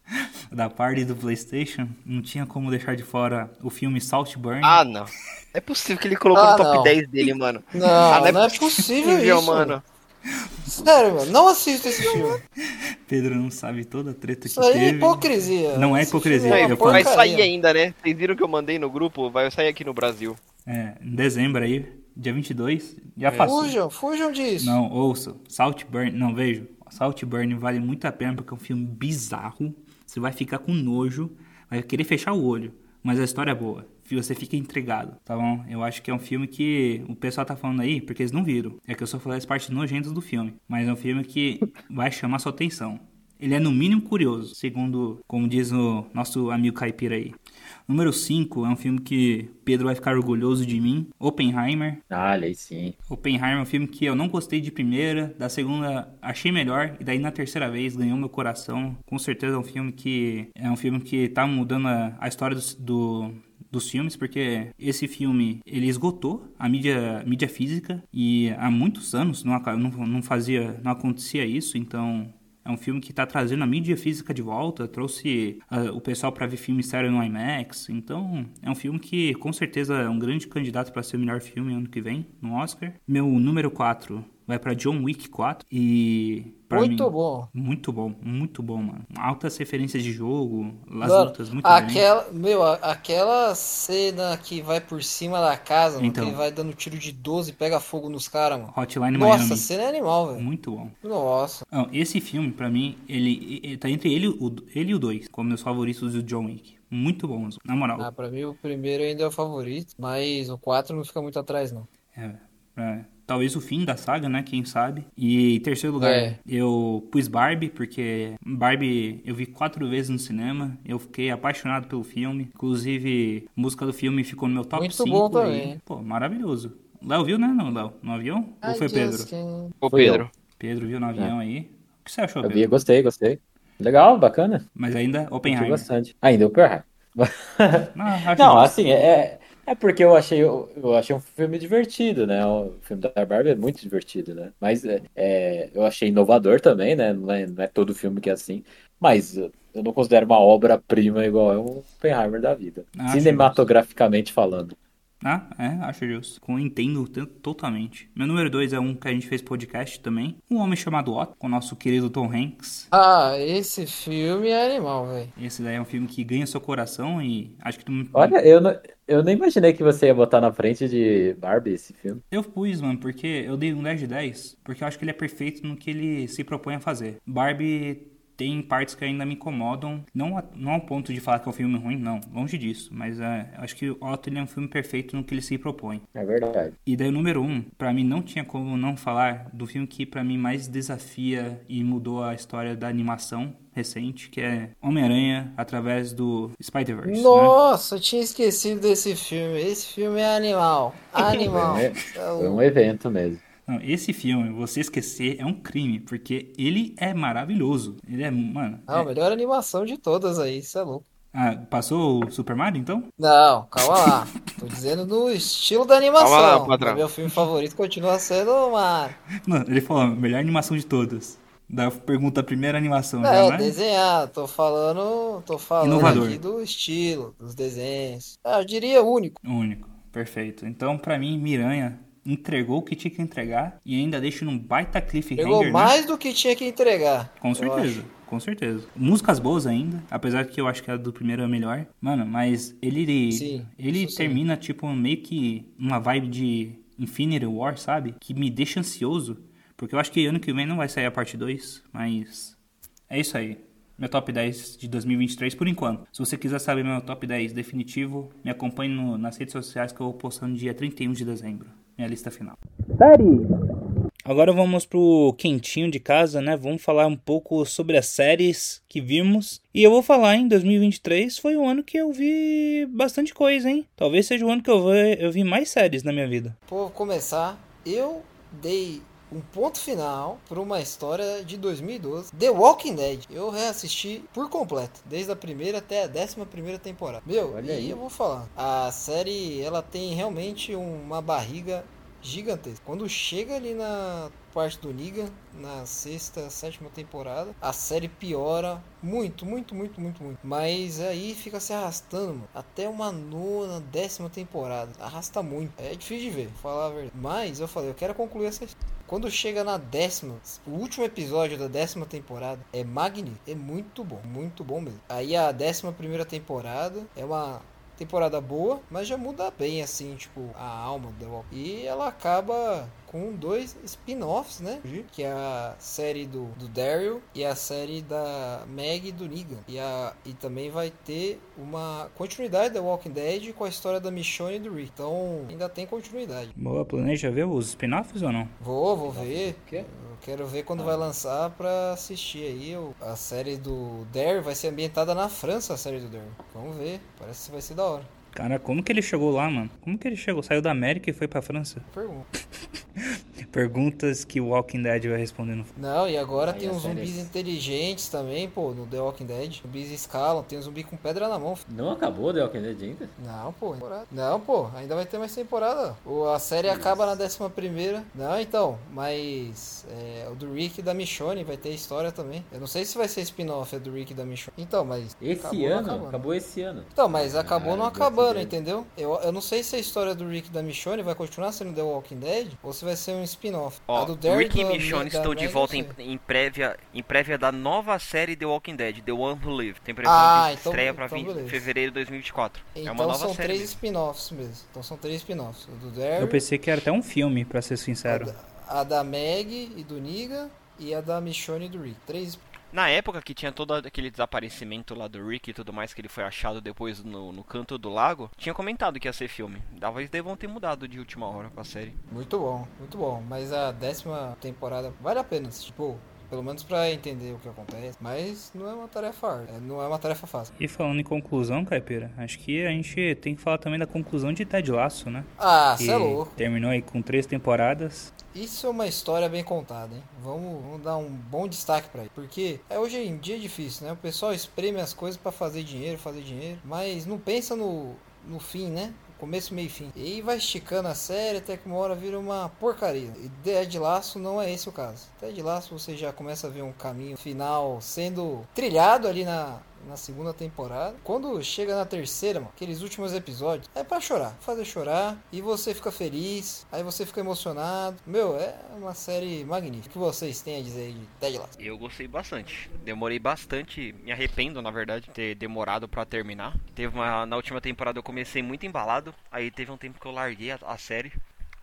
[laughs] da party do PlayStation. Não tinha como deixar de fora o filme Saltburn. Ah, não. É possível que ele colocou Ah, no top não. 10 dele, mano. Não, Ah, não, é possível isso. mano. Sério, mano. Não assista esse filme. Pedro não sabe toda a treta que Isso aí é teve. hipocrisia. Não é hipocrisia, é eu Vai sair ainda, né? Vocês viram que eu mandei no grupo? Vai sair aqui no Brasil. É, em dezembro aí, dia 22. Já passou. Fujam, fujam disso. Não, ouça. Saltburn, não, vejo. Saltburn vale muito a pena porque é um filme bizarro. Você vai ficar com nojo, vai querer fechar o olho. Mas a história é boa. Você fica intrigado, tá bom? Eu acho que é um filme que o pessoal tá falando aí porque eles não viram. É que eu só falei as partes nojentas do filme. Mas é um filme que vai chamar sua atenção. Ele é no mínimo curioso, segundo, como diz o nosso amigo caipira aí. Número 5 é um filme que Pedro vai ficar orgulhoso de mim. Oppenheimer. Ah, olha aí sim. Oppenheimer é um filme que eu não gostei de primeira, da segunda achei melhor, e daí na terceira vez ganhou meu coração. Com certeza é um filme que é um filme que tá mudando a, a história do, do- dos filmes, porque esse filme ele esgotou a mídia, mídia física e há muitos anos não, não, fazia, não acontecia isso, então é um filme que está trazendo a mídia física de volta, trouxe ah, o pessoal para ver filme sério no IMAX. Então, é um filme que com certeza é um grande candidato para ser o melhor filme ano que vem no Oscar. Meu número 4 vai para John Wick 4 e Muito mim, bom. Muito bom, muito bom, mano. Altas referências de jogo, as Mano, lutas muito bem. aquela, meu, a- aquela cena que vai por cima da casa, mano, Então. que vai dando tiro de 12 e pega fogo nos caras, mano. Hotline Nossa, Miami. a cena é animal, velho. Muito bom. Nossa. Não, esse filme, pra mim, ele, ele tá entre ele, o, ele e o 2, como meus favoritos do John Wick. Muito bons, na moral. Ah, pra mim o primeiro ainda é o favorito, mas o 4 não fica muito atrás, não. É, é, talvez o fim da saga, né? Quem sabe. E em terceiro lugar, É. eu pus Barbie, porque Barbie eu vi quatro vezes no cinema. Eu fiquei apaixonado pelo filme. Inclusive, a música do filme ficou no meu top Muito 5. bom e, também. pô, maravilhoso. Léo viu, né? Não, Léo? No avião? Ou foi Pedro? Foi. Pedro. Pedro viu no avião aí. O que você achou, Eu vi, Pedro? gostei, gostei. Legal, bacana. Mas ainda, Oppenheimer. bastante. Ainda Oppenheimer. [laughs] Não, acho Não, assim, é, é porque eu achei, eu, eu achei um filme divertido, né? O filme da Barbie é muito divertido, né? Mas é, é, eu achei inovador também, né? Não é, não é todo filme que é assim. Mas eu não considero uma obra-prima igual é um Oppenheimer da vida. Acho Cinematograficamente falando. Ah, é, acho justo. Com entendo totalmente. Meu número 2 é um que a gente fez podcast também. Um Homem Chamado Otto, com o nosso querido Tom Hanks. Ah, esse filme é animal, velho. Esse daí é um filme que ganha seu coração e acho que tu... Olha, eu, não, eu nem imaginei que você ia botar na frente de Barbie esse filme. Eu pus, mano, porque eu dei um 10 de 10, porque eu acho que ele é perfeito no que ele se propõe a fazer. Barbie tem partes que ainda me incomodam. Não, a, não ao ponto de falar que é um filme ruim, não. Longe disso. Mas é, eu acho que o Otto ele é um filme perfeito no que ele se propõe. É verdade. E daí o número um, pra mim não tinha como não falar do filme que pra mim mais desafia e mudou a história da animação recente, que é Homem-Aranha através do Spider-Verse. né? Nossa, eu tinha esquecido desse filme. Esse filme é animal. [laughs] Animal. Um, foi um evento mesmo. Não, esse filme, você esquecer, é um crime, porque ele é maravilhoso. Ele é, mano. Ah, a é- melhor animação de todas aí, isso é louco. Ah, passou o Super Mario então? Não, calma lá. Tô [laughs] dizendo no estilo da animação. Calma lá, patrão. Mas Meu filme favorito continua sendo o Mario. Não, ele falou, melhor animação de todas. Daí eu pergunto a primeira animação, já É, não é? desenhar, tô falando, tô falando Inovador. aqui do estilo, dos desenhos. Ah, eu diria único. Único, perfeito. Então, pra mim, Miranha entregou o que tinha que entregar e ainda deixa num baita cliffhanger, Pegou né? mais do que tinha que entregar. Com certeza, acho. com certeza. Músicas boas ainda, apesar que eu acho que a do primeiro é melhor. Mano, mas ele Sim, ele isso sim. termina tipo meio que uma vibe de Infinity War, sabe? Que me deixa ansioso, porque eu acho que ano que vem não vai sair a parte 2, mas é isso aí. Meu top 10 de 2023 por enquanto. Se você quiser saber meu top 10 definitivo, me acompanhe no- nas redes sociais que eu vou postar no dia 31 de dezembro. Minha lista final. Agora vamos pro quentinho de casa, né? Vamos falar um pouco sobre as séries que vimos. E eu vou falar, em 2023 foi um ano que eu vi bastante coisa, hein? Talvez seja o ano que eu vi, eu vi mais séries na minha vida. Por começar, eu dei um ponto final para uma história de 2012, The Walking Dead. Eu reassisti por completo, desde a primeira até a décima primeira temporada. Meu, Olha e aí. eu vou falar, a série ela tem realmente uma barriga gigantesca. Quando chega ali na parte do Negan, na sexta, sétima temporada, a série piora muito, muito, muito, muito, muito. Mas aí fica se arrastando, mano, até uma nona, décima temporada. Arrasta muito. É difícil de ver, falar a verdade. Mas eu falei, eu quero concluir essa história. Quando chega na décima, o último episódio da décima temporada é magnífico, é muito bom, muito bom mesmo. Aí a décima primeira temporada é uma temporada boa, mas já muda bem assim, tipo, a alma do The Walking. E ela acaba com dois spin-offs, né? Que é a série do, do Daryl e a série da Meg e do Negan. E, a, e também vai ter uma continuidade da Walking Dead com a história da Michonne e do Rick. Então ainda tem continuidade. Boa, planeja ver os spin-offs ou não? Vou, vou ver. quê? Quero ver quando vai lançar pra assistir aí. A série do Daryl vai ser ambientada na França, a série do Daryl. Vamos ver. Parece que vai ser da hora. Cara, como que ele chegou lá, mano? Como que ele chegou? Saiu da América e foi pra França? Pergunta. [laughs] Perguntas que o Walking Dead vai respondendo. Não, e agora Aí tem uns série zumbis é- inteligentes também, pô, no The Walking Dead. Zumbis escalam, tem um zumbi com pedra na mão. Não acabou The Walking Dead ainda? Não, pô, temporada. Não, pô, ainda vai ter mais temporada. A série acaba na décima primeira. Não, então, mas é, o do Rick e da Michonne vai ter história também. Eu não sei se vai ser spin-off é do Rick e da Michonne. Então, mas Esse acabou não ano? acabando. Acabou esse ano. Então, mas acabou Ah, não The acabando, entendeu? Eu, eu não sei se a história do Rick e da Michonne vai continuar sendo The Walking Dead ou se vai ser um spin-off. Ó, A do Daryl Rick e Michonne estão de volta em, em prévia, em prévia da nova série The Walking Dead, The One Who Live. Tem previsão Ah, de então- estreia pra então 20 beleza. fevereiro de 2024. é uma Então nova são série. três spin-offs mesmo. Então são três spin-offs. Do Daryl, Eu pensei que era até um filme, pra ser a sincero. da, a da Meg e do Negan e a da Michonne e do Rick. Três Na época que tinha todo aquele desaparecimento lá do Rick e tudo mais, que ele foi achado depois no, no canto do lago, tinha comentado que ia ser filme. Talvez devam ter mudado de última hora com a série. Muito bom, muito bom. Mas a décima temporada vale a pena. Tipo, pelo menos pra entender o que acontece. Mas não é uma tarefa hard, é, não é uma tarefa fácil. E falando em conclusão, Caipira, acho que a gente tem que falar também da conclusão de Ted Laço, né? Ah, Que cê é louco. terminou aí com três temporadas. Isso é uma história bem contada, hein? Vamos, vamos dar um bom destaque pra ele. Porque é, hoje em dia é difícil, né? O pessoal espreme as coisas pra fazer dinheiro, fazer dinheiro. Mas não pensa no, no fim, né? Começo, meio e fim. E vai esticando a série até que uma hora vira uma porcaria. E Ted Laço não é esse o caso. Ted Laço você já começa a ver um caminho final sendo trilhado ali na, na segunda temporada. Quando chega na terceira, mano, aqueles últimos episódios, é pra chorar. Fazer chorar. E você fica feliz. Aí você fica emocionado. Meu, é uma série magnífica. O que vocês têm a dizer de Ted Lasso? Eu gostei bastante. Demorei bastante, me arrependo, na verdade, de ter demorado pra terminar. Teve uma na última temporada eu comecei muito embalado, aí teve um tempo que eu larguei a, a série.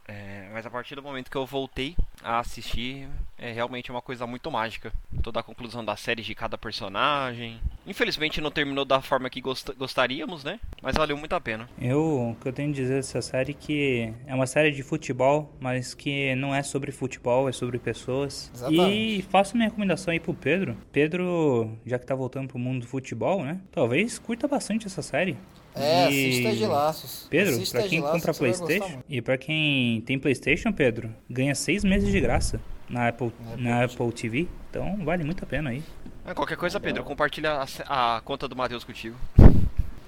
É, mas a partir do momento que eu voltei a assistir, é realmente uma coisa muito mágica. Toda a conclusão da série de cada personagem. Infelizmente não terminou da forma que gost- gostaríamos, né? Mas valeu muito a pena. Eu, o que eu tenho a dizer dessa série é que é uma série de futebol, mas que não é sobre futebol, é sobre pessoas. Exatamente. E faço minha recomendação aí pro Pedro. Pedro, já que tá voltando pro mundo do futebol, né? Talvez curta bastante essa série. É, E- assista de laços. Pedro, assista pra quem laços, compra Playstation e pra quem tem Playstation, Pedro, ganha seis meses de graça na Apple, Na na Apple TV. Então vale muito a pena aí. Ah, qualquer coisa, Pedro, compartilha a, a conta do Matheus contigo.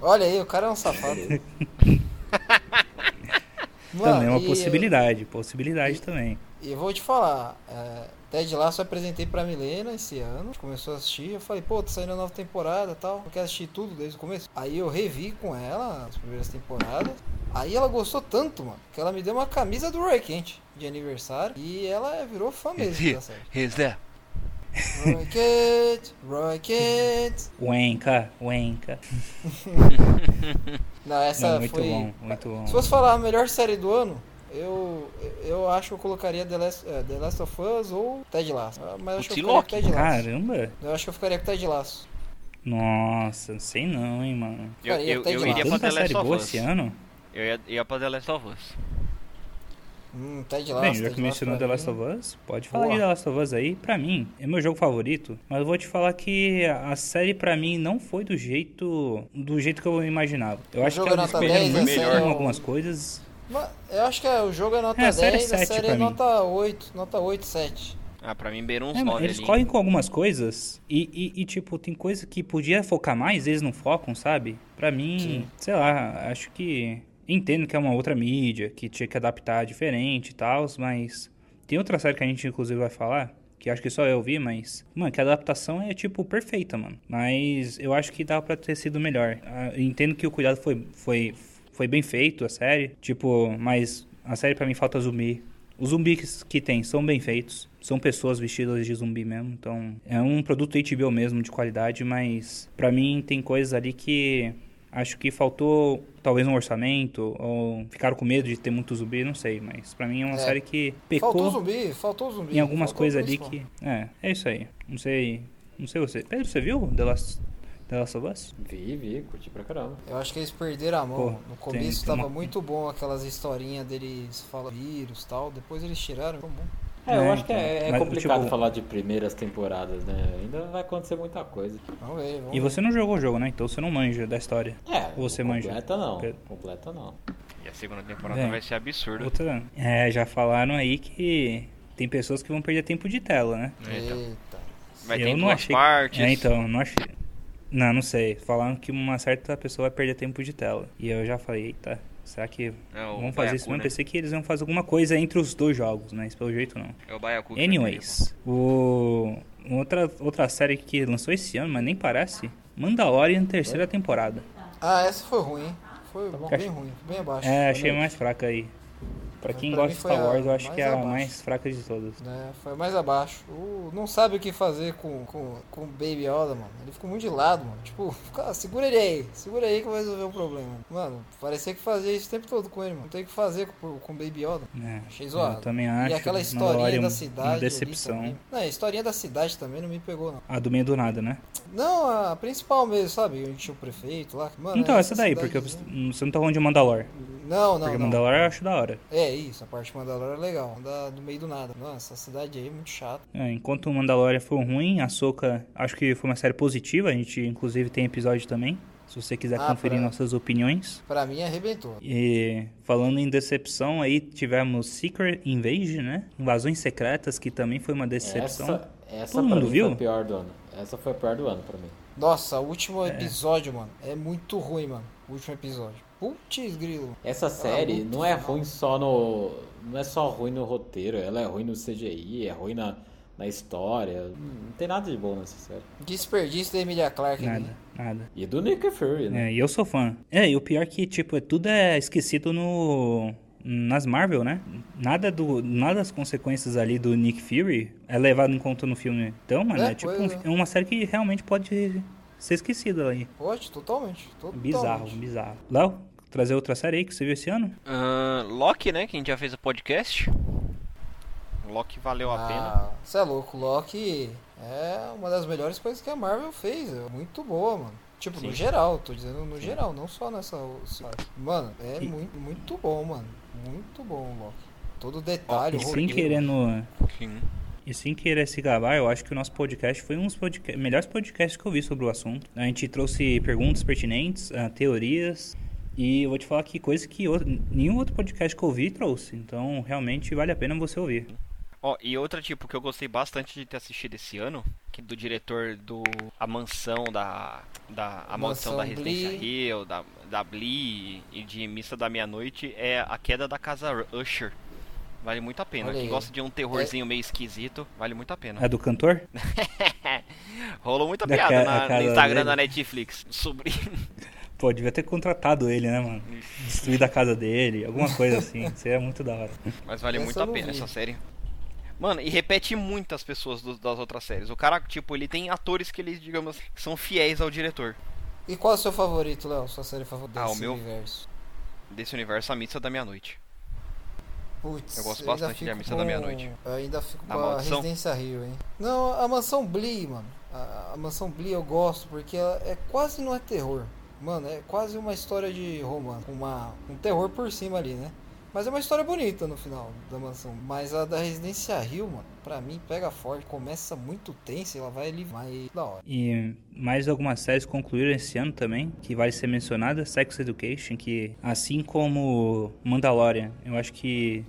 Olha aí, o cara é um safado. [laughs] também é uma e- possibilidade, possibilidade também. E eu vou te falar, é, Ted Lasso eu apresentei pra Milena esse ano, a gente começou a assistir, eu falei, pô, tá saindo a nova temporada e tal, eu quero assistir tudo desde o começo. Aí eu revi com ela as primeiras temporadas, aí ela gostou tanto, mano, que ela me deu uma camisa do Roy Kent de aniversário, e ela virou fã mesmo da série. He's there. Roy Kent, Roy Kent. Wenka, Wenka. [laughs] Não, essa Não, muito foi... bom, muito bom. Se fosse falar a melhor série do ano, eu, eu acho que eu colocaria The Last, é, The Last of Us ou Ted Lasso. Ah, Mas eu acho que eu ficaria com. Ted Lasso. Caramba! Eu acho que eu ficaria com Ted Lasso. Nossa, não sei não, hein, mano. Eu, Cara, eu, eu de iria pra The Last of Us. esse ano. Eu ia, ia pra The Last of Us. Hum, Ted Lasso. Bem, já que mencionou The Last of Us, pode falar Boa. de The Last of Us aí. Pra mim, é meu jogo favorito. Mas eu vou te falar que a série pra mim não foi do jeito do jeito que eu imaginava. Eu O acho que jogo é elas nota escolheram 10, a muito série bem é com um- algumas coisas. Mas Eu acho que é, o jogo é nota É, a 10, série é a 7 série é mim. nota 8, nota 8, 7. Ah, pra mim beira uns É, 9 eles ali. correm com algumas coisas e, e- e, tipo, tem coisa que podia focar mais, eles não focam, sabe? Pra mim, Sim. sei lá, acho que. Entendo que é uma outra mídia, que tinha que adaptar diferente e tal, mas tem outra série que a gente inclusive vai falar, que acho que só eu vi, mas. Mano, que a adaptação é tipo perfeita, mano. Mas eu acho que dá pra ter sido melhor. Ah, eu entendo que o cuidado foi, foi, foi bem feito, a série. Tipo, mas a série pra mim falta zumbi. Os zumbis que tem são bem feitos. São pessoas vestidas de zumbi mesmo. Então, é um produto HBO mesmo, de qualidade. Mas, pra mim, tem coisas ali que acho que faltou, talvez, um orçamento. Ou ficaram com medo de ter muito zumbi, não sei. Mas, pra mim, é uma É. série que Faltou pecou zumbi, faltou zumbi. em algumas faltou coisas ali que. É, é isso aí. Não sei. Não sei você. Pedro, você viu The Last, The Last of Us? Vi, vi, curti pra caramba. Eu acho que eles perderam a mão. Pô, no começo tem tava uma- muito bom aquelas historinhas deles falam vírus e tal. Depois eles tiraram, tão bom. É, eu É, acho que é, então. é Mas, complicado tipo- falar de primeiras temporadas, né? Ainda vai acontecer muita coisa. Vamos ver, vamos E ver. você não jogou o jogo, né? Então você não manja da história. É, Ou você manja? completa não. Pedro? Completa não. E a segunda temporada É. vai ser absurda. Outra. É, já falaram aí que tem pessoas que vão perder tempo de tela, né? Eita. Vai Eu ter não duas achei- partes. É, então, não achei. Não, não sei. Falaram que uma certa pessoa vai perder tempo de tela. E eu já falei, eita, será que É vão fazer Baiacu, isso mesmo? né? Pensei que eles iam fazer alguma coisa entre os dois jogos, mas pelo jeito não. É o Baiacu. vai Anyways, o... outra, outra série que lançou esse ano, mas nem parece, Mandalorian terceira temporada. Ah, essa foi ruim, hein? Foi bom. bem ruim, bem abaixo. É, achei mais fraca aí. Pra quem Pra gosta de Star Wars, eu acho que é mais a abaixo. mais fraca de todas. né? Foi mais abaixo. O, não sabe o que fazer com, com, com o Baby Yoda, mano. Ele ficou muito de lado, mano. Tipo, [laughs] cara, segura ele aí. Segura aí que vai resolver o problema. Mano, parecia que fazia isso o tempo todo com ele, mano. Não tem o que fazer com, com o Baby Yoda. É, Achei zoado. Eu também acho. E aquela historinha da cidade. decepção. Não, a historinha da cidade também não me pegou, não. A do meio do nada, né? Não, a principal mesmo, sabe? Onde tinha o prefeito lá. Mano, então, essa daí, cidade- porque eu- você não tá falando de Mandalor. Não, não, Porque não. Mandalor eu acho da hora. É isso, a parte de Mandalor é legal. Da, do meio do nada. Nossa, essa cidade aí é muito chata. É, enquanto o Mandalorian foi ruim, a Soca acho que foi uma série positiva. A gente, inclusive, tem episódio também. Se você quiser Ah, conferir pra- nossas opiniões. Pra mim arrebentou. E falando em decepção, aí tivemos Secret Invasion, né? Invasões Secretas, que também foi uma decepção. Essa, essa Todo mundo viu? foi a pior do ano. Essa foi a pior do ano pra mim. Nossa, o último episódio, mano, é muito ruim, mano. O último episódio. Putz, grilo. Essa série não é ruim só no. Não é só ruim no roteiro, ela é ruim no CGI, é ruim na, na história. Não tem nada de bom nessa série. Desperdício da Emilia Clarke ali. Nada, nada. E do Nick Fury, né? É, e eu sou fã. É, e o pior que, tipo, é- tudo é esquecido no. Nas Marvel, né? Nada do. Nada das consequências ali do Nick Fury é levado em conta no filme. Então, mano, é, É, tipo um- é. é uma série que realmente pode ser esquecida aí. Pode, totalmente. totalmente. Bizarro, bizarro. Léo, trazer outra série aí que você viu esse ano? Ahn, Loki, né? Que a gente já fez o podcast. Loki valeu a pena. Ah, você é louco, Loki é uma das melhores coisas que a Marvel fez. É muito boa, mano. Tipo, no Sim. geral, tô dizendo no geral, não só nessa. Mano, é E- muito, muito bom, mano. Muito bom o Loki. Todo detalhe, E o sem roteiro. querendo. Sim. E sem querer se gabar, eu acho que o nosso podcast foi um dos podca- melhores podcasts que eu vi sobre o assunto. A gente trouxe perguntas pertinentes, ah, teorias, e eu vou te falar que coisa que outro- nenhum outro podcast que eu vi trouxe. Então, realmente vale a pena você ouvir. Ó, e outra, tipo, que eu gostei bastante de ter assistido esse ano, que do diretor do A Mansão da. da a Mansão, Mansão da Residência. Hill, da, da Blee e de Missa da Meia-Noite, é A Queda da Casa Usher. Vale muito a pena. Olha Quem aí. gosta de um terrorzinho meio esquisito, vale muito a pena. É do cantor? [laughs] Rolou muita Da piada ca- na- no Instagram dele. da Netflix sobre. Pô, devia ter contratado ele, né, mano? Destruído a casa dele, alguma coisa assim. [laughs] Seria muito da hora. Mas vale Essa muito a pena vi. essa série. Mano, e repete muitas pessoas do- das outras séries. O cara, tipo, ele tem atores que eles, digamos, são fiéis ao diretor. E qual é o seu favorito, Léo? Sua série favorita Ah, o desse meu? universo? Desse universo, a Missa da Meia-Noite. Putz, Eu gosto bastante de A Missa com- da Meia-Noite. Eu ainda fico A com a Maldição? Residência Rio, hein? Não, a Mansão Blee, mano. A, a Mansão Blee eu gosto porque ela é quase não é terror. Mano, é quase uma história de romance. Uma, um terror por cima ali, né? Mas é uma história bonita no final da mansão. Mas a da Residência Rio, mano, pra mim pega forte. Começa muito tensa e ela vai ali mais da hora. E mais algumas séries concluíram esse ano também, que vale ser mencionada, Sex Education, que assim como Mandalorian, eu acho que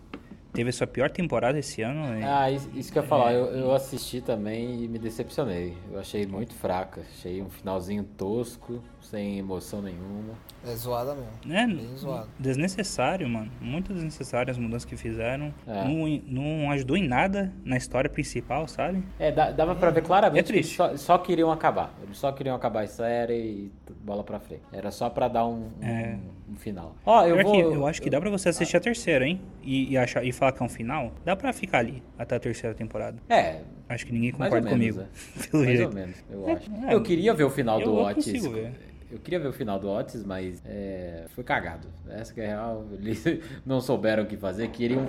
teve a sua pior temporada esse ano. e- Ah, isso, que eu ia falar, eu, eu assisti também e me decepcionei. Eu achei muito fraca, achei um finalzinho tosco, sem emoção nenhuma. É zoada mesmo. né? Bem zoado. Desnecessário, mano. Muito desnecessário as mudanças que fizeram. É. Não, não ajudou em nada na história principal, sabe? É, dava pra ver claramente É que eles triste. só, só queriam acabar. Eles só queriam acabar a série e bola pra frente. Era só pra dar um, um- É. um final. Ó, eu vou... que eu acho que dá pra você assistir a terceira, hein? E, e, achar, e falar que é um final. Dá pra ficar ali até a terceira temporada. É, Acho que ninguém Mais ou concorda menos, comigo. é. [laughs] Pelo mais jeito. ou menos, eu É, acho. é, eu queria ver o final eu do Otis. consigo ver. Eu queria ver o final do Otis, mas é, foi cagado. Essa que é real. Eles [laughs] não souberam o que fazer. Queriam,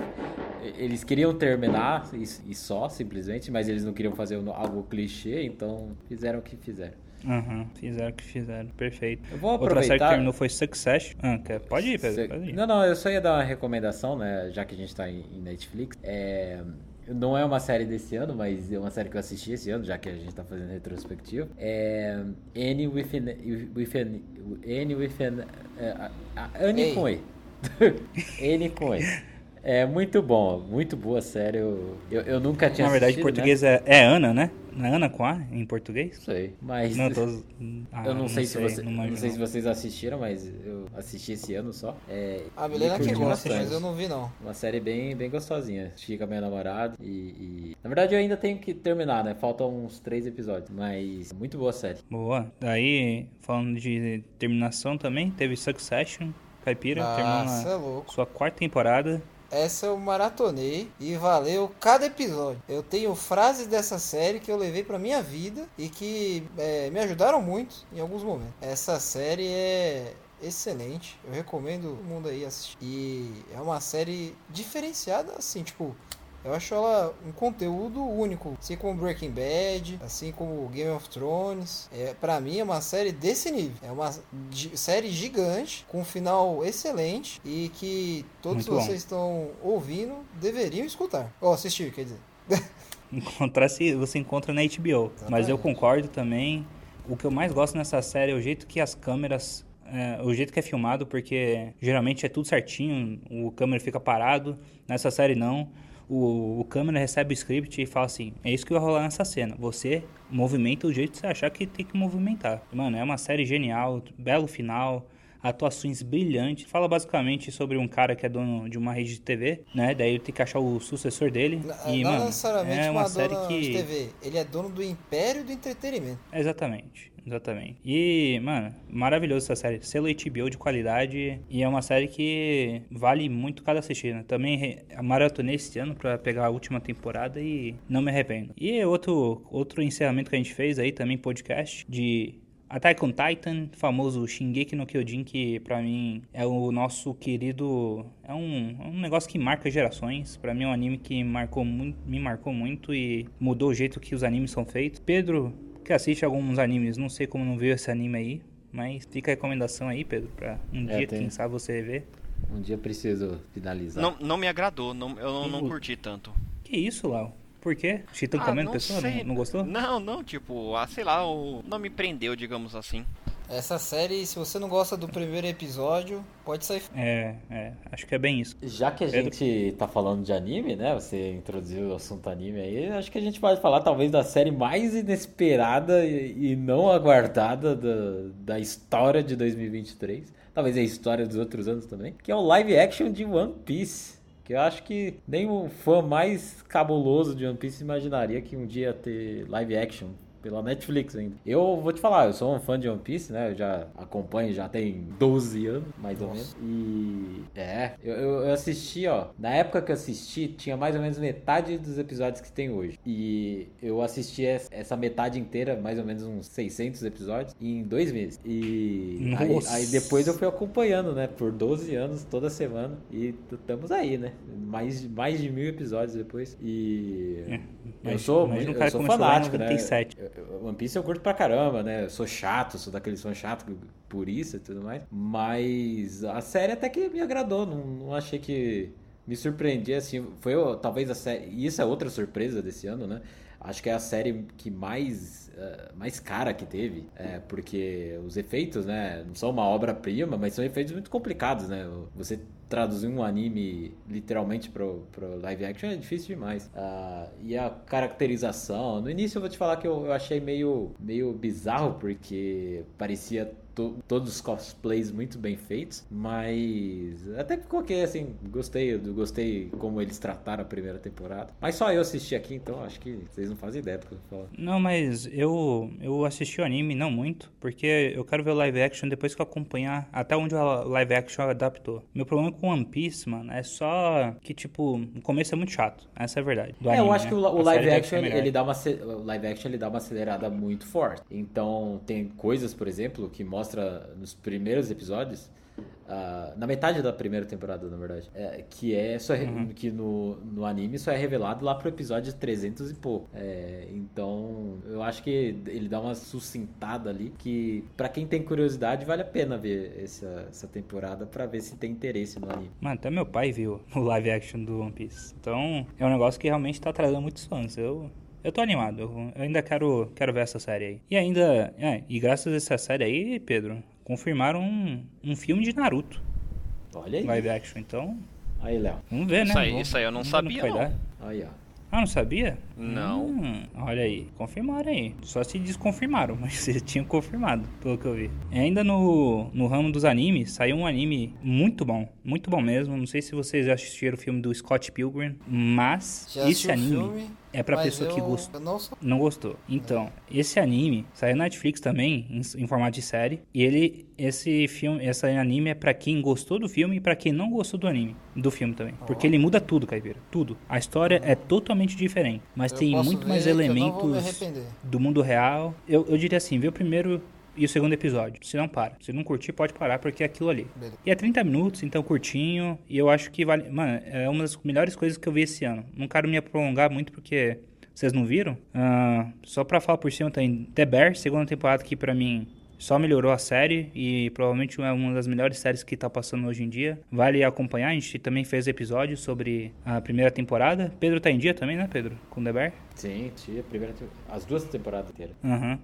eles queriam terminar e, e só, simplesmente, mas eles não queriam fazer algo clichê, então fizeram o que fizeram. Aham, fizeram o que fizeram. Perfeito. Eu vou Outra série que aproveitar- terminou foi Succession. Ah, pode ir, Pedro. Pode ir. Não, não, eu só ia dar uma recomendação, né? Já que a gente tá em, em Netflix. É, não é uma série desse ano, mas é uma série que eu assisti esse ano, já que a gente tá fazendo retrospectiva. É. Annie with an. With an Annie with an. a- Annie Ei. com E. [laughs] Com E. É muito bom, muito boa série. Eu, eu, eu nunca tinha Na verdade, em né? português é, é Ana, né? Não é Ana com A em português? Não sei, mas. Não, eu tô... [laughs] Ah, Eu não, sei, se, você, não não, sei não. se vocês assistiram, mas eu assisti esse ano só. É, A Milena que gosta, bastante. mas eu não vi não. Uma série bem, bem gostosinha. Fica minha namorada e, e- Na verdade eu ainda tenho que terminar, né? Faltam uns três episódios. Mas muito boa série. Boa. Daí, falando de terminação também, teve Succession. Caipira, terminou Nossa, é na louco. sua quarta temporada. Essa eu maratonei e valeu cada episódio. Eu tenho frases dessa série que eu levei pra minha vida e que é, me ajudaram muito em alguns momentos. Essa série é excelente. Eu recomendo todo mundo aí assistir. E é uma série diferenciada, assim, tipo. Eu acho ela um conteúdo único, assim como Breaking Bad, assim como Game of Thrones. É, para mim é uma série desse nível. É uma série gigante com um final excelente e que todos Muito bom. vocês estão ouvindo deveriam escutar. Ou assistir, quer dizer. [laughs] Encontrar se você encontra na HBO. Mas eu Exatamente. concordo também. O que eu mais gosto nessa série é o jeito que as câmeras. é, o jeito que é filmado, porque geralmente é tudo certinho, o câmera fica parado. Nessa série não. O, o câmera recebe o script e fala assim: é isso que vai rolar nessa cena. Você movimenta o jeito que você achar que tem que movimentar. Mano, é uma série genial, belo final. Atuações brilhantes. Fala basicamente sobre um cara que é dono de uma rede de TV, né? Daí ele tem que achar o sucessor dele. E, não mano, necessariamente é uma, uma, série que. de TV. Ele é dono do império do entretenimento. Exatamente, exatamente. E, mano, maravilhoso essa série. Selo HBO de qualidade. E é uma série que vale muito cada assistida. Também re- maratonei esse ano pra pegar a última temporada e não me arrependo. E outro, outro encerramento que a gente fez aí também, podcast, de Attack on Titan, famoso Shingeki no Kyojin, que pra mim é o nosso querido. É um, é um negócio que marca gerações. Pra mim é um anime que marcou me marcou muito e mudou o jeito que os animes são feitos. Pedro, que assiste alguns animes, não sei como não viu esse anime aí, mas fica a recomendação aí, Pedro, pra um É, dia, tem. quem sabe você ver. Um dia preciso finalizar. Não, não me agradou, não, eu não, não curti tanto. Que isso, Lau? Por quê? Chitão Ah, comendo não pessoa? Não, não gostou? Não, não, tipo, ah, sei lá, o... não me prendeu, digamos assim. Essa série, se você não gosta do primeiro episódio, pode sair. É, é, acho que é bem isso. Já que a Pedro? gente tá falando de anime, né? Você introduziu o assunto anime aí, acho que a gente pode falar talvez da série mais inesperada e, e não aguardada da, da história de 2023. Talvez a história dos outros anos também. Que é o live action de One Piece. Que eu acho que nem o fã mais cabuloso de One Piece imaginaria que um dia ia ter live action pela Netflix ainda. Eu vou te falar, eu sou um fã de One Piece, né? Eu já acompanho, já tem 12 anos, mais ou menos. E é, eu, eu assisti, ó. Na época que eu assisti, tinha mais ou menos metade dos episódios que tem hoje. E eu assisti es- essa metade inteira, mais ou menos uns 600 episódios, em dois meses. E aí, Nossa. aí depois eu fui acompanhando, né? Por 12 anos, toda semana. E estamos aí, né? Mais, mais de mil episódios depois. E. É, eu sou, eu sou fanático, né? 97. Eu- eu- One Piece eu curto pra caramba, né? Eu sou chato, sou daqueles fãs chato por isso e tudo mais. Mas a série até que me agradou. Não, não achei que me surpreendi assim. Foi talvez a série. E isso é outra surpresa desse ano, né? Acho que é a série que mais, eh, mais cara que teve. É, porque os efeitos, né? Não são uma obra-prima, mas são efeitos muito complicados, né? Você traduzir um anime literalmente pro, pro live action é difícil demais. Ah, e a caracterização. No início eu vou te falar que eu, eu achei meio, meio bizarro, porque parecia to- todos os cosplays muito bem feitos, mas até que coloquei assim, gostei, eu gostei como eles trataram a primeira temporada. Mas só eu assisti aqui, então acho que vocês não fazem ideia do que eu tô falando. Não, mas eu, eu assisti o anime, não muito, porque eu quero ver o live action depois que eu acompanhar até onde o live action adaptou. Meu problema com One Piece, mano, é só que, tipo, no começo é muito chato. Essa é a verdade. do É, eu anime, acho né? que o, o live action ele, dá uma o live action ele dá uma acelerada muito forte. Então tem coisas, por exemplo, que mostra nos primeiros episódios, ah, na metade da primeira temporada, na verdade, é, que é só Uhum. que no, no anime só é revelado lá pro episódio 300 e pouco. É, então eu acho que ele dá uma sucintada ali que pra quem tem curiosidade vale a pena ver essa, essa temporada pra ver se tem interesse no anime. Mano, até meu pai viu [laughs] o live action do One Piece. Então, é um negócio que realmente tá trazendo muitos fãs. Eu, eu tô animado. Eu, ainda quero, quero ver essa série aí. E ainda, é, e graças a essa série aí, Pedro, confirmaram um, um filme de Naruto Olha aí. live action. Então, Aí, Léo. vamos ver, né? Isso aí- Vamos- isso aí eu não sabia, não. dar. Aí, ó. Ah, não sabia? Não. Hum, olha aí, confirmaram aí. Só se desconfirmaram, [laughs] mas vocês tinham confirmado, pelo que eu vi. E ainda no, no ramo dos animes, saiu um anime muito bom, muito bom mesmo. Não sei se vocês já assistiram o filme do Scott Pilgrim, mas Já esse o anime filme, é pra mas pessoa eu, que gosta. Eu não sou. Não gostou. Então, esse anime saiu na Netflix também, em, em formato de série. E ele, esse filme, esse anime é pra quem gostou do filme e pra quem não gostou do anime, do filme também. Porque ele muda tudo, Caipira. Tudo. A história é totalmente diferente. Mas Eu tem muito mais elementos do mundo real. Eu, eu diria assim, vê o primeiro e o segundo episódio. Se não, para. Se não curtir, pode parar, porque é aquilo ali. Beleza. E é 30 minutos, então curtinho. E eu acho que vale. Mano, é uma das melhores coisas que eu vi esse ano. Não quero me prolongar muito porque vocês não viram. Ah, só pra falar por cima, tem The Bear, segunda temporada que pra mim só melhorou a série e provavelmente é uma das melhores séries que tá passando hoje em dia. Vale acompanhar, a gente também fez episódios sobre a primeira temporada. Pedro tá em dia também, né, Pedro? Com The Bear? Sim, tinha a primeira, te- as duas temporadas inteiras. Aham.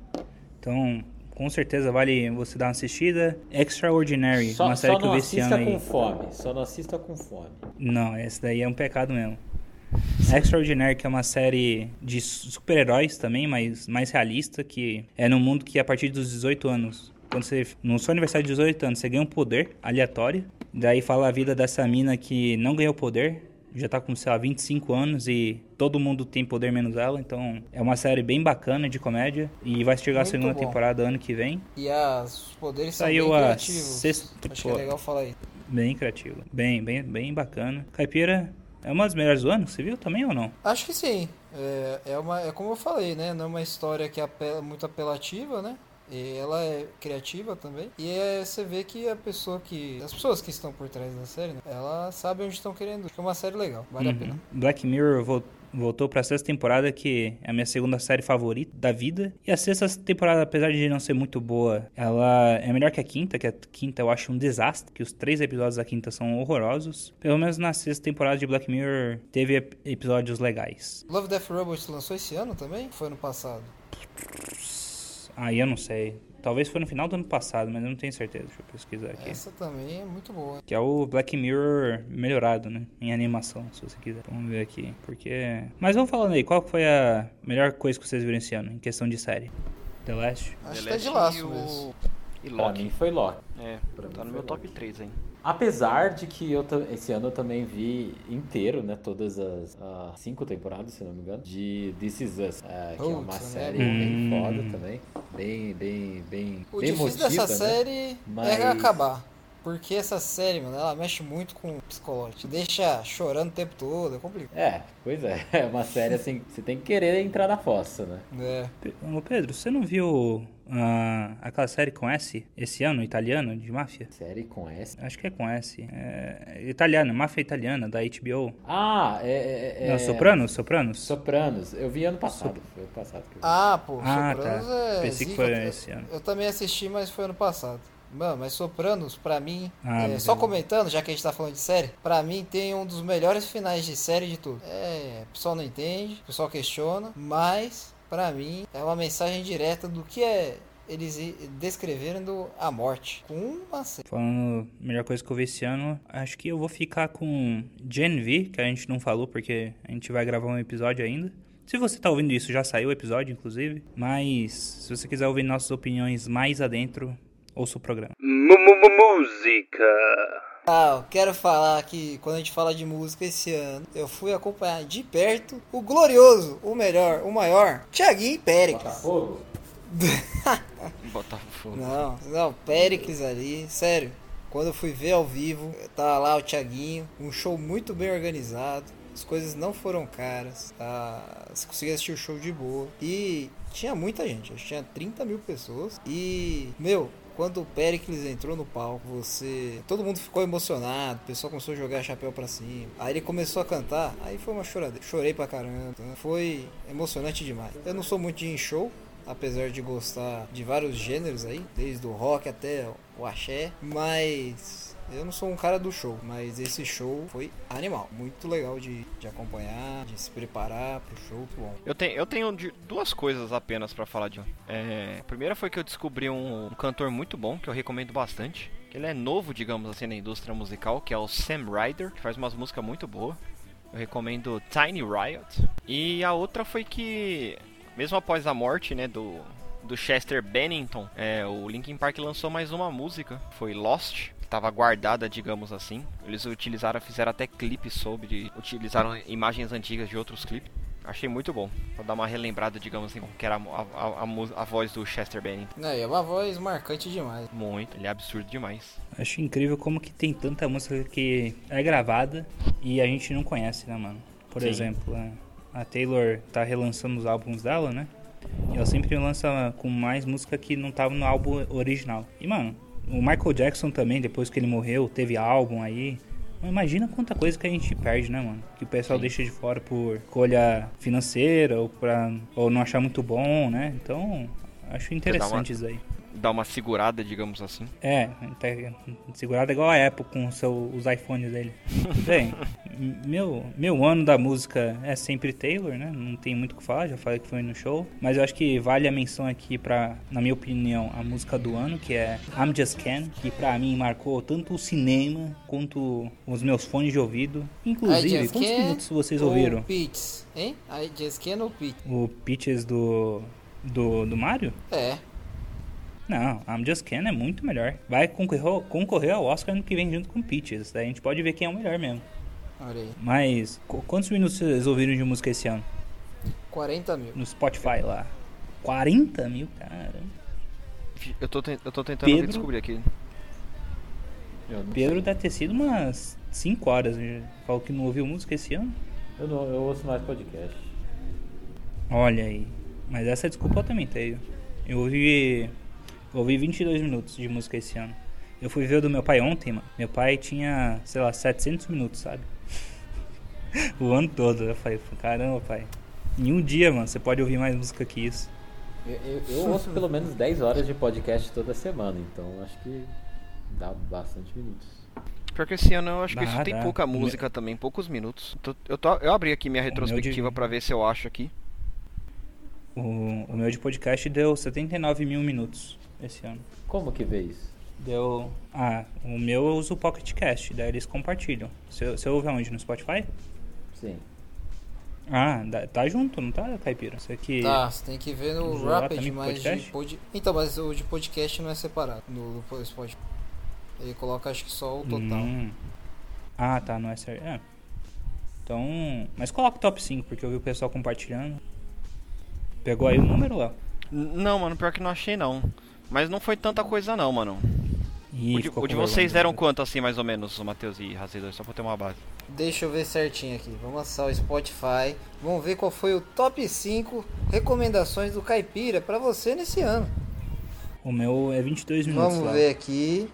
Então, com certeza vale você dar uma assistida. Extraordinary, Só, uma série só que eu não vi esse assista ano aí. com fome. Só não assista com fome. Não, esse daí é um pecado mesmo. Extraordinary, que é uma série de su- super-heróis também, mas mais realista, que é num mundo que a partir dos 18 anos, quando você, no seu aniversário de 18 anos, você ganha um poder aleatório. Daí fala a vida dessa mina que não ganhou poder, já tá com, sei lá, 25 anos e todo mundo tem poder menos ela. Então é uma série bem bacana de comédia e vai chegar a Muito segunda bom. temporada ano que vem. E as, os poderes Saiu são bem a criativos. sexta- Acho que é legal falar isso. Bem criativo, bem, bem, bem bacana. Caipira é uma das melhores do ano, você viu também ou não? Acho que sim. É, é, uma, é como eu falei, né? Não é uma história que é apela, muito apelativa, né? E ela é criativa também. E é, você vê que a pessoa que. As pessoas que estão por trás da série, né, elas sabem onde estão querendo. É uma série legal, vale a Uhum. pena. Black Mirror vol- voltou pra sexta temporada, que é a minha segunda série favorita da vida. E a sexta temporada, apesar de não ser muito boa, ela é melhor que a quinta, que a quinta eu acho um desastre, que os três episódios da quinta são horrorosos. Pelo menos na sexta temporada de Black Mirror teve ep- episódios legais. Love Death Robots lançou esse ano também? Foi ano passado. [laughs] Aí eu não sei. Talvez foi no final do ano passado, mas eu não tenho certeza. Deixa eu pesquisar aqui. Essa também é muito boa. Que é o Black Mirror melhorado, né? Em animação, se você quiser. Vamos ver aqui. Porque. Mas vamos falando aí, qual foi a melhor coisa que vocês viram esse ano, em questão de série? The Last? Acho The que é de Last laço e o- mesmo. E Pra Loki. mim foi Loki. É, Pra tá no meu Loki. top 3 hein. Apesar de que eu esse ano eu também vi inteiro, né? Todas as ah, cinco temporadas, se não me engano, de This Is Us. é, que é uma Putz, série né? bem Hum. foda também. Bem, bem, bem. O bem difícil emotiva, dessa né? série Mas- é acabar. Porque essa série, mano, ela mexe muito com o psicológico. Te deixa chorando o tempo todo, é complicado. É, pois é. [laughs] É uma série assim, você tem que querer entrar na fossa, né? É. Ô Pedro, você não viu ah, aquela série com S esse ano, italiana, de máfia? Série com S. Acho que é com S. É, italiana, máfia italiana, da HBO. Ah, é. é, é Não, Sopranos? Sopranos? Sopranos. Eu vi ano passado. Foi ano passado que eu vi. Ah, pô, Ah, Sopranos tá. é. Pensei que foi Eu- esse ano. Eu também assisti, mas foi ano passado. Mano, mas Sopranos, pra mim, Ah, é, só comentando, já que a gente tá falando de série, pra mim tem um dos melhores finais de série de tudo. É, o pessoal não entende, o pessoal questiona, mas pra mim é uma mensagem direta do que é eles descrevendo a morte com uma série. Falando melhor coisa que eu vi esse ano, acho que eu vou ficar com Gen V, que a gente não falou porque a gente vai gravar um episódio ainda. Se você tá ouvindo isso, já saiu o episódio, inclusive. Mas se você quiser ouvir nossas opiniões mais adentro, ouça o programa. Música. Ah, eu quero falar que quando a gente fala de música esse ano, eu fui acompanhar de perto o glorioso, o melhor, o maior, Thiaguinho Péricles. Botafogo? [laughs] Botafogo. Não, não, Péricles ali, sério. Quando eu fui ver ao vivo, tá lá o Thiaguinho, um show muito bem organizado. As coisas não foram caras, tá? você conseguia assistir o show de boa. E tinha muita gente, acho que tinha 30 mil pessoas. E, meu, quando o Pericles entrou no palco, você. Todo mundo ficou emocionado, o pessoal começou a jogar chapéu pra cima. Aí ele começou a cantar, aí foi uma choradeira. Chorei pra caramba. Foi emocionante demais. Eu não sou muito de show, apesar de gostar de vários gêneros aí, desde o rock até o axé, mas eu não sou um cara do show, mas esse show foi animal, muito legal de, de acompanhar, de se preparar pro show, bom. Eu tenho, eu tenho duas coisas apenas pra falar de um. É, a primeira foi que eu descobri um, um cantor muito bom, que eu recomendo bastante. Que ele é novo, digamos assim, na indústria musical, que é o Sam Ryder, que faz umas músicas muito boas. Eu recomendo Tiny Riot. E a outra foi que, mesmo após a morte, né, do, do Chester Bennington, é, o Linkin Park lançou mais uma música, foi Lost. Que Tava guardada, digamos assim. Eles utilizaram, fizeram até clipes sobre, utilizaram imagens antigas de outros clipes. Achei muito bom. Pra dar uma relembrada, digamos assim, como que era a, a, a, a voz do Chester Bennington. É, é uma voz marcante demais. Muito, ele é absurdo demais. Acho incrível como que tem tanta música que é gravada e a gente não conhece, né, mano? Por Sim. exemplo, a- a Taylor tá relançando os álbuns dela, né? E ela sempre lança com mais música que não tava no álbum original. E, mano, o Michael Jackson também, depois que ele morreu, teve álbum aí. Imagina quanta coisa que a gente perde, né, mano? Que o pessoal deixa de fora por escolha financeira ou, pra, ou não achar muito bom, né? Então, acho interessante isso aí. Dá uma segurada, digamos assim. É, tá segurado igual a Apple com o seu, os iPhones dele. [laughs] Bem, meu, meu ano da música é sempre Taylor, né? Não tem muito o que falar, já falei que foi no show. Mas eu acho que vale a menção aqui pra, na minha opinião, a música do ano, que é I'm Just Ken, que pra mim marcou tanto o cinema quanto os meus fones de ouvido. Inclusive, quantos Can't minutos vocês ou ouviram? Pitts, hein? I Just Can ou Pitts? O Pitches do, do, do Mario? É, Não, I'm Just Ken é muito melhor. Vai concorrer, concorrer ao Oscar ano que vem junto com Peaches. Daí a gente pode ver quem é o melhor mesmo. olha aí. Mas, qu- quantos minutos vocês ouviram de música esse ano? 40 mil. No Spotify lá? 40 mil, cara. Eu tô, eu tô tentando Pedro? descobrir aqui. Pedro deve ter sido umas 5 horas. né? Falou que não ouviu música esse ano? eu não, eu ouço mais podcast. Olha aí. Mas essa desculpa eu também tenho. Eu ouvi Ouvi 22 minutos de música esse ano. Eu fui ver o do meu pai ontem, mano. Meu pai tinha, sei lá, 700 minutos, sabe? [laughs] o ano todo. Eu falei, caramba, pai. Em um dia, mano, você pode ouvir mais música que isso. Eu, eu, eu ouço pelo menos 10 horas de podcast toda semana, então acho que dá bastante minutos. Pior que esse ano eu acho que Dá, isso tem dá. pouca O meu- música também, poucos minutos. Tô- Eu, tô, eu abri aqui minha retrospectiva de- pra ver se eu acho aqui. O, o meu de podcast deu 79 mil minutos esse ano. Como que vê isso? Deu. Ah, o meu eu uso o Pocket Cast, daí eles compartilham. Você, você ouve aonde? No Spotify? Sim. Ah, tá junto, não tá, Caipira? Você que. Tá, você tem que ver no Rapid, mas de podcast? pod... Então, mas o de podcast não é separado no, no Spotify. Ele coloca acho que só o total. Hum. Ah, tá, não é sério. É. Então. Mas coloca o top 5, porque eu vi o pessoal compartilhando. Pegou aí o número lá. N- Não, mano, pior que não achei não. Mas não foi tanta coisa não, mano. Ih, o de, o de vocês deram quanto assim, mais ou menos, o Matheus e Razedor, só pra eu ter uma base. Deixa eu ver certinho aqui. Vamos acessar o Spotify. Vamos ver qual foi o top 5 recomendações do Caipira pra você nesse ano. O meu é 22 minutos Vamos lá. ver aqui.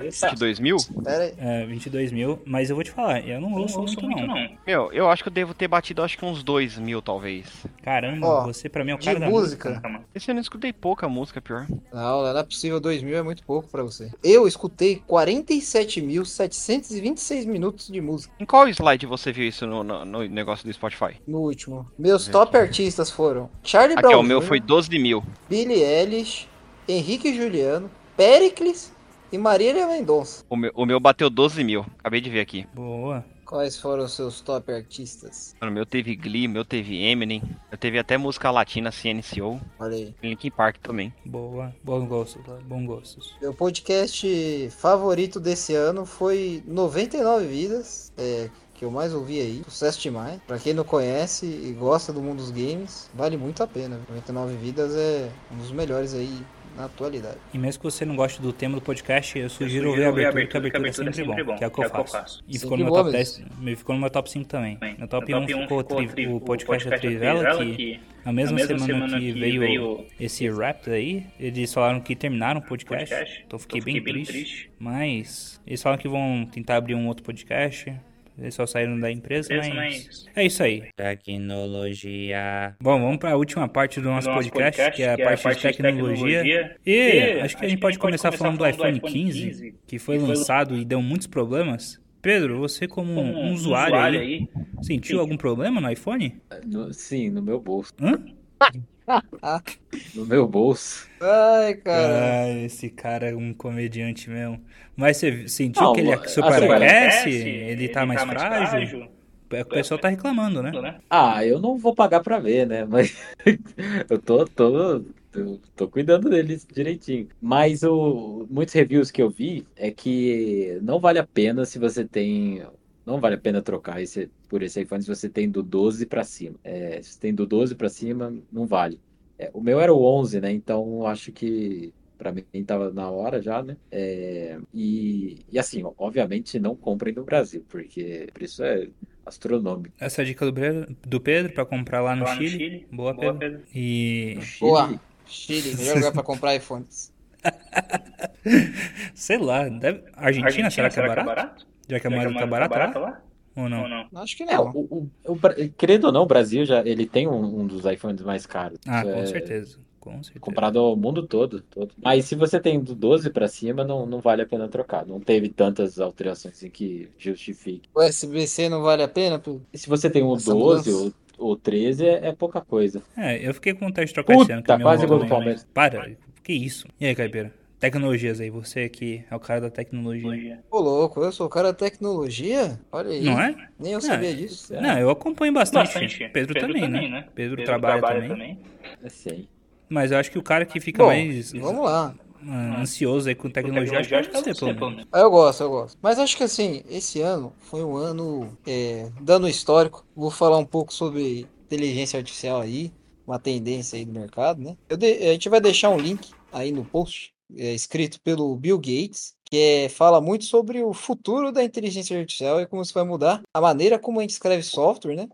De 2000? Pera aí. É, 22 mil, mas eu vou te falar, eu não ouço muito, não. Meu, eu acho que eu devo ter batido acho que uns 2 mil, talvez. Caramba, Ó, você pra mim é o de cara da música. música. Esse ano eu escutei pouca música, pior. Não, não é possível. 2 mil é muito pouco pra você. Eu escutei 47.726 minutos de música Em qual slide você viu isso no, no- no negócio do Spotify? no último. Meus top artistas foram Charlie Aqui, Brown ó, o meu foi 12 mil. Billie Eilish, Henrique e Juliano, Pericles e Marília Mendonça. O meu, o meu bateu 12 mil. Acabei de ver aqui. Boa. Quais foram os seus top artistas? Mano, o meu teve Glee, o meu teve Eminem. Eu teve até música latina, CNCO. Olha aí. Linkin Park também. Boa. Bom gosto, bom gostos. Meu podcast favorito desse ano foi 99 Vidas, é, que eu mais ouvi aí. Sucesso demais. Pra quem não conhece e gosta do mundo dos games, vale muito a pena. 99 Vidas é um dos melhores aí na atualidade. E mesmo que você não goste do tema do podcast, eu sugiro ouvir a abertura, que a abertura é sempre bom, que é o que eu faço. E ficou no, meu top mesmo. 10, me- ficou no meu top 5 também. No top No 1 top um ficou, ficou tri- tri- o podcast da Trivela, que na mesma, na mesma semana, semana que veio, veio esse rap aí, eles falaram que terminaram o podcast, Podcast. então fiquei, Então bem, fiquei bem triste, triste. Mas eles falaram que vão tentar abrir um outro podcast. Eles só saíram da empresa, Empresa, mas... mas- É isso aí. Tecnologia. Bom, vamos para a última parte do nosso, nosso podcast, podcast, que é a que é a parte, parte de de tecnologia. tecnologia. E, E acho que a gente pode começar falando do iPhone 15, que foi que foi lançado e deu muitos problemas. Pedro, você como, Como um usuário, aí, aí, sentiu algum problema no iPhone? No- sim, no meu bolso. Hã? [laughs] [laughs] No meu bolso. Ai, cara. Ah, esse cara é um comediante mesmo. Mas você sentiu Não, que ele assim, superaquece? Ele tá mais frágil? O pessoal tá reclamando, né? né? Ah, eu não vou pagar pra ver, né? Mas [laughs] eu tô, tô, tô, tô cuidando deles direitinho. Mas o, muitos reviews que eu vi é que não vale a pena se você tem. Não vale a pena trocar esse, por esse iPhone se você tem do 12 pra cima. É, se você tem do 12 pra cima, não vale. É, o meu era o 11, né? Então acho que pra mim tava na hora já, né? É, e, e assim, obviamente não comprem no Brasil, porque o preço é astronômico. Essa é a dica do Pedro, do Pedro pra comprar lá no, Lá no Chile. Chile. Boa, Boa, Pedro. Pedro. E Chile, Boa. Chile, [laughs] melhor lugar pra comprar iPhones. [laughs] sei lá, deve... Argentina, será que é barato? Já que a moeda tá barata lá? Ou não? Ou não? Acho que É, não. o, o, o Bra- querendo ou não, o Brasil já ele tem um, um dos iPhones mais caros. Ah, com é certeza. Com certeza. Comparado ao mundo todo, todo. Mas se você tem do 12 pra cima, não, não vale a pena trocar. Não teve tantas alterações em que justifique. O USB-C não vale a pena? pô? Se você tem o Essa 12 mudança. ou o 13, é, é pouca coisa. É, eu fiquei com vontade de trocar Puta, esse ano. que o meu quase gol do. Palmeiras. Para, que isso? E aí, Caipira? Tecnologias aí, você que é o cara da tecnologia. Ô, louco, eu sou o cara da tecnologia? Olha aí. Não é? Nem eu sabia disso. É, Não, eu acompanho bastante. Bastante. Pedro, também, né? Pedro, trabalha, também. é sei. Mas eu acho que o cara que fica Bom, mais vamos lá. ah, ansioso aí com tecnologia, acho que é você, pelo menos. Ah, Eu gosto, eu gosto. Mas acho que assim, esse ano foi um ano é, dando histórico. Vou falar um pouco sobre inteligência artificial aí, uma tendência aí do mercado, né? Eu de- a gente vai deixar um link aí no post, é, escrito pelo Bill Gates, que é, fala muito sobre o futuro da inteligência artificial e como isso vai mudar a maneira como a gente escreve software, né?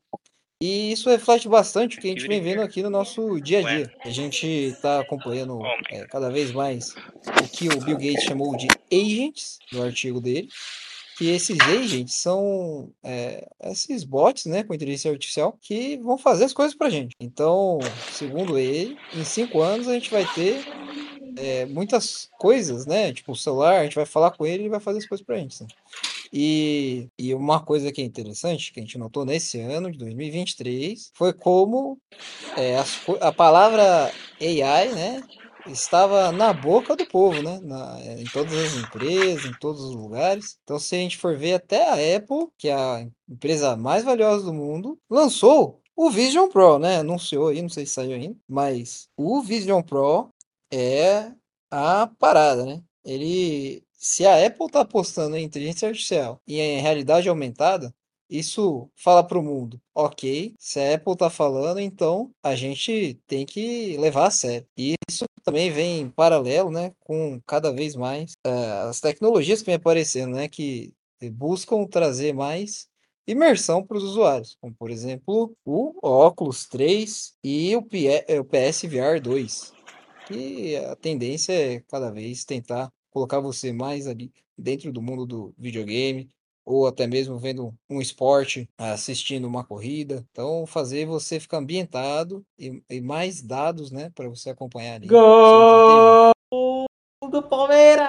E isso reflete bastante o que a gente vem vendo aqui no nosso dia a dia. A gente está acompanhando é, cada vez mais o que o Bill Gates chamou de agents no artigo dele. Que esses agents são é, esses bots, né, com inteligência artificial, que vão fazer as coisas pra gente. Então, segundo ele, em cinco anos a gente vai ter é, muitas coisas, né? Tipo, o celular, a gente vai falar com ele e ele vai fazer as coisas pra gente. Assim. E, e uma coisa que é interessante, que a gente notou nesse ano de 2023, foi como é, as, a palavra AI, né? Estava na boca do povo, né? Na, em todas as empresas, em todos os lugares. Então, se a gente for ver, até a Apple, que é a empresa mais valiosa do mundo, lançou o Vision Pro, né? Anunciou aí, não sei se saiu ainda, mas o Vision Pro é a parada, né? Ele se a Apple está apostando em inteligência artificial e em realidade aumentada, isso fala para o mundo, ok, se a Apple está falando, então a gente tem que levar a sério. E isso também vem em paralelo, né, com cada vez mais uh, as tecnologias que vem aparecendo, né, que buscam trazer mais imersão para os usuários, como por exemplo o Oculus 3 e o PSVR 2. E a tendência é cada vez tentar colocar você mais ali dentro do mundo do videogame, ou até mesmo vendo um esporte, assistindo uma corrida. Então, fazer você ficar ambientado e, e mais dados, né, para você acompanhar ali. Gol do Palmeiras!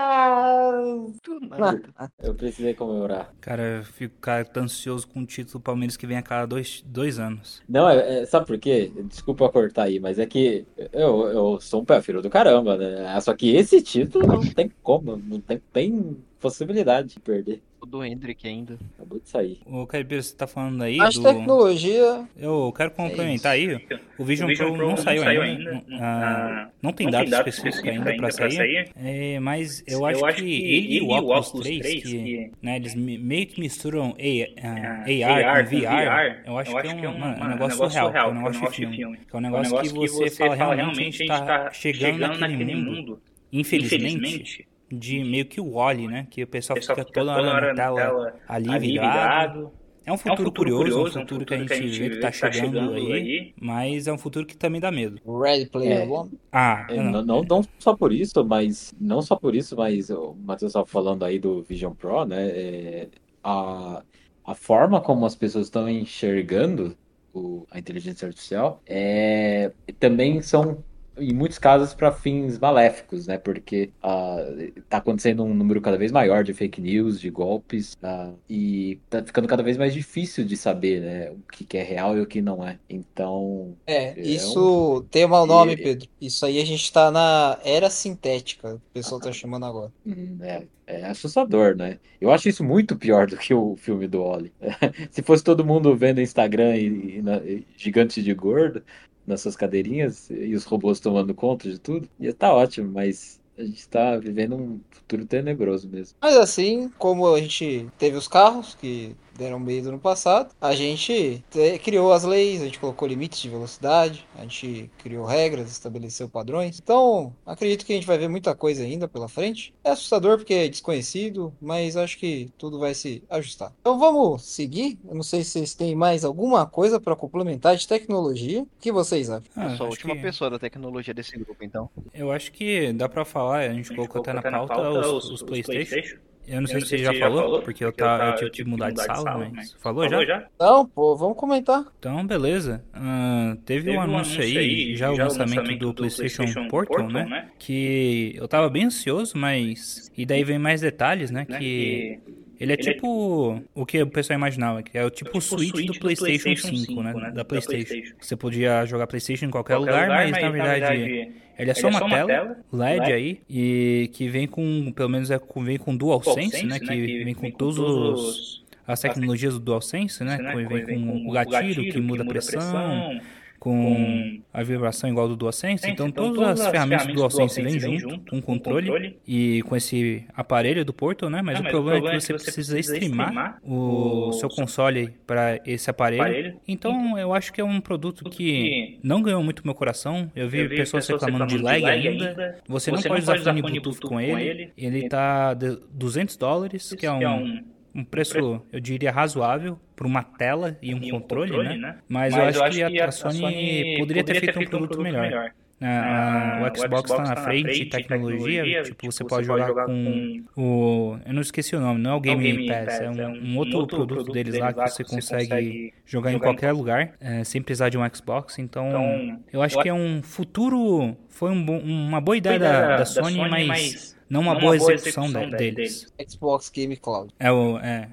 Eu precisei comemorar. Cara, eu fico cara, tô ansioso com o título do Palmeiras que vem a cada dois, dois anos. Não, é, é, sabe por quê? Desculpa cortar aí, mas é que eu, eu sou um pé filho do caramba, né? Só que esse título não tem como, não tem, tem possibilidade de perder do Hendrick ainda. Acabou de sair. O Caipira, você tá falando aí As do... tecnologia... Eu quero complementar é aí. O Vision, o Vision Pro, Pro, não, saiu, saiu ainda. ainda. Ah, não tem dados específicos ainda, ainda para sair. sair. É, mas eu, eu acho, acho, que ele e o Oculus 3, 3 que, que, né, eles meio que misturam AR, AR com VR, eu acho, que é um, um, um negócio surreal, é um negócio de filme. É um negócio que você fala, realmente, a gente tá chegando naquele mundo. Infelizmente de meio que o Wally, né? Que o pessoal, o pessoal fica, fica toda hora na tela, tela ali, ali virado. É um futuro, é um futuro curioso, curioso, um futuro, um futuro que, a gente, que a gente vê que tá, tá chegando, chegando aí, aí, mas é um futuro que também dá medo. Red Player é. One? Ah, é, não. não. Não, só por isso, mas não só por isso, mas o Matheus estava falando aí do Vision Pro, né? É, a, a forma como as pessoas estão enxergando o, a inteligência artificial é, também são em muitos casos para fins maléficos, né? Porque uh, tá acontecendo um número cada vez maior de fake news, de golpes, uh, e tá ficando cada vez mais difícil de saber, né? O que, que é real e o que não é. Então. É, é isso um... tem um mau nome, e... Pedro. Isso aí a gente tá na era sintética, o pessoal tá chamando agora. Hum, é, é assustador, né? Eu acho isso muito pior do que o filme do Oli. [laughs] Se fosse todo mundo vendo Instagram e, e, e gigante de gordo, nas suas cadeirinhas e os robôs tomando conta de tudo, ia estar tá ótimo, mas a gente está vivendo um futuro tenebroso mesmo. Mas assim, como a gente teve os carros que deram medo no passado, a gente criou as leis, a gente colocou limites de velocidade, a gente criou regras, estabeleceu padrões. Então, acredito que a gente vai ver muita coisa ainda pela frente. É assustador porque é desconhecido, mas acho que tudo vai se ajustar. Então vamos seguir. Eu não sei se vocês têm mais alguma coisa para complementar de tecnologia. O que vocês acham? Ah, eu sou a última que... pessoa da tecnologia desse grupo, então. Eu acho que dá para falar, a gente, a gente colocou até na pauta, pauta os, os, os, PlayStation. PlayStation. Eu não sei se você já, falou, falou, porque eu, tá, eu tive que mudar, de sala, sala mas... mas... Falou, falou já? já? Não, pô, vamos comentar. Então, beleza. Uh, teve, teve, um anúncio, aí, aí, já, o lançamento, lançamento do, do PlayStation, PlayStation Portal, Portal né? né? Que eu tava bem ansioso, mas... E daí vem mais detalhes, né? né? Que... Ele é ele tipo é... o que o pessoal imaginava, que é o tipo, é tipo Switch, Switch do, PlayStation, PlayStation 5, 5 né? né? Da, PlayStation. PlayStation. Você podia jogar PlayStation em qualquer, qualquer lugar, lugar, mas, mas na verdade, na verdade ele é só, ele uma, é só tela, uma, tela, LED, LED, aí, e que vem com, pelo menos é, vem com DualSense, né? Que, né? que vem com, vem com todos os, as tecnologias do DualSense, né? né? Vem, vem com o gatilho, gatilho que muda a pressão, pressão com a vibração igual do DualSense. Então, então, todas, as ferramentas do DualSense vêm junto, com o controle, controle, e com esse aparelho do Portal, né? Mas, Não, o, mas problema o, problema é que você, é que você precisa, precisa streamar, streamar o, o seu console para esse aparelho. aparelho. Então, então, eu acho que é um produto que não ganhou muito meu coração. Eu vi, eu vi pessoas, pessoas reclamando, de lag, lag ainda. ainda. Você, você, não pode usar fone Bluetooth com ele. Ele está 200 dólares, que é um um preço, eu diria, razoável por uma tela e um, controle, né? Mas, eu acho que a, a Sony poderia ter feito um produto melhor. Ah, o Xbox está na frente, tecnologia, tipo, você pode jogar, com, o... Eu não esqueci o nome, não é o Game, Game Pass, é um, um, outro, outro produto, produto deles lá que você consegue, consegue jogar em qualquer lugar, é, sem precisar de um Xbox. Então, então eu acho eu... que é um futuro... Foi um, uma boa ideia, da, da, da, Sony, Sony mas, mas não uma, não boa, boa execução, execução deles. Xbox Game Cloud. É o... É,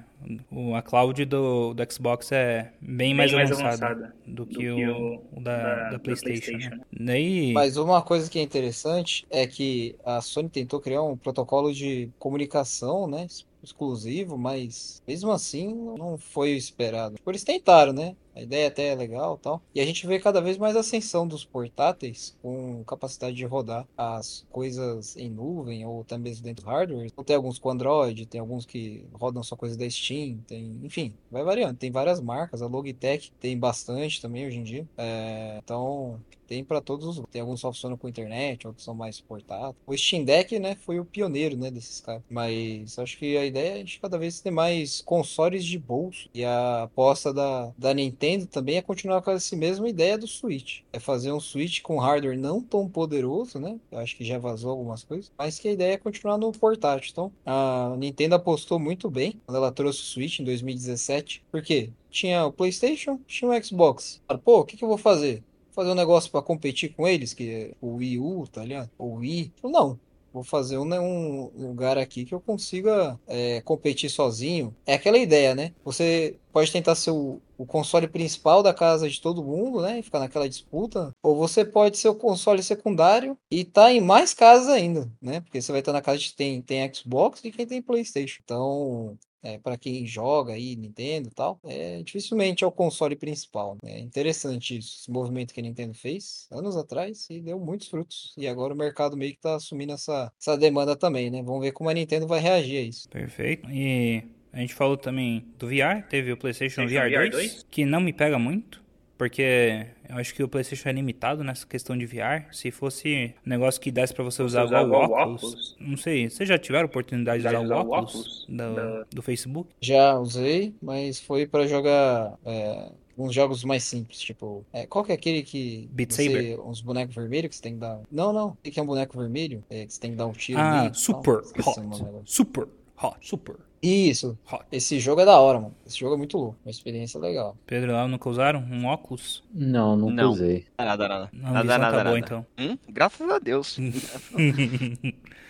o, a cloud do, do Xbox é bem, bem mais, mais avançada, avançada do, que, do que o, o, da, da, da PlayStation. PlayStation. Né? Daí... Mas uma coisa que é interessante é que a Sony tentou criar um protocolo de comunicação, né? exclusivo, mas mesmo assim não foi o esperado. Por eles tentaram, né? A ideia até é legal tal. E a gente vê cada vez mais ascensão dos portáteis com capacidade de rodar as coisas em nuvem ou até mesmo dentro do hardware. Então, tem alguns com Android, tem alguns que rodam só coisa da Steam, tem, enfim, vai variando. Tem várias marcas, a Logitech tem bastante também hoje em dia. É, então, tem para todos os. Tem alguns só funcionam com internet, outros são mais portáteis. O Steam Deck, né, foi o pioneiro, né, desses caras. Mas acho que a ideia é gente cada vez ter mais consoles de bolso. E a aposta da, da Nintendo também é continuar com essa mesma ideia do Switch. É fazer um Switch com hardware não tão poderoso, né? Eu acho que já vazou algumas coisas. Mas que a ideia é continuar no portátil. Então, a Nintendo apostou muito bem quando ela trouxe o Switch em 2017. Por quê? Tinha o PlayStation, tinha o Xbox. Pô, o que, que eu vou fazer? fazer um negócio para competir com eles, que é o Wii U, tá ligado? O Wii. Não, vou fazer um, né, um, lugar aqui que eu consiga é, competir sozinho. É aquela ideia, né? Você pode tentar ser o, o, console principal da casa de todo mundo, né? E ficar naquela disputa. Ou você pode ser o console secundário e tá em mais casas ainda, né? Porque você vai estar na casa de quem tem Xbox e quem tem PlayStation. Então, é, para quem joga aí, Nintendo e tal, é, dificilmente é o console principal. Né? É interessante isso, esse movimento que a Nintendo fez anos atrás e deu muitos frutos. E agora o mercado meio que tá assumindo essa, essa demanda também, né? Vamos ver como a Nintendo vai reagir a isso. Perfeito. E a gente falou também do VR, teve o PlayStation, VR, VR 2, 2, que não me pega muito. Porque eu acho que o PlayStation é limitado nessa questão de VR. Se fosse um negócio que desse para você usar, usar o óculos, óculos, não sei. Vocês já tiveram oportunidade de usar, usar o óculos, do, do, Facebook? Já usei, mas foi para jogar é, uns jogos mais simples, tipo, é, qual que é aquele que Beat você, Saber. uns bonecos vermelhos que você tem que dar? Não, não. O que é um boneco vermelho? É, que você tem que dar um tiro. Ah, ali, super hot. Super hot, super. Isso. Esse jogo é da hora, mano. Esse jogo é muito louco. Uma experiência legal. Pedro lá nunca usaram um óculos? Não, nunca não. usei. Nada, nada. Não, nada, nada, acabou, nada. então. Hum? Graças a Deus. [laughs]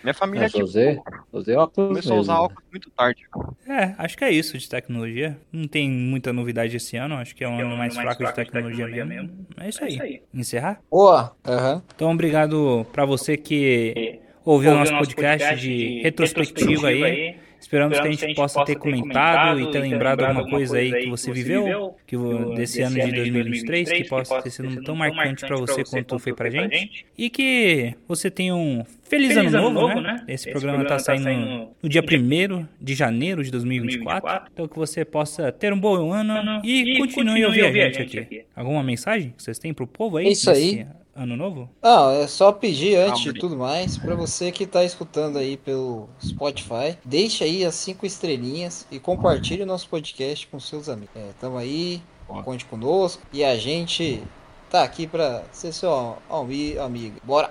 Minha família aqui usei, usei óculos começou a mesmo. usar óculos muito tarde. É, acho que é isso de tecnologia. Não tem muita novidade esse ano. Acho que é um ano mais, fraco, de tecnologia, mesmo. É isso aí. Encerrar? Boa. Aham. Então, obrigado pra você que ouviu o nosso podcast, de retrospectiva aí. Esperamos, que a gente possa ter comentado e ter lembrado alguma coisa aí que você viveu, que desse ano de 2023, que possa ter sido tão marcante para você quanto foi pra gente. E que você tenha um feliz, ano, novo, né? Esse, programa está saindo no dia 1 de janeiro de 2024. Então que você possa ter um bom ano e, continue a ouvir a gente aqui. Alguma mensagem que vocês têm pro povo aí? Isso aí. Ano novo? Não, é só pedir antes de tudo mais para você que tá escutando aí pelo Spotify, deixe aí as cinco estrelinhas e compartilhe o nosso podcast com seus amigos. É, tamo aí, conte conosco e a gente tá aqui para ser seu amigo. Bora!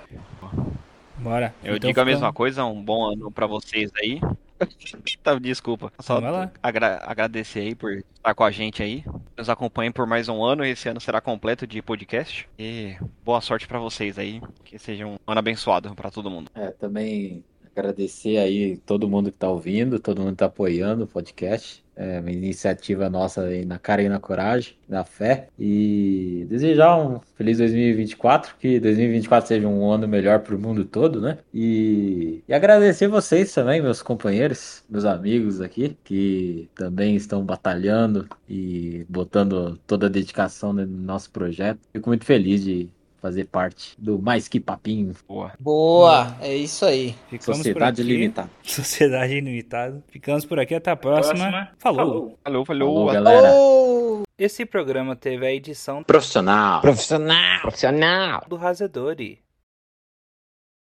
Bora. Eu Então digo a mesma coisa, um bom ano pra vocês aí. [laughs] tá, desculpa. Só Vai lá. agra- agradecer aí por estar com a gente aí. Nos acompanhem por mais um ano. Esse ano será completo de podcast. E boa sorte pra vocês aí. Que seja um ano abençoado pra todo mundo. É, também agradecer aí todo mundo que tá ouvindo, todo mundo que tá apoiando o podcast. É uma iniciativa nossa aí na cara e na coragem, na fé. E desejar um feliz 2024, que 2024 seja um ano melhor pro mundo todo, né? E, e agradecer vocês também, meus companheiros, meus amigos aqui, que também estão batalhando e botando toda a dedicação no nosso projeto. Fico muito feliz de fazer parte do Mais Que Papinho, Boa. Boa, é isso aí. Ficamos [laughs] Sociedade. Limitada. Sociedade Ilimitada. Ficamos por aqui. Até a próxima. Falou. Falou, falou. Falou, galera. Oh! Esse programa teve a edição Profissional. Profissional. Profissional. do Razedori.